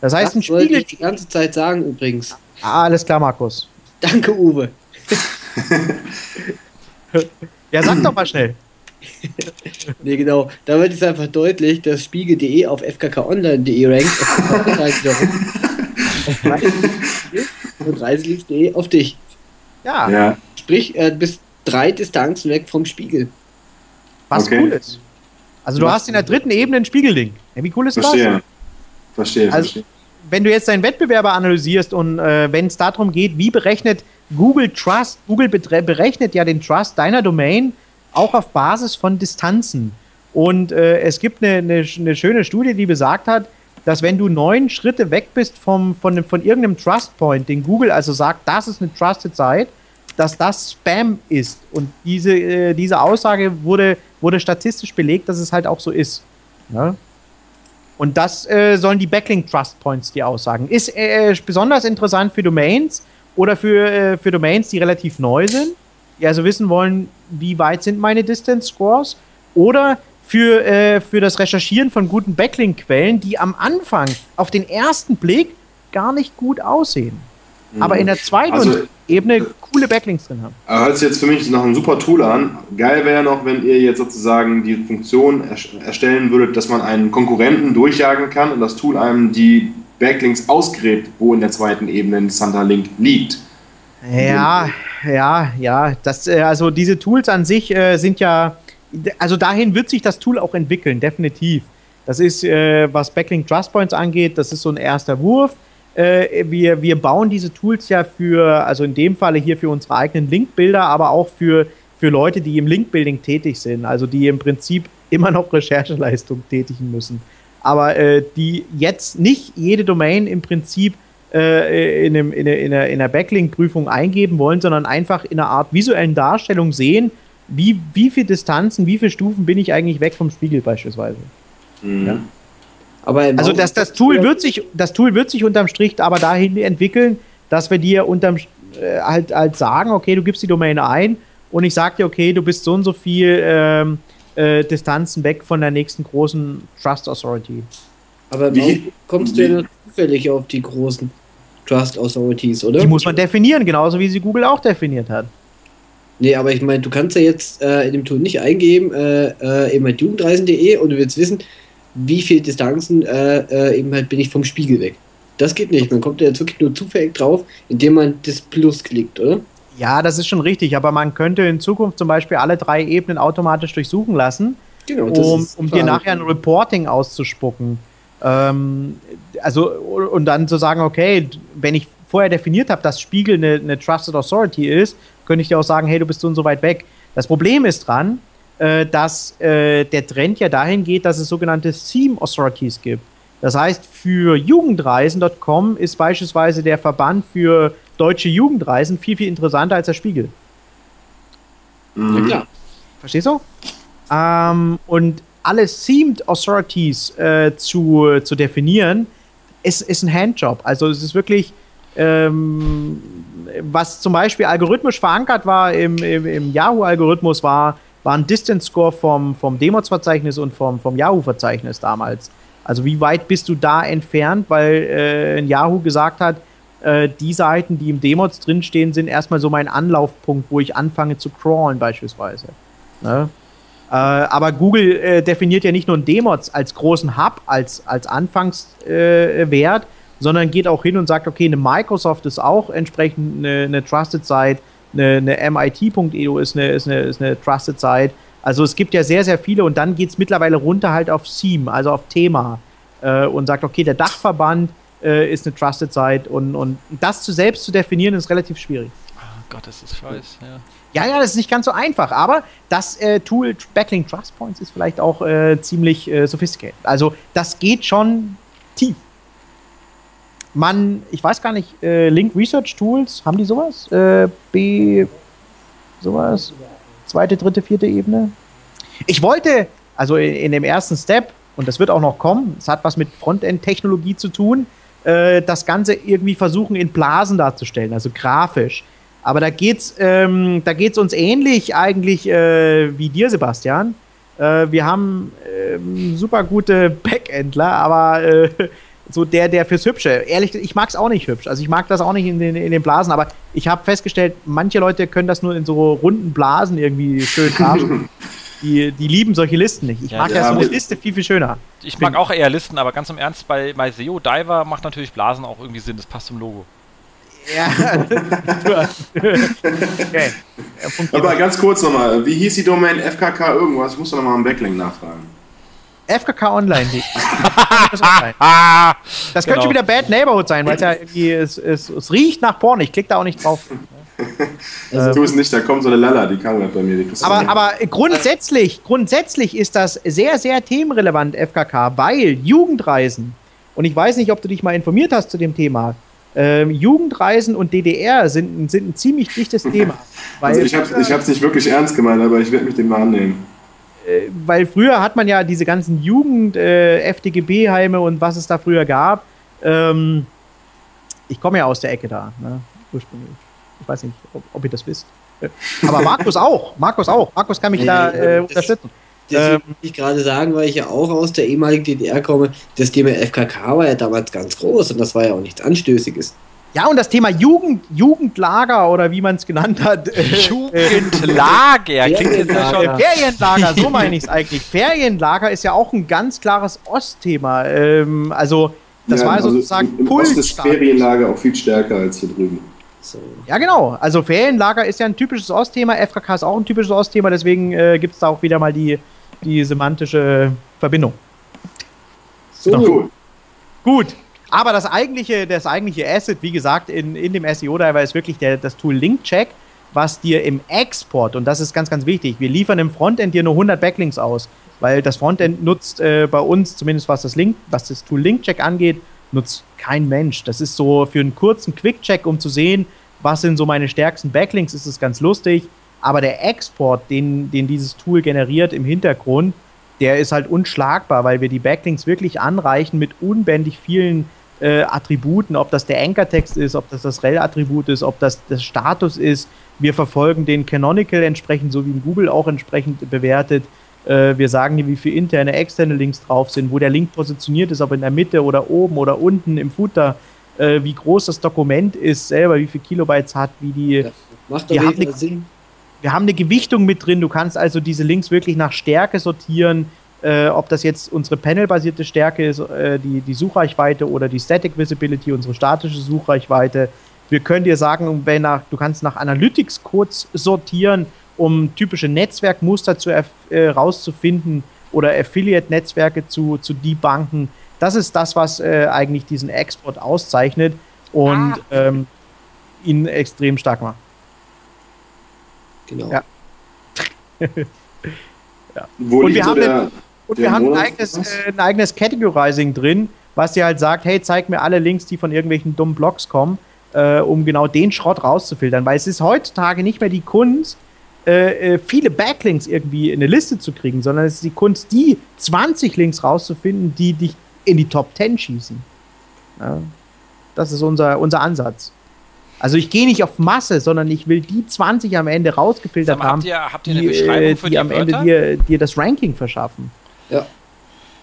Das heißt, das ein Spiegel. Ich die ganze Zeit sagen übrigens. Ah, alles klar, Markus. Danke, Uwe. <laughs> ja, sag doch mal schnell. <laughs> nee, genau. Da wird es einfach deutlich, dass Spiegel.de auf fkkonline.de rankt. <laughs> <laughs> und Reiselinks.de auf dich. Ja. ja. Sprich, äh, du bist drei Distanzen weg vom Spiegel. Was okay. cool ist. Also du hast in der dritten Ebene ein Spiegelding. Ja, wie cool ist verstehe. das? Verstehe. Also, verstehe. wenn du jetzt deinen Wettbewerber analysierst und äh, wenn es darum geht, wie berechnet Google Trust, Google berechnet ja den Trust deiner Domain auch auf Basis von Distanzen. Und äh, es gibt eine, eine, eine schöne Studie, die besagt hat, dass wenn du neun Schritte weg bist vom, von, von irgendeinem Trust Point, den Google also sagt, das ist eine Trusted Site, dass das Spam ist. Und diese, äh, diese Aussage wurde, wurde statistisch belegt, dass es halt auch so ist. Ja? Und das äh, sollen die Backlink Trust Points die aussagen. Ist äh, besonders interessant für Domains oder für, äh, für Domains, die relativ neu sind, die also wissen wollen, wie weit sind meine Distance Scores oder für, äh, für das Recherchieren von guten Backlink-Quellen, die am Anfang auf den ersten Blick gar nicht gut aussehen. aber in der zweiten Also- Ebene coole Backlinks drin haben. Aber hört sich jetzt für mich nach einem super Tool an. Geil wäre noch, wenn ihr jetzt sozusagen die Funktion erst- erstellen würdet, dass man einen Konkurrenten durchjagen kann und das Tool einem die Backlinks ausgräbt, wo in der zweiten Ebene ein interessanter Link liegt. Ja, ja, ja. Das, äh, also diese Tools an sich äh, sind ja, also dahin wird sich das Tool auch entwickeln, definitiv. Das ist, äh, was Backlink Trust Points angeht, das ist so ein erster Wurf. Äh, wir, wir bauen diese Tools ja für, also in dem Falle hier für unsere eigenen Linkbilder, aber auch für, für Leute, die im Linkbuilding tätig sind, also die im Prinzip immer noch Rechercheleistung tätigen müssen. Aber äh, die jetzt nicht jede Domain im Prinzip äh, in, einem, in, einer- in einer, in einer Backlink-Prüfung eingeben wollen, sondern einfach in einer Art visuellen Darstellung sehen, wie, wie viele Distanzen, wie viele Stufen bin ich eigentlich weg vom Spiegel beispielsweise. Mhm. Ja. Aber Also das, das, Tool wird sich, das Tool wird sich unterm Strich aber dahin entwickeln, dass wir dir unterm äh, halt, halt sagen, okay, du gibst die Domain ein und ich sag dir, okay, du bist so und so viel ähm, äh, Distanzen weg von der nächsten großen Trust Authority. Aber Wie- warum kommst du nur zufällig auf die großen Trust Authorities, oder? Die muss man definieren, genauso wie sie Google auch definiert hat. Nee, aber ich meine, du kannst ja jetzt äh, in dem Tool nicht eingeben, äh, äh, eben halt jugendreisen.de und du willst wissen, wie viel Distanzen äh, äh, eben halt bin ich vom Spiegel weg. Das geht nicht. Man kommt ja jetzt wirklich nur zufällig drauf, indem man das Plus klickt, oder? Ja, das ist schon richtig, aber man könnte in Zukunft zum Beispiel alle drei Ebenen automatisch durchsuchen lassen, Genau. um, um dir nachher ein Reporting auszuspucken. Ähm, also, und dann zu sagen, okay, wenn ich vorher definiert habe, dass Spiegel eine, eine Trusted Authority ist, könnte ich dir auch sagen, hey, du bist so und so weit weg. Das Problem ist dran, äh, dass äh, der Trend ja dahin geht, dass es sogenannte Theme Authorities gibt. Das heißt, für Jugendreisen.com ist beispielsweise der Verband für deutsche Jugendreisen viel, viel interessanter als der Spiegel. Ja, Mhm. klar. Verstehst du? Ähm, und alle Themed Authorities äh, zu, zu definieren, ist, ist ein Handjob. Also es ist wirklich, ähm, was zum Beispiel algorithmisch verankert war im, im, im Yahoo-Algorithmus, war, war ein Distance-Score vom, vom Demots-Verzeichnis und vom, vom Yahoo-Verzeichnis damals. Also wie weit bist du da entfernt, weil äh, ein Yahoo gesagt hat, äh, die Seiten, die im Demods drinstehen, sind erstmal so mein Anlaufpunkt, wo ich anfange zu crawlen beispielsweise. Ne? Äh, aber Google äh, definiert ja nicht nur einen Demods als großen Hub, als, als Anfangswert, äh, sondern geht auch hin und sagt, okay, eine Microsoft ist auch entsprechend eine, eine Trusted Site, eine, eine MIT.edu ist eine, ist, eine, ist eine Trusted Site. Also es gibt ja sehr, sehr viele und dann geht es mittlerweile runter halt auf Theme, also auf Thema äh, und sagt, okay, der Dachverband äh, ist eine Trusted Site und, und das zu selbst zu definieren ist relativ schwierig. Oh Gott, das ist scheiße. Ja. Ja, ja, das ist nicht ganz so einfach, aber das äh, Tool Backlink Trust Points ist vielleicht auch äh, ziemlich äh, sophisticated. Also das geht schon tief. Man, ich weiß gar nicht, äh, Link Research Tools, haben die sowas? Äh, B, sowas? Zweite, dritte, vierte Ebene? Ich wollte, also in, in dem ersten Step, und das wird auch noch kommen, es hat was mit Frontend-Technologie zu tun, äh, das Ganze irgendwie versuchen in Blasen darzustellen, also grafisch. Aber da geht's, ähm, da geht's uns ähnlich eigentlich äh, wie dir, Sebastian. Äh, wir haben ähm, super gute Backendler, aber äh, so der, der fürs Hübsche. Ehrlich, ich mag's auch nicht hübsch. Also ich mag das auch nicht in den, in den Blasen, aber ich habe festgestellt, manche Leute können das nur in so runden Blasen irgendwie schön darstellen. <laughs> die, die lieben solche Listen nicht. Ich Ja, mag ja, ja, so eine Liste viel, viel schöner. Ich mag auch eher Listen, aber ganz im Ernst, bei, bei SEO Diver macht natürlich Blasen auch irgendwie Sinn. Das passt zum Logo. Ja. <laughs> okay. Aber ganz kurz nochmal, wie hieß die Domain FKK irgendwas? Ich muss doch nochmal am Backlink nachfragen. FKK Online. <laughs> Das könnte Genau. schon wieder Bad Neighborhood sein, weil es ja irgendwie, es, es, es riecht nach Porn. Ich klicke da auch nicht drauf. <laughs> Also, tu es nicht, da kommt so eine Lala, die kam gerade bei mir. Aber, aber grundsätzlich, grundsätzlich ist das sehr, sehr themenrelevant, FKK, weil Jugendreisen, und ich weiß nicht, ob du dich mal informiert hast zu dem Thema, ähm, Jugendreisen und DDR sind, sind ein ziemlich dichtes Thema. <laughs> Also ich habe es nicht wirklich ernst gemeint, aber ich werde mich dem mal annehmen. Äh, weil früher hat man ja diese ganzen Jugend, äh, und was es da früher gab. Ähm, ich komme ja aus der Ecke da, ne, ursprünglich. Ich weiß nicht, ob, ob ihr das wisst. Äh, Aber Markus auch. Markus auch. Markus kann mich Ja, da äh, das- unterstützen. Deswegen Ähm. wollte ich gerade sagen, weil ich ja auch aus der ehemaligen DDR komme, das Thema FKK war ja damals ganz groß und das war ja auch nichts Anstößiges. Ja, und das Thema Jugend, Jugendlager oder wie man es genannt hat. Äh, <laughs> Jugendlager, Ferienlager. Ferienlager, so <laughs> meine ich es eigentlich. Ferienlager ist ja auch ein ganz klares Ostthema. Ähm, also, das ja, war also sozusagen im, im Ost ist Ferienlager auch viel stärker als hier drüben. So. Ja, genau. Also Ferienlager ist ja ein typisches Ostthema. FKK ist auch ein typisches Ostthema, deswegen äh, gibt es da auch wieder mal die, die semantische Verbindung. So, genau. cool. Gut. Aber das eigentliche, das eigentliche Asset, wie gesagt, in, in dem SEO-Driver ist wirklich der, das Tool Linkcheck, was dir im Export, und das ist ganz, ganz wichtig, wir liefern im Frontend dir nur 100 Backlinks aus, weil das Frontend nutzt äh, bei uns, zumindest was das, Link, was das Tool Linkcheck angeht, nutzt kein Mensch. Das ist so für einen kurzen Quick-Check, um zu sehen, was sind so meine stärksten Backlinks, ist es ganz lustig. Aber der Export, den, den dieses Tool generiert im Hintergrund, der ist halt unschlagbar, weil wir die Backlinks wirklich anreichen mit unbändig vielen äh, Attributen, ob das der Anchor-Text ist, ob das das rel-Attribut ist, ob das der Status ist. Wir verfolgen den Canonical entsprechend, so wie in Google auch entsprechend bewertet. Äh, wir sagen dir, wie viele interne, externe Links drauf sind, wo der Link positioniert ist, ob in der Mitte oder oben oder unten im Footer, äh, wie groß das Dokument ist, selber, wie viele Kilobytes hat, wie die. Ja, macht doch wir, Sinn. Wir haben eine Gewichtung mit drin. Du kannst also diese Links wirklich nach Stärke sortieren äh, ob das jetzt unsere panelbasierte Stärke ist, äh, die, die Suchreichweite oder die Static Visibility, unsere statische Suchreichweite. Wir können dir sagen, wenn nach, du kannst nach Analytics-Codes sortieren, um typische Netzwerkmuster zu, äh, rauszufinden oder Affiliate-Netzwerke zu, zu debunken. Das ist das, was äh, eigentlich diesen Export auszeichnet und ah. ähm, ihn extrem stark macht. Genau. Ja. <laughs> ja. und wir haben den, und wir haben ein eigenes, äh, ein eigenes Categorizing drin, was dir halt sagt, hey, zeig mir alle Links, die von irgendwelchen dummen Blogs kommen, äh, um genau den Schrott rauszufiltern. Weil es ist heutzutage nicht mehr die Kunst, äh, äh viele Backlinks irgendwie in eine Liste zu kriegen, sondern es ist die Kunst, die 20 Links rauszufinden, die dich in die Top 10 schießen. Ja, das ist unser, unser Ansatz. Also ich gehe nicht auf Masse, sondern ich will die 20 am Ende rausgefiltert mal, haben, habt ihr, habt ihr die, äh, die, die am Ende dir, dir das Ranking verschaffen. Ja.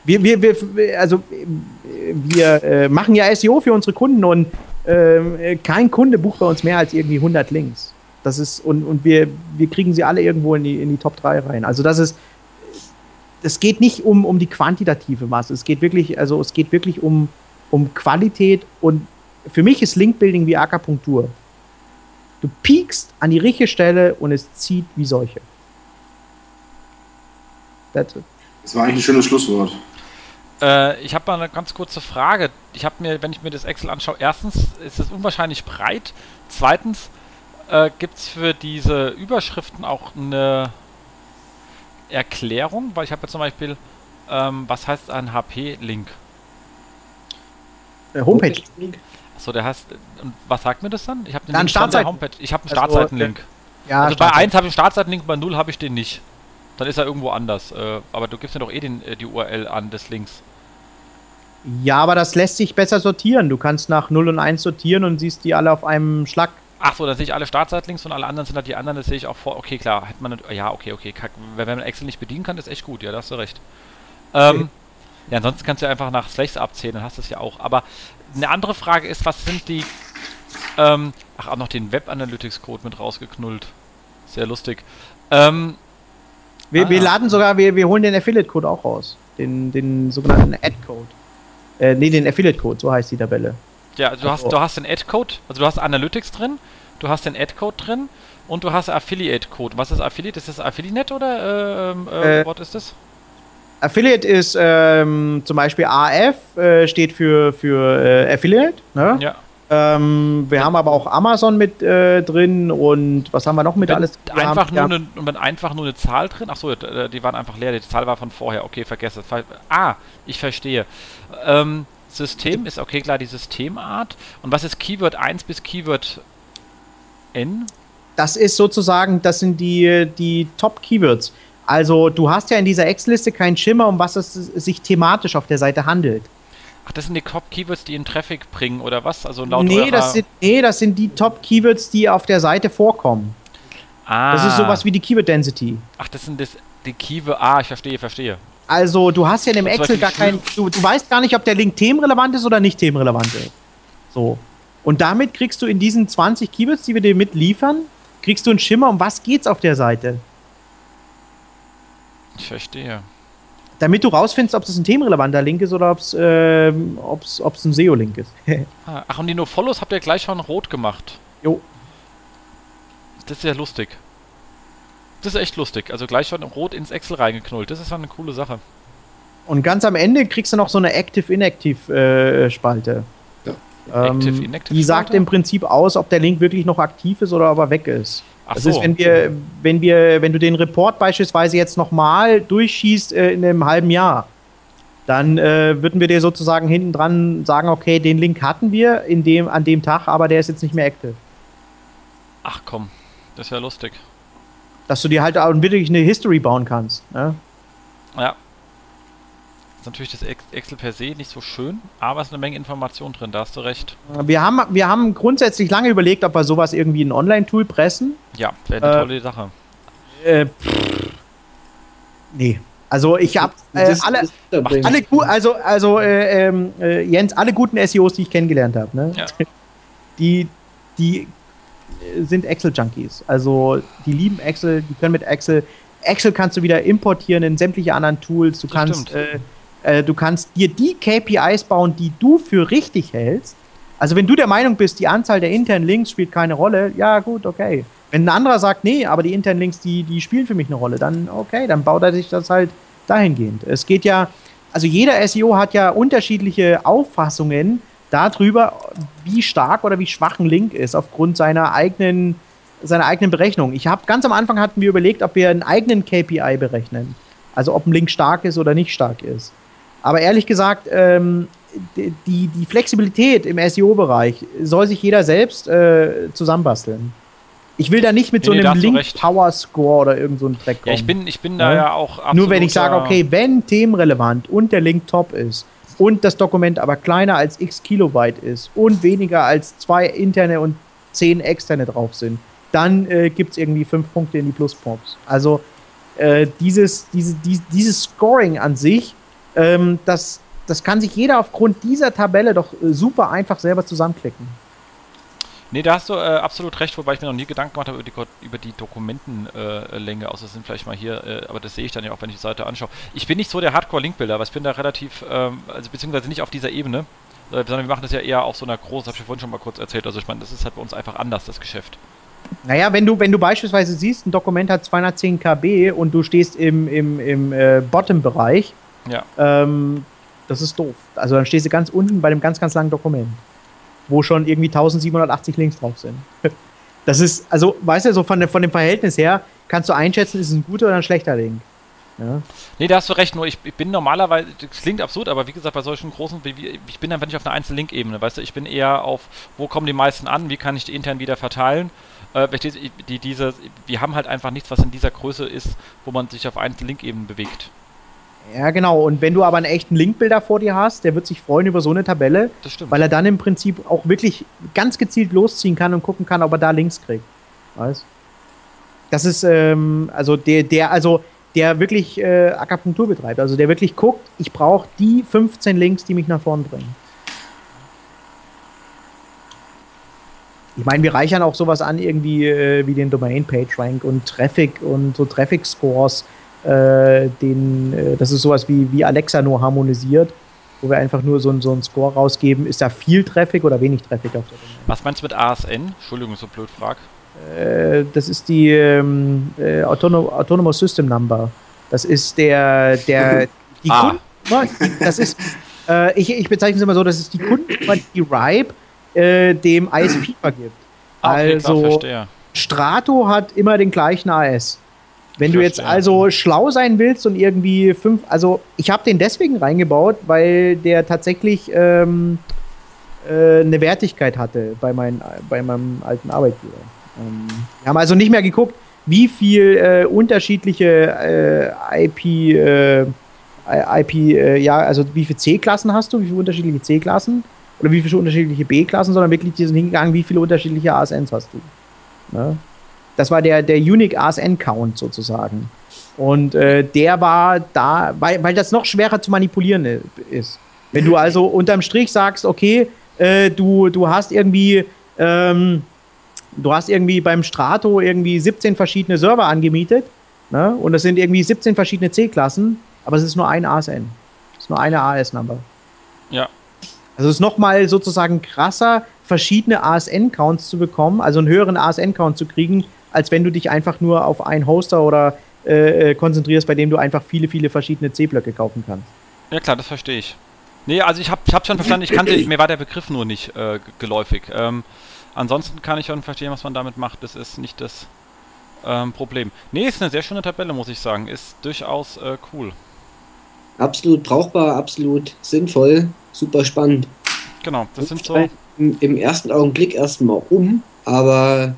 Wir, wir, wir, also, wir äh, machen ja SEO für unsere Kunden und äh, kein Kunde bucht bei uns mehr als irgendwie 100 Links. Das ist, und, und wir, wir kriegen sie alle irgendwo in die, in die Top 3 rein. Also das ist, es geht nicht um, um die quantitative Masse. Es geht wirklich, also es geht wirklich um, um Qualität und für mich ist Linkbuilding wie Akupunktur. Du piekst an die richtige Stelle und es zieht wie solche. That's it. Das war eigentlich ein schönes Schlusswort. Äh, ich habe mal eine ganz kurze Frage. Ich habe mir, wenn ich mir das Excel anschaue, erstens ist es unwahrscheinlich breit. Zweitens äh, gibt es für diese Überschriften auch eine Erklärung, weil ich habe jetzt zum Beispiel, ähm, was heißt ein HP-Link? Homepage-Link. Achso, der heißt, und was sagt mir das dann? Ich habe den Startseiten Homepage. Ich habe einen also, Startseitenlink. Also, ja, also bei 1 habe ich einen Startseitenlink, bei 0 habe ich den nicht. Dann ist er irgendwo anders. Äh, aber du gibst mir doch eh den, äh, die URL an des Links. Ja, aber das lässt sich besser sortieren. Du kannst nach 0 und 1 sortieren und siehst die alle auf einem Schlag. Ach so, dann sehe ich alle Startseitlinks und alle anderen sind halt die anderen, das sehe ich auch vor. Okay, klar, hätte man. Ja, okay, okay. Wenn man Excel nicht bedienen kann, ist echt gut, ja, da hast du recht. Ähm, okay. Ja, ansonsten kannst du einfach nach Slash abzählen, dann hast du es ja auch. Aber eine andere Frage ist, was sind die. Ähm, ach, auch noch den Web Analytics Code mit rausgeknullt. Sehr lustig. Ähm, wir, ah. wir laden sogar, wir, wir holen den Affiliate-Code auch raus. Den, den sogenannten Ad-Code. Äh, nee, den Affiliate-Code, so heißt die Tabelle. Ja, also du, hast, du hast den Ad-Code, also du hast Analytics drin, du hast den Ad-Code drin und du hast Affiliate-Code. Was ist Affiliate? Ist das Affiliate oder ähm, äh, äh, was ist das? Affiliate ist ähm, zum Beispiel AF, äh, steht für, für äh, Affiliate. Ne? Ja. Ähm, wir haben aber auch Amazon mit äh, drin und was haben wir noch mit wenn alles? Einfach haben, nur ja. eine, einfach nur eine Zahl drin. Achso, äh, die waren einfach leer. Die Zahl war von vorher. Okay, vergesse. Ah, ich verstehe. Ähm, System ist okay, klar, die Systemart. Und was ist Keyword 1 bis Keyword N? Das ist sozusagen, das sind die, die Top-Keywords. Also du hast ja in dieser Excel-Liste keinen Schimmer, um was es sich thematisch auf der Seite handelt. Ach, das sind die Top-Keywords, die in Traffic bringen, oder was? Also laut nee, das sind, nee, das sind die Top-Keywords, die auf der Seite vorkommen. Ah. Das ist sowas wie die Keyword-Density. Ach, das sind das, die Keyword... Ah, ich verstehe, verstehe. Also, du hast ja in dem Excel gar kein... Du, du weißt gar nicht, ob der Link themenrelevant ist oder nicht themenrelevant ist. So. Und damit kriegst du in diesen 20 Keywords, die wir dir mitliefern, kriegst du einen Schimmer, um was geht's auf der Seite. Ich verstehe. Damit du rausfindest, ob es ein themenrelevanter Link ist oder ob es äh, ob's, ob's ein SEO-Link ist. <laughs> Ah, ach, und die No-Follows habt ihr gleich schon rot gemacht. Jo. Das ist ja lustig. Das ist echt lustig. Also gleich schon rot ins Excel reingeknullt. Das ist dann eine coole Sache. Und ganz am Ende kriegst du noch so eine Active-Inactive-Spalte. Ja. Ähm, Active, Inactive die sagt im Prinzip aus, ob der Link wirklich noch aktiv ist oder ob er weg ist. Ach das so. ist, wenn wir, wenn wir, wenn du den Report beispielsweise jetzt nochmal durchschießt äh, in einem halben Jahr, dann äh, würden wir dir sozusagen hinten dran sagen, okay, den Link hatten wir in dem, an dem Tag, aber der ist jetzt nicht mehr active. Ach komm, das ist ja lustig. Dass du dir halt auch wirklich eine History bauen kannst. Ne? Ja. Ist natürlich das Ex- Excel per se nicht so schön, aber es ist eine Menge Information drin, da hast du recht. Wir haben, wir haben grundsätzlich lange überlegt, ob wir sowas irgendwie in ein Online-Tool pressen. Ja, wäre eine Äh, tolle Sache. Äh, pff, nee. Also ich habe äh, alle, alle also also äh, ähm, äh, Jens, alle guten SEOs, die ich kennengelernt habe, ne? Ja. <laughs> Die die äh, sind Excel Junkies. Also die lieben Excel, die können mit Excel Excel kannst du wieder importieren in sämtliche anderen Tools. Du Das kannst. Äh, du kannst dir die KPIs bauen, die du für richtig hältst. Also wenn du der Meinung bist, die Anzahl der internen Links spielt keine Rolle, ja gut, okay. Wenn ein anderer sagt, nee, aber die internen Links, die, die spielen für mich eine Rolle, dann okay, dann baut er sich das halt dahingehend. Es geht ja, also jeder SEO hat ja unterschiedliche Auffassungen darüber, wie stark oder wie schwach ein Link ist, aufgrund seiner eigenen, seiner eigenen Berechnung. Ich habe ganz am Anfang hatten wir überlegt, ob wir einen eigenen KPI berechnen. Also ob ein Link stark ist oder nicht stark ist. Aber ehrlich gesagt, ähm, die, die die Flexibilität im SEO-Bereich soll sich jeder selbst äh, zusammenbasteln. Ich will da nicht mit Nee, so einem. Link-Power-Score oder irgend so einem Dreck kommen. Ja, ich bin, ich bin da Ja. ja auch absolut. Nur wenn ich sage, okay, wenn themenrelevant und der Link top ist und das Dokument aber kleiner als x Kilobyte ist und weniger als zwei interne und zehn externe drauf sind, dann äh, gibt es irgendwie fünf Punkte in die Pluspunkts. Also äh, dieses, diese, dies, dieses Scoring an sich, ähm, das, das kann sich jeder aufgrund dieser Tabelle doch äh, super einfach selber zusammenklicken. Nee, da hast du äh, absolut recht, wobei ich mir noch nie Gedanken gemacht habe über die, über die Dokumentenlänge, äh, Länge, außer es sind vielleicht mal hier, äh, aber das sehe ich dann ja auch, wenn ich die Seite anschaue. Ich bin nicht so der Hardcore-Linkbilder, aber ich bin da relativ, ähm, also beziehungsweise nicht auf dieser Ebene, äh, sondern wir machen das ja eher auf so einer großen, habe ich vorhin schon mal kurz erzählt, also ich meine, das ist halt bei uns einfach anders, das Geschäft. Naja, wenn du, wenn du beispielsweise siehst, ein Dokument hat 210 KB und du stehst im, im, im äh, Bottom-Bereich, Ja. ähm, das ist doof. Also dann stehst du ganz unten bei dem ganz, ganz langen Dokument, wo schon irgendwie 1780 Links drauf sind. <laughs> Das ist, also, weißt du, so von, von dem Verhältnis her kannst du einschätzen, ist es ein guter oder ein schlechter Link. Ja. Nee, da hast du recht, nur ich, ich bin normalerweise, das klingt absurd, aber wie gesagt, bei solchen großen, ich bin einfach nicht auf einer einzelnen Link-Ebene, weißt du, ich bin eher auf, wo kommen die meisten an, wie kann ich die intern wieder verteilen. Äh, du, die, diese, wir haben halt einfach nichts, was in dieser Größe ist, wo man sich auf einzelnen Link-Ebenen bewegt. Ja, genau. Und wenn du aber einen echten Linkbilder vor dir hast, der wird sich freuen über so eine Tabelle, weil er dann im Prinzip auch wirklich ganz gezielt losziehen kann und gucken kann, ob er da Links kriegt. Weißt? Das ist ähm, also der, der, also der wirklich äh, Akupunktur betreibt, also der wirklich guckt, ich brauche die 15 Links, die mich nach vorn bringen. Ich meine, wir reichern auch sowas an, irgendwie äh, wie den Domain Page Rank und Traffic und so Traffic Scores. Äh, den, äh, das ist sowas wie, wie Alexa nur harmonisiert, wo wir einfach nur so, einen- so einen Score rausgeben. Ist da viel Traffic oder wenig Traffic auf der Domain? Was meinst du mit ASN? Entschuldigung, so blöd frag. Äh, das ist die ähm, äh, Autono Autonomous System Number. Das ist der, der die Ah. Kunden, das ist, äh, ich, ich bezeichne es immer so, das ist die Kundennummer, die Ripe äh, dem ISP vergibt. Ah, okay, klar, also verstehe. Strato hat immer den gleichen AS. Wenn du jetzt also schlau sein willst und irgendwie fünf, also ich habe den deswegen reingebaut, weil der tatsächlich ähm, äh, eine Wertigkeit hatte bei, mein, bei meinem alten Arbeitgeber. Ähm, wir haben also nicht mehr geguckt, wie viel äh, unterschiedliche äh, IP, äh, IP, äh, ja, also wie viele C-Klassen hast du, wie viele unterschiedliche C-Klassen oder wie viele unterschiedliche B-Klassen, sondern wirklich die sind hingegangen, wie viele unterschiedliche ASNs hast du. Ne? Das war der, der Unique ASN-Count sozusagen. Und äh, der war da, weil, weil das noch schwerer zu manipulieren ist. Wenn du also unterm Strich sagst, okay, äh, du, du hast irgendwie, ähm, du hast irgendwie beim Strato irgendwie 17 verschiedene Server angemietet. Ne? Und das sind irgendwie 17 verschiedene C-Klassen, aber es ist nur ein ASN. Es ist nur eine AS-Number. Ja. Also es ist nochmal sozusagen krasser, verschiedene ASN-Counts zu bekommen, also einen höheren ASN-Count zu kriegen, als wenn du dich einfach nur auf einen Hoster oder äh, äh, konzentrierst, bei dem du einfach viele, viele verschiedene C-Blöcke kaufen kannst. Ja klar, das verstehe ich. Nee, also ich habe ich hab schon verstanden, ich kannte, <clears throat> mir war der Begriff nur nicht äh, geläufig. Ähm, ansonsten kann ich schon verstehen, was man damit macht. Das ist nicht das ähm, Problem. Nee, ist eine sehr schöne Tabelle, muss ich sagen. Ist durchaus äh, cool. Absolut brauchbar, absolut sinnvoll, super spannend. Genau, das sind so. Im, Im ersten Augenblick erstmal um, aber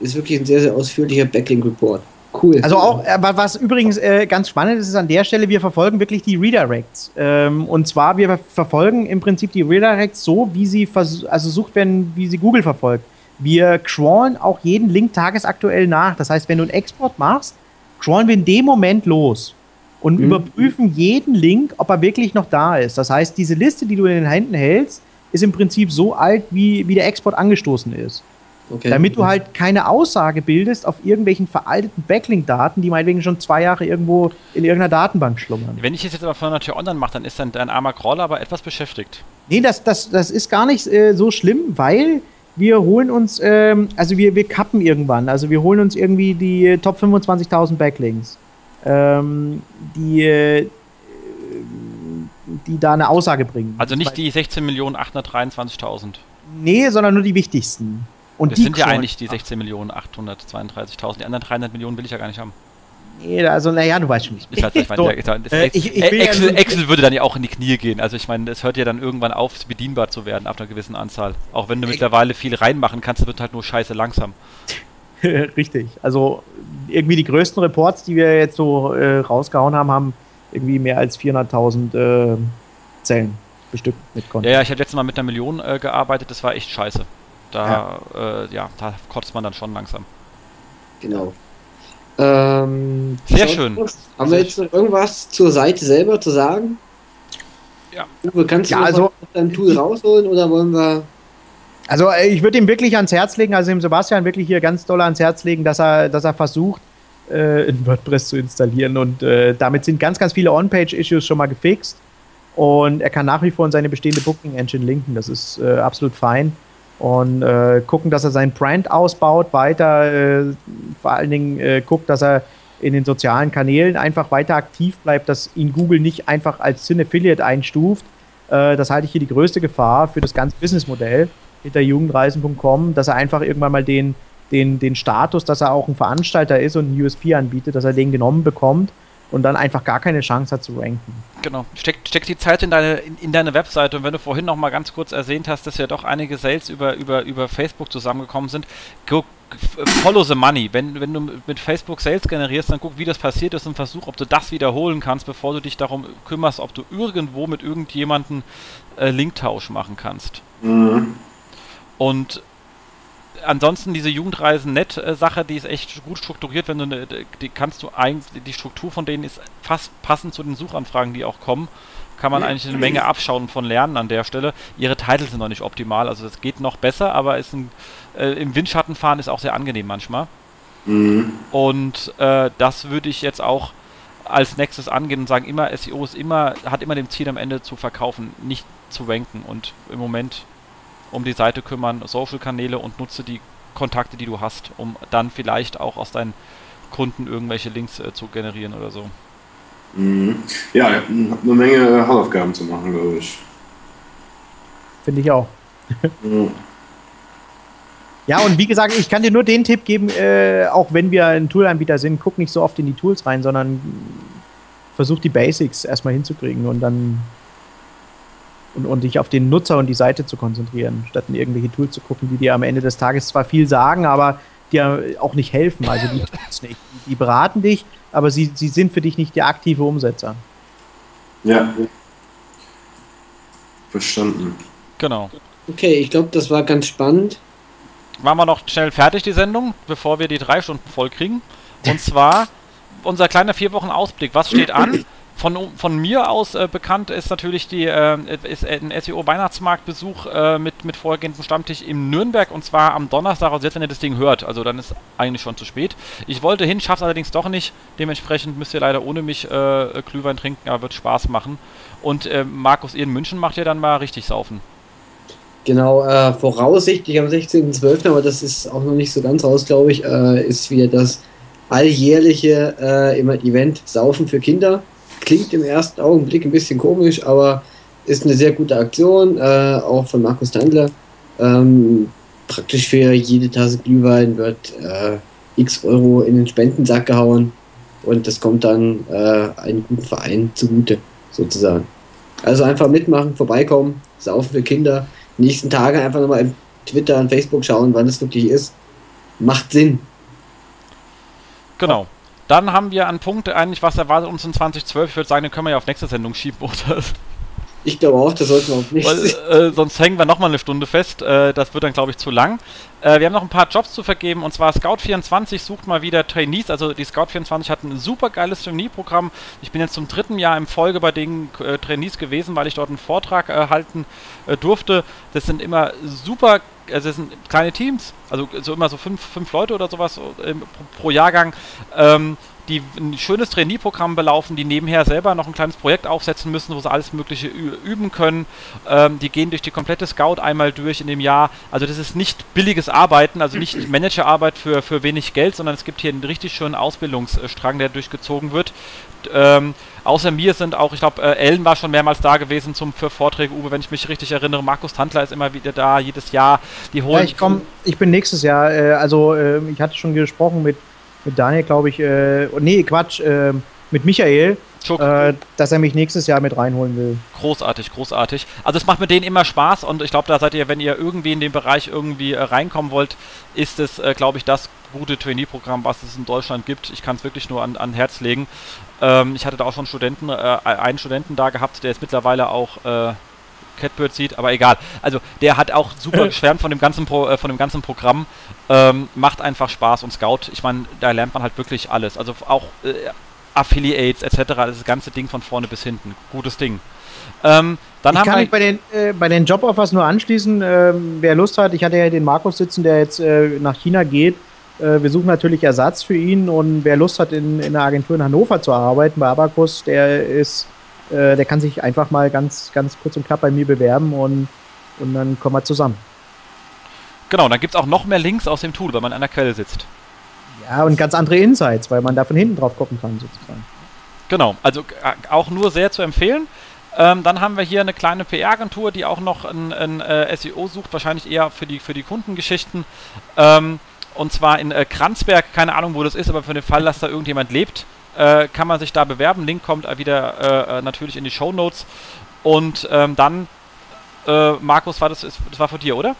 ist wirklich ein sehr, sehr ausführlicher Backlink-Report. Cool. Also auch, äh, was übrigens äh, ganz spannend ist, ist an der Stelle, wir verfolgen wirklich die Redirects. Ähm, und zwar, wir verfolgen im Prinzip die Redirects so, wie sie also sucht werden, wie sie Google verfolgt. Wir crawlen auch jeden Link tagesaktuell nach. Das heißt, wenn du einen Export machst, crawlen wir in dem Moment los und mhm. überprüfen jeden Link, ob er wirklich noch da ist. Das heißt, diese Liste, die du in den Händen hältst, ist im Prinzip so alt, wie, wie der Export angestoßen ist. Okay. Damit du halt keine Aussage bildest auf irgendwelchen veralteten Backlink-Daten, die meinetwegen schon zwei Jahre irgendwo in irgendeiner Datenbank schlummern. Wenn ich es jetzt aber von der Tür online mache, dann ist dann dein armer Crawler aber etwas beschäftigt. Nee, das, das, das ist gar nicht äh, so schlimm, weil wir holen uns, ähm, also wir, wir kappen irgendwann. Also wir holen uns irgendwie die Top 25.000 Backlinks, ähm, die, äh, die da eine Aussage bringen. Also nicht die 16.823.000. Nee, sondern nur die wichtigsten. Und das sind ja eigentlich die 16.832.000. Die anderen 300 Millionen will ich ja gar nicht haben. Nee, also naja, du weißt schon nicht. Halt <laughs> so. der, der, äh, ich, ich Excel, ja Excel, würde dann ja auch in die Knie gehen. Also ich meine, es hört ja dann irgendwann auf, bedienbar zu werden ab einer gewissen Anzahl. Auch wenn du mittlerweile viel reinmachen kannst, wird halt nur scheiße langsam. <laughs> Richtig. Also irgendwie die größten Reports, die wir jetzt so äh, rausgehauen haben, haben irgendwie mehr als 400.000 äh, Zellen bestückt mit Content. Ja, ja, ich habe letztes Mal mit einer Million äh, gearbeitet, das war echt scheiße. Da, ja. Äh, ja, da kotzt man dann schon langsam. Genau. Ähm, Sehr schön. Haben wir jetzt noch irgendwas zur Seite selber zu sagen? Ja. Uwe, kannst du ja, also, dein Tool rausholen oder wollen wir. Also äh, ich würde ihm wirklich ans Herz legen, also dem Sebastian wirklich hier ganz doll ans Herz legen, dass er, dass er versucht, äh, in WordPress zu installieren. Und äh, damit sind ganz, ganz viele On-Page-Issues schon mal gefixt. Und er kann nach wie vor in seine bestehende Booking-Engine linken. Das ist äh, absolut fein und äh, gucken, dass er sein Brand ausbaut, weiter äh, vor allen Dingen äh, guckt, dass er in den sozialen Kanälen einfach weiter aktiv bleibt, dass ihn Google nicht einfach als Syn-Affiliate einstuft. Äh, das halte ich hier die größte Gefahr für das ganze Businessmodell hinter jugendreisen.com, dass er einfach irgendwann mal den, den, den Status, dass er auch ein Veranstalter ist und ein USP anbietet, dass er den genommen bekommt und dann einfach gar keine Chance hat zu ranken. Genau. Steck, steck die Zeit in deine, in, in deine Webseite und wenn du vorhin noch mal ganz kurz erwähnt hast, dass ja doch einige Sales über, über, über Facebook zusammengekommen sind, guck, follow the money. Wenn, wenn du mit Facebook Sales generierst, dann guck, wie das passiert ist und versuch, ob du das wiederholen kannst, bevor du dich darum kümmerst, ob du irgendwo mit irgendjemandem äh, Linktausch machen kannst. Mhm. Und ansonsten diese Jugendreisen-Net-Sache, die ist echt gut strukturiert, wenn du ne, die kannst du eigentlich, die Struktur von denen ist fast passend zu den Suchanfragen, die auch kommen. Kann man eigentlich eine Menge abschauen von lernen an der Stelle. Ihre Titles sind noch nicht optimal, also das geht noch besser, aber ist ein, äh, im Windschatten fahren ist auch sehr angenehm manchmal. Mhm. Und äh, das würde ich jetzt auch als nächstes angehen und sagen, immer SEO ist immer, hat immer dem Ziel am Ende zu verkaufen, nicht zu ranken. Und im Moment um die Seite kümmern, Social-Kanäle und nutze die Kontakte, die du hast, um dann vielleicht auch aus deinen Kunden irgendwelche Links äh, zu generieren oder so. Mhm. Ja, ich habe eine Menge Hausaufgaben zu machen, glaube ich. Finde ich auch. <laughs> mhm. Ja, und wie gesagt, ich kann dir nur den Tipp geben, äh, auch wenn wir ein Tool-Anbieter sind, guck nicht so oft in die Tools rein, sondern versuch die Basics erstmal hinzukriegen und dann und, und dich auf den Nutzer und die Seite zu konzentrieren, statt in irgendwelche Tools zu gucken, die dir am Ende des Tages zwar viel sagen, aber dir auch nicht helfen. Also die, nicht. die beraten dich, aber sie, sie sind für dich nicht der aktive Umsetzer. Ja. Verstanden. Genau. Okay, ich glaube, das war ganz spannend. Machen wir noch schnell fertig die Sendung, bevor wir die drei Stunden voll kriegen. Und zwar unser kleiner vier Wochen Ausblick. Was steht an? Von, von mir aus äh, bekannt ist natürlich die, äh, ist ein SEO-Weihnachtsmarktbesuch äh, mit, mit vorhergehendem Stammtisch in Nürnberg und zwar am Donnerstag, also jetzt, wenn ihr das Ding hört. Also dann ist eigentlich schon zu spät. Ich wollte hin, schaff's allerdings doch nicht. Dementsprechend müsst ihr leider ohne mich äh, Glühwein trinken, aber wird Spaß machen. Und äh, Markus, ihr in München macht ihr dann mal richtig saufen. Genau, äh, voraussichtlich am 16.12., aber das ist auch noch nicht so ganz raus, glaube ich, äh, ist wieder das alljährliche äh, Event Saufen für Kinder. Klingt im ersten Augenblick ein bisschen komisch, aber ist eine sehr gute Aktion, äh, auch von Markus Tandler. Ähm, praktisch für jede Tasse Glühwein wird äh, x Euro in den Spendensack gehauen und das kommt dann äh, einem guten Verein zugute, sozusagen. Also einfach mitmachen, vorbeikommen, Saufen für Kinder nächsten Tage einfach nochmal im Twitter und Facebook schauen, wann es wirklich ist. Macht Sinn. Genau. Dann haben wir einen Punkt, eigentlich, was erwartet uns in 2012. Ich würde sagen, den können wir ja auf nächste Sendung schieben, <laughs> oder? Ich glaube auch, das sollten wir auf nicht. Weil, äh, sonst hängen wir nochmal eine Stunde fest. Äh, das wird dann, glaube ich, zu lang. Äh, wir haben noch ein paar Jobs zu vergeben und zwar Scout24 sucht mal wieder Trainees. Also die Scout24 hat ein super geiles Trainee-Programm. Ich bin jetzt zum dritten Jahr im Folge bei den äh, Trainees gewesen, weil ich dort einen Vortrag äh, halten äh, durfte. Das sind immer super also es sind kleine Teams, also so immer so fünf, fünf Leute oder sowas pro Jahrgang. Ähm, die ein schönes Trainee-Programm belaufen, die nebenher selber noch ein kleines Projekt aufsetzen müssen, wo sie alles Mögliche üben können. Ähm, die gehen durch die komplette Scout einmal durch in dem Jahr. Also das ist nicht billiges Arbeiten, also nicht <clears throat> Managerarbeit für, für wenig Geld, sondern es gibt hier einen richtig schönen Ausbildungsstrang, der durchgezogen wird. Ähm, außer mir sind auch, ich glaube, äh, Ellen war schon mehrmals da gewesen zum, für Vorträge, Uwe, wenn ich mich richtig erinnere. Markus Tandler ist immer wieder da, jedes Jahr. Die holen. Ja, ich, komm, ich bin nächstes Jahr, äh, also äh, ich hatte schon gesprochen mit mit Daniel, glaube ich, äh, nee, Quatsch, äh, mit Michael, äh, dass er mich nächstes Jahr mit reinholen will. Großartig, großartig. Also es macht mit denen immer Spaß und ich glaube, da seid ihr, wenn ihr irgendwie in den Bereich irgendwie äh, reinkommen wollt, ist es, äh, glaube ich, das gute Trainee-Programm, was es in Deutschland gibt. Ich kann es wirklich nur an, an Herz legen. Ähm, ich hatte da auch schon Studenten, äh, einen Studenten da gehabt, der ist mittlerweile auch äh, Catbird sieht, aber egal. Also der hat auch super <laughs> geschwärmt von dem ganzen Pro, äh, von dem ganzen Programm. Ähm, macht einfach Spaß und Scout. Ich meine, da lernt man halt wirklich alles. Also auch äh, Affiliates etc. Das ganze Ding von vorne bis hinten. Gutes Ding. Ähm, dann ich kann mich bei den, äh, bei den Joboffers nur anschließen. Ähm, wer Lust hat, ich hatte ja den Markus sitzen, der jetzt äh, nach China geht. Äh, wir suchen natürlich Ersatz für ihn und wer Lust hat, in, in einer Agentur in Hannover zu arbeiten, bei Abacus, der ist äh, der kann sich einfach mal ganz, ganz kurz und knapp bei mir bewerben und, und dann kommen wir zusammen. Genau, dann gibt es auch noch mehr Links aus dem Tool, weil man an der Quelle sitzt. Ja, und ganz andere Insights, weil man da von hinten drauf gucken kann, sozusagen. Genau, also äh, auch nur sehr zu empfehlen. Ähm, dann haben wir hier eine kleine PR-Agentur, die auch noch ein, ein äh, SEO sucht, wahrscheinlich eher für die, für die Kundengeschichten. Ähm, und zwar in äh, Kranzberg, keine Ahnung, wo das ist, aber für den Fall, dass da irgendjemand lebt, äh, kann man sich da bewerben. Link kommt wieder äh, äh natürlich in die Show Notes. Und ähm, dann, äh, Markus, war das, das war von dir, oder?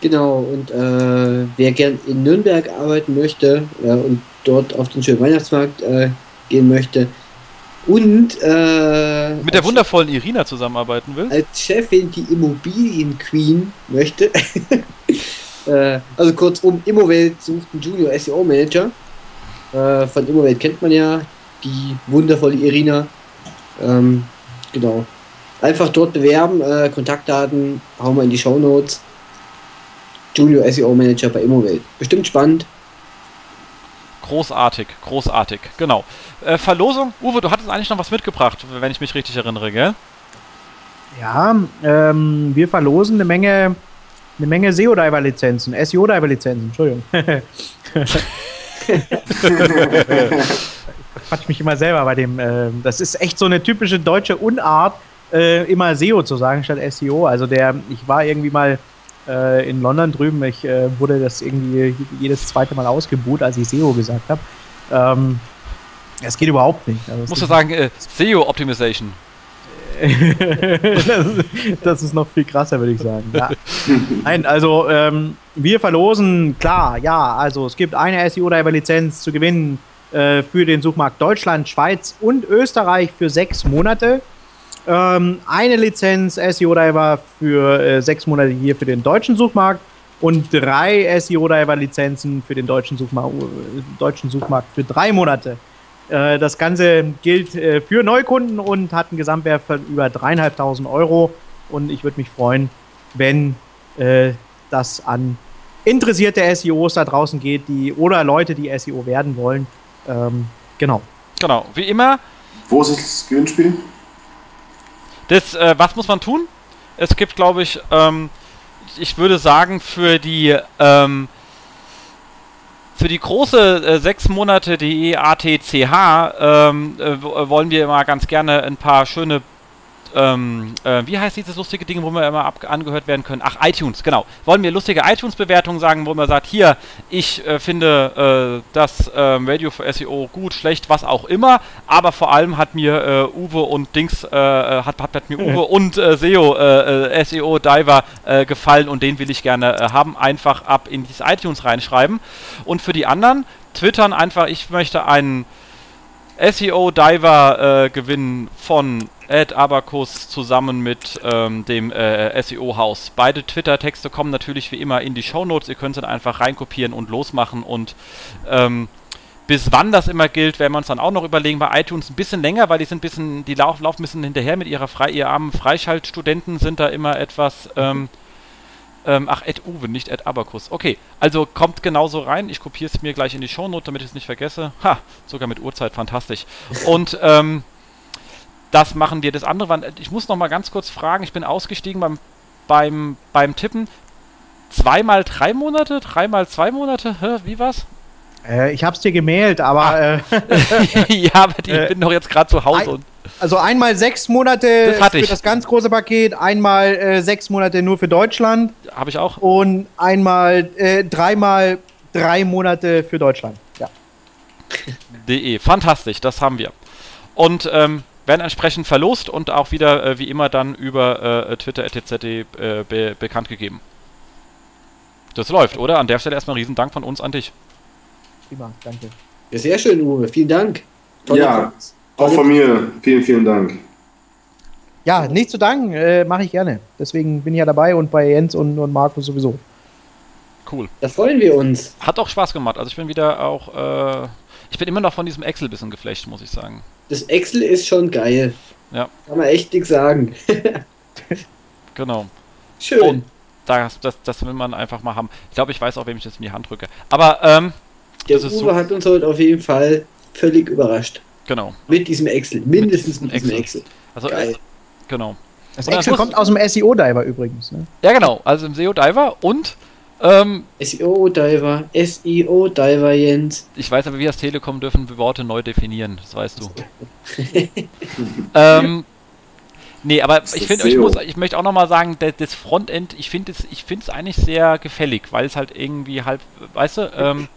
Genau, und äh, wer gern in Nürnberg arbeiten möchte und dort auf den schönen Weihnachtsmarkt äh, gehen möchte und mit der wundervollen Irina zusammenarbeiten will, als Chefin die Immobilien-Queen möchte. <laughs> also kurzum, Immowelt sucht einen Junior SEO Manager äh, von Immowelt kennt man ja, die wundervolle Irina. Ähm, genau. Einfach dort bewerben, äh, Kontaktdaten hauen wir in die Show Notes. Junior SEO Manager bei Immowelt. Bestimmt spannend. Großartig, großartig, genau. Äh, Verlosung, Uwe, du hattest eigentlich noch was mitgebracht, wenn ich mich richtig erinnere, gell? Ja, ähm, wir verlosen eine Menge, eine Menge SEO-Diver-Lizenzen, SEO-Diver-Lizenzen, Entschuldigung. <laughs> Quatsch mich immer selber bei dem. Äh, das ist echt so eine typische deutsche Unart, äh, immer SEO zu sagen statt SEO. Also der, ich war irgendwie mal äh, in London drüben, ich äh, wurde das irgendwie jedes zweite Mal ausgebucht, als ich SEO gesagt habe. Ähm, das geht überhaupt nicht. Also Musst du sagen, äh, SEO Optimization. <laughs> das, das, ist noch viel krasser, würde ich sagen. Ja. <laughs> Nein, also ähm, wir verlosen, klar, ja, also es gibt eine SEO-Diver-Lizenz zu gewinnen äh, für den Suchmarkt Deutschland, Schweiz und Österreich für sechs Monate. Ähm, eine Lizenz SEO-Diver für äh, sechs Monate hier für den deutschen Suchmarkt und drei SEO-Diver-Lizenzen für den deutschen Suchmarkt, äh, deutschen Suchmarkt für drei Monate. Äh, das Ganze gilt äh, für Neukunden und hat einen Gesamtwert von über dreieinhalbtausend Euro. Und ich würde mich freuen, wenn äh, das an interessierte SEOs da draußen geht, die oder Leute, die SEO werden wollen. Ähm, genau. Genau. Wie immer. Wo ist das Gewinnspiel? Das, äh, was muss man tun? Es gibt, glaube ich, ähm, ich würde sagen, für die ähm, für die große äh, sechs Monate die ATCH ähm, äh, wollen wir immer ganz gerne ein paar schöne ähm, äh, wie heißt dieses lustige Ding, wo wir immer angehört werden können? Ach, iTunes, genau. Wollen wir lustige iTunes-Bewertungen sagen, wo man sagt, hier, ich äh, finde äh, das ähm, Radio für SEO gut, schlecht, was auch immer, aber vor allem hat mir äh, Uwe und Dings, äh, äh, hat, hat, hat, mir Uwe und SEO, SEO Diver gefallen und den will ich gerne haben. Einfach ab in dieses iTunes reinschreiben. Und für die anderen, twittern einfach, ich möchte einen SEO Diver gewinnen von Ed Abacus zusammen mit ähm, dem äh, SEO-Haus. Beide Twitter-Texte kommen natürlich wie immer in die Shownotes. Ihr könnt dann einfach reinkopieren und losmachen. Und ähm, bis wann das immer gilt, werden wir uns dann auch noch überlegen. Bei iTunes ein bisschen länger, weil die sind ein bisschen, die laufen lauf ein bisschen hinterher mit ihrer frei, ihr armen Freischaltstudenten sind da immer etwas. Ähm, ähm, ach, Ed Uwe, nicht Ed Abacus. Okay, also kommt genauso rein. Ich kopiere es mir gleich in die Shownote, damit ich es nicht vergesse. Ha, sogar mit Uhrzeit, fantastisch. Und ähm, das machen wir. Das andere war, ich muss noch mal ganz kurz fragen, ich bin ausgestiegen beim, beim, beim Tippen. Zweimal drei Monate? Dreimal zwei Monate? Hä, wie war's? Äh, ich hab's dir gemeldet, aber. Ah. Äh, <laughs> ja, aber ich äh, bin doch jetzt gerade zu Hause. Ein, also einmal sechs Monate das für ich. das ganz große Paket, einmal äh, sechs Monate nur für Deutschland. Habe ich auch. Und einmal, äh, dreimal drei Monate für Deutschland. Ja. De. Fantastisch, das haben wir. Und ähm, werden entsprechend verlost und auch wieder äh, wie immer dann über äh, Twitter etc. Äh, be bekannt gegeben. Das läuft, oder? An der Stelle erstmal riesen Dank von uns an dich. Prima, danke. Ja, sehr schön, Uwe. Vielen Dank. Tolle ja, auch von mir. Vielen, vielen Dank. Ja, nicht zu danken, äh, mache ich gerne. Deswegen bin ich ja dabei und bei Jens und, und Markus sowieso. Cool. Da freuen wir uns. Hat auch Spaß gemacht. Also ich bin wieder auch, äh, ich bin immer noch von diesem Excel bisschen geflecht, muss ich sagen das Excel ist schon geil. Ja. Kann man echt nichts sagen. <laughs> genau. Schön. Und das, das, das will man einfach mal haben. Ich glaube, ich weiß auch, wem ich das in die Hand drücke. Aber, ähm, Der Uwe so hat uns heute auf jeden Fall völlig überrascht. Genau. Mit diesem Excel. Mindestens mit diesem Excel. Also, geil. Äh, genau. Das Excel kommt aus dem SEO-Diver übrigens. Ne? Ja, genau. Also im SEO-Diver und ähm, SEO-Diver, SEO-Diver, Jens. Ich weiß aber, wir als Telekom dürfen Worte neu definieren, das weißt du. <laughs> ähm, nee, aber ich finde, ich, muss, ich möchte auch nochmal sagen, das Frontend, ich finde es ich eigentlich sehr gefällig, weil es halt irgendwie halb, weißt du, ähm,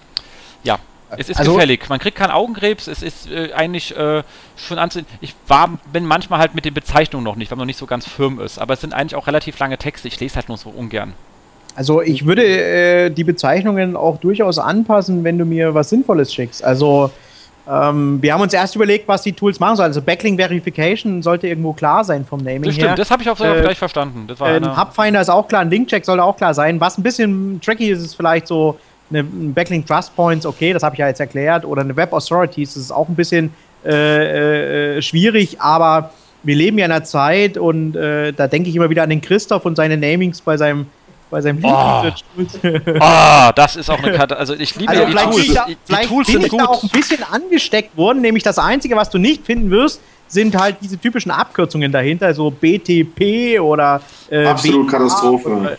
ja, es ist also, gefällig. Man kriegt keinen Augenkrebs. Es ist äh, eigentlich äh, schon ansehen. Ich war, bin manchmal halt mit den Bezeichnungen noch nicht, weil man noch nicht so ganz firm ist. Aber es sind eigentlich auch relativ lange Texte. Ich lese halt nur so ungern. Also ich würde äh, die Bezeichnungen auch durchaus anpassen, wenn du mir was Sinnvolles schickst. Also ähm, wir haben uns erst überlegt, was die Tools machen sollen. Also Backlink Verification sollte irgendwo klar sein vom Naming das stimmt, her. das habe ich auch äh, gleich verstanden. Das war ein Hubfinder ist auch klar, ein Linkcheck sollte auch klar sein. Was ein bisschen tricky ist, ist vielleicht so eine Backlink Trust Points, okay, das habe ich ja jetzt erklärt, oder eine Web Authorities, das ist auch ein bisschen äh, äh, schwierig, aber wir leben ja in einer Zeit und äh, da denke ich immer wieder an den Christoph und seine Namings bei seinem bei seinem oh. oh, das ist auch eine Karte. Also ich liebe also ja die Tools. Da, die, die Tools sind gut. Da auch ein bisschen angesteckt worden, nämlich das Einzige, was du nicht finden wirst, sind halt diese typischen Abkürzungen dahinter, so BTP oder äh, Absolut Katastrophe. Oder,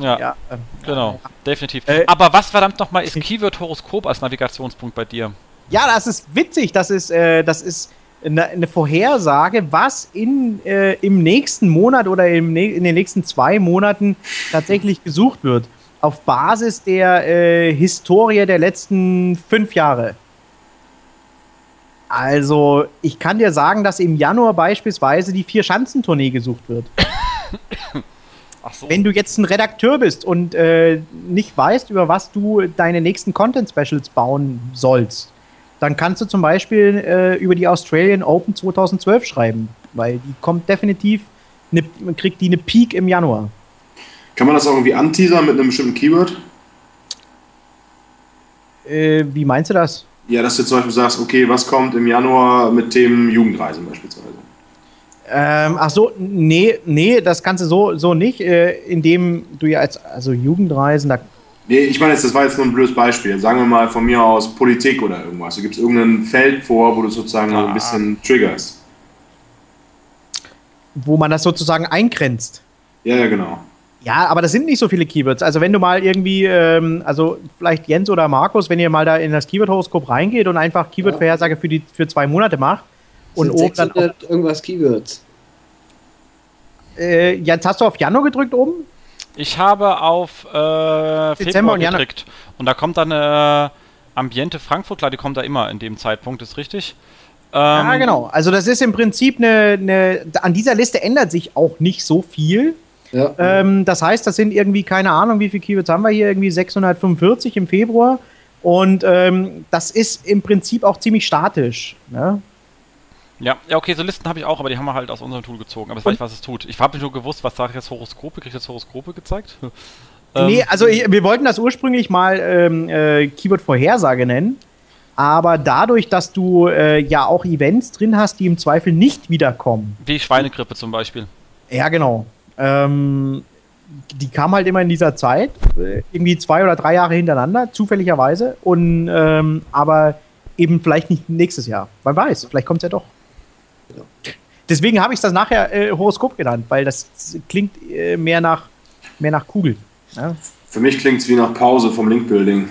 ja, ja äh, genau, definitiv. Äh, Aber was verdammt nochmal ist Keyword Horoskop als Navigationspunkt bei dir? Ja, das ist witzig. Das ist, äh, das ist eine, eine Vorhersage, was in, äh, im nächsten Monat oder im, in den nächsten zwei Monaten tatsächlich gesucht wird. Auf Basis der äh, Historie der letzten fünf Jahre. Also, ich kann dir sagen, dass im Januar beispielsweise die Vier-Schanzentournee gesucht wird. <coughs> So. Wenn du jetzt ein Redakteur bist und äh, nicht weißt, über was du deine nächsten Content-Specials bauen sollst, dann kannst du zum Beispiel äh, über die Australian Open 2012 schreiben, weil die kommt definitiv, ne, kriegt die eine Peak im Januar. Kann man das auch irgendwie anteasern mit einem bestimmten Keyword? Äh, wie meinst du das? Ja, dass du zum Beispiel sagst, okay, was kommt im Januar mit Themen Jugendreisen beispielsweise? Ähm, ach so, nee, nee, das kannst du so, so nicht, äh, indem du ja als also Jugendreisen, da Nee, ich meine, jetzt, das war jetzt nur ein blödes Beispiel. Sagen wir mal von mir aus Politik oder irgendwas. Du gibst irgendein Feld vor, wo du sozusagen Ah. ein bisschen triggerst. wo man das sozusagen eingrenzt. Ja, ja, genau. Ja, aber das sind nicht so viele Keywords. Also wenn du mal irgendwie, ähm, also vielleicht Jens oder Markus, wenn ihr mal da in das Keyword-Horoskop reingeht und einfach Keyword-Vorhersage für, die, für zwei Monate macht und Sind oben dann, auf, 600 irgendwas Keywords. äh, jetzt hast du auf Januar gedrückt oben? Ich habe auf äh, Dezember Februar und Januar. gedrückt. Und da kommt dann äh, Ambiente Frankfurt, klar, die kommt da immer in dem Zeitpunkt, ist richtig. Ähm, ja, genau. Also das ist im Prinzip eine, eine, an dieser Liste ändert sich auch nicht so viel. Ja. Ähm, das heißt, das sind irgendwie, keine Ahnung, wie viele Keywords haben wir hier, irgendwie 645 im Februar. Und ähm, das ist im Prinzip auch ziemlich statisch. Ne? Ja, ja, okay, so Listen habe ich auch, aber die haben wir halt aus unserem Tool gezogen. Aber ich weiß nicht, was es tut. Ich habe nicht nur gewusst, was sage ich jetzt Horoskope, kriege ich jetzt Horoskope gezeigt? <laughs> Ähm, nee, also ich, wir wollten das ursprünglich mal ähm, äh, Keyword-Vorhersage nennen. Aber dadurch, dass du äh, ja auch Events drin hast, die im Zweifel nicht wiederkommen. Wie Schweinegrippe zum Beispiel. Ja, genau. Ähm, die kam halt immer in dieser Zeit, äh, irgendwie zwei oder drei Jahre hintereinander, zufälligerweise. Und ähm, aber eben vielleicht nicht nächstes Jahr. Man weiß, vielleicht kommt es ja doch. Deswegen habe ich das nachher äh, Horoskop genannt, weil das klingt äh, mehr nach mehr nach Kugel. Ja? Für mich klingt es wie nach Pause vom Linkbuilding.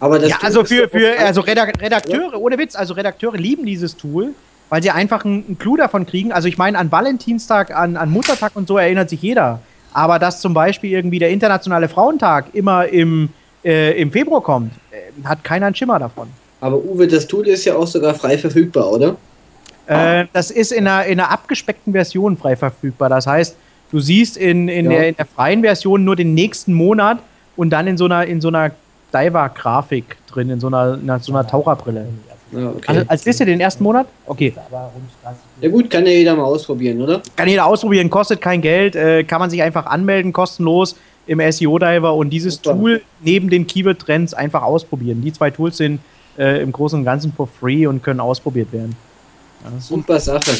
Aber das ja, Tool also ist für, für also Redak Redakteure, ohne Witz, also Redakteure lieben dieses Tool, weil sie einfach einen, einen Clou davon kriegen. Also ich meine, an Valentinstag, an, an Muttertag und so erinnert sich jeder. Aber dass zum Beispiel irgendwie der Internationale Frauentag immer im, äh, im Februar kommt, äh, hat keiner einen Schimmer davon. Aber Uwe, das Tool ist ja auch sogar frei verfügbar, oder? Äh, das ist in einer, in einer abgespeckten Version frei verfügbar. Das heißt, du siehst in, in, Ja. der, in der freien Version nur den nächsten Monat und dann in so einer, in so einer Diver-Grafik drin, in so einer, in so einer Taucherbrille. Ja, okay. Also, als Liste den ersten Monat? Okay. ja gut, kann ja jeder mal ausprobieren, oder? Kann jeder ausprobieren, kostet kein Geld, äh, kann man sich einfach anmelden, kostenlos im SEO-Diver und dieses Super. Tool neben den Keyword-Trends einfach ausprobieren. Die zwei Tools sind äh, im Großen und Ganzen for free und können ausprobiert werden. Super Sache.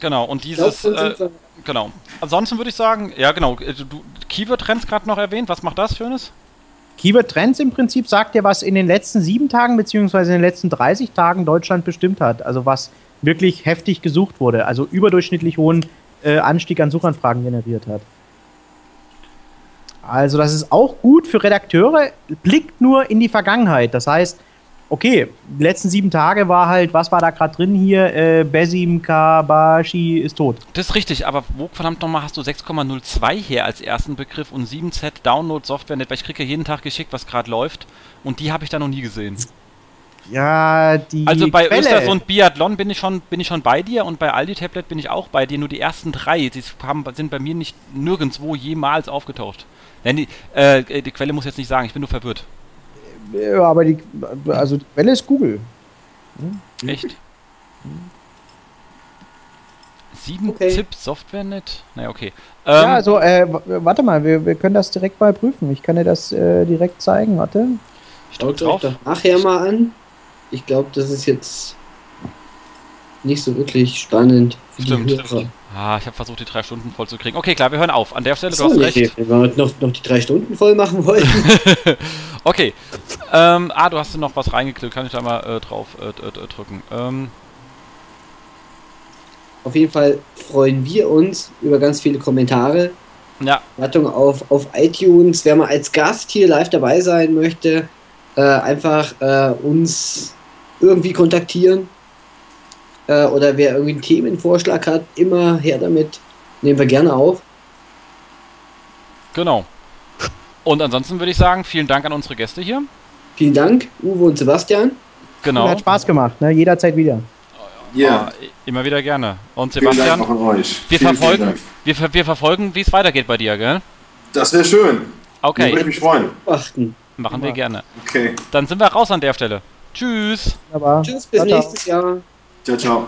Genau, und glaub, dieses, dann äh, genau. Ansonsten würde ich sagen, ja genau, äh, du Keyword-Trends gerade noch erwähnt, was macht das Schönes? Keyword Trends im Prinzip sagt dir, was in den letzten sieben Tagen beziehungsweise in den letzten 30 Tagen Deutschland bestimmt hat. Also was wirklich heftig gesucht wurde. Also überdurchschnittlich hohen äh, Anstieg an Suchanfragen generiert hat. Also das ist auch gut für Redakteure, blickt nur in die Vergangenheit. Das heißt, okay, die letzten sieben Tage war halt, was war da gerade drin hier? Äh, Besim Kabashi ist tot. Das ist richtig, aber wo verdammt nochmal hast du 6,02 her als ersten Begriff und 7Z Download Software Net, weil ich kriege ja jeden Tag geschickt, was gerade läuft und die habe ich da noch nie gesehen. Ja, die Also bei Quelle. Östersund Biathlon bin ich schon bin ich schon bei dir und bei Aldi Tablet bin ich auch bei dir. Nur die ersten drei, die haben, sind bei mir nicht nirgendwo jemals aufgetaucht. Denn die, äh, die Quelle muss jetzt nicht sagen, ich bin nur verwirrt. Ja, aber die, also die Quelle ist Google. Echt? Sieben Okay. Zip Softwarenet? Naja, okay. ja, Ähm, also, äh, warte mal, wir, wir können das direkt mal prüfen. Ich kann dir das äh, direkt zeigen, warte. ich drück Schaut euch drauf. doch nachher mal an. Ich glaube, das ist jetzt nicht so wirklich spannend für Stimmt. die Hörer. Ah, ich habe versucht, die drei Stunden voll zu kriegen. Okay, klar, wir hören auf. An der Stelle, du So, hast recht. wenn wir noch, noch die drei Stunden voll machen wollen. <laughs> Okay. Ähm, ah, du hast noch was reingeklickt. Kann ich da mal äh, drauf äh, drücken? Ähm, Auf jeden Fall freuen wir uns über ganz viele Kommentare. ja, Wartung auf, auf iTunes. Wer mal als Gast hier live dabei sein möchte, äh, einfach äh, uns irgendwie kontaktieren. Äh, oder wer irgendwie einen Themenvorschlag hat, immer her damit. Nehmen wir gerne auf. genau. Und ansonsten würde ich sagen, vielen Dank an unsere Gäste hier. Vielen Dank, Uwe und Sebastian. Genau. Hat Spaß gemacht, ne? Jederzeit wieder. Ja, Ah, immer wieder gerne. Und vielen Dank Sebastian, wir Vielen, vielen verfolgen, Dank. wir, wir verfolgen, wie es weitergeht bei dir, gell? Das wäre schön. Würde Okay, mich freuen. Achten. machen wir gerne. Okay. Dann sind wir raus an der Stelle. Tschüss. Aber Tschüss, bis Ciao, ciao. nächstes Jahr. 娇娇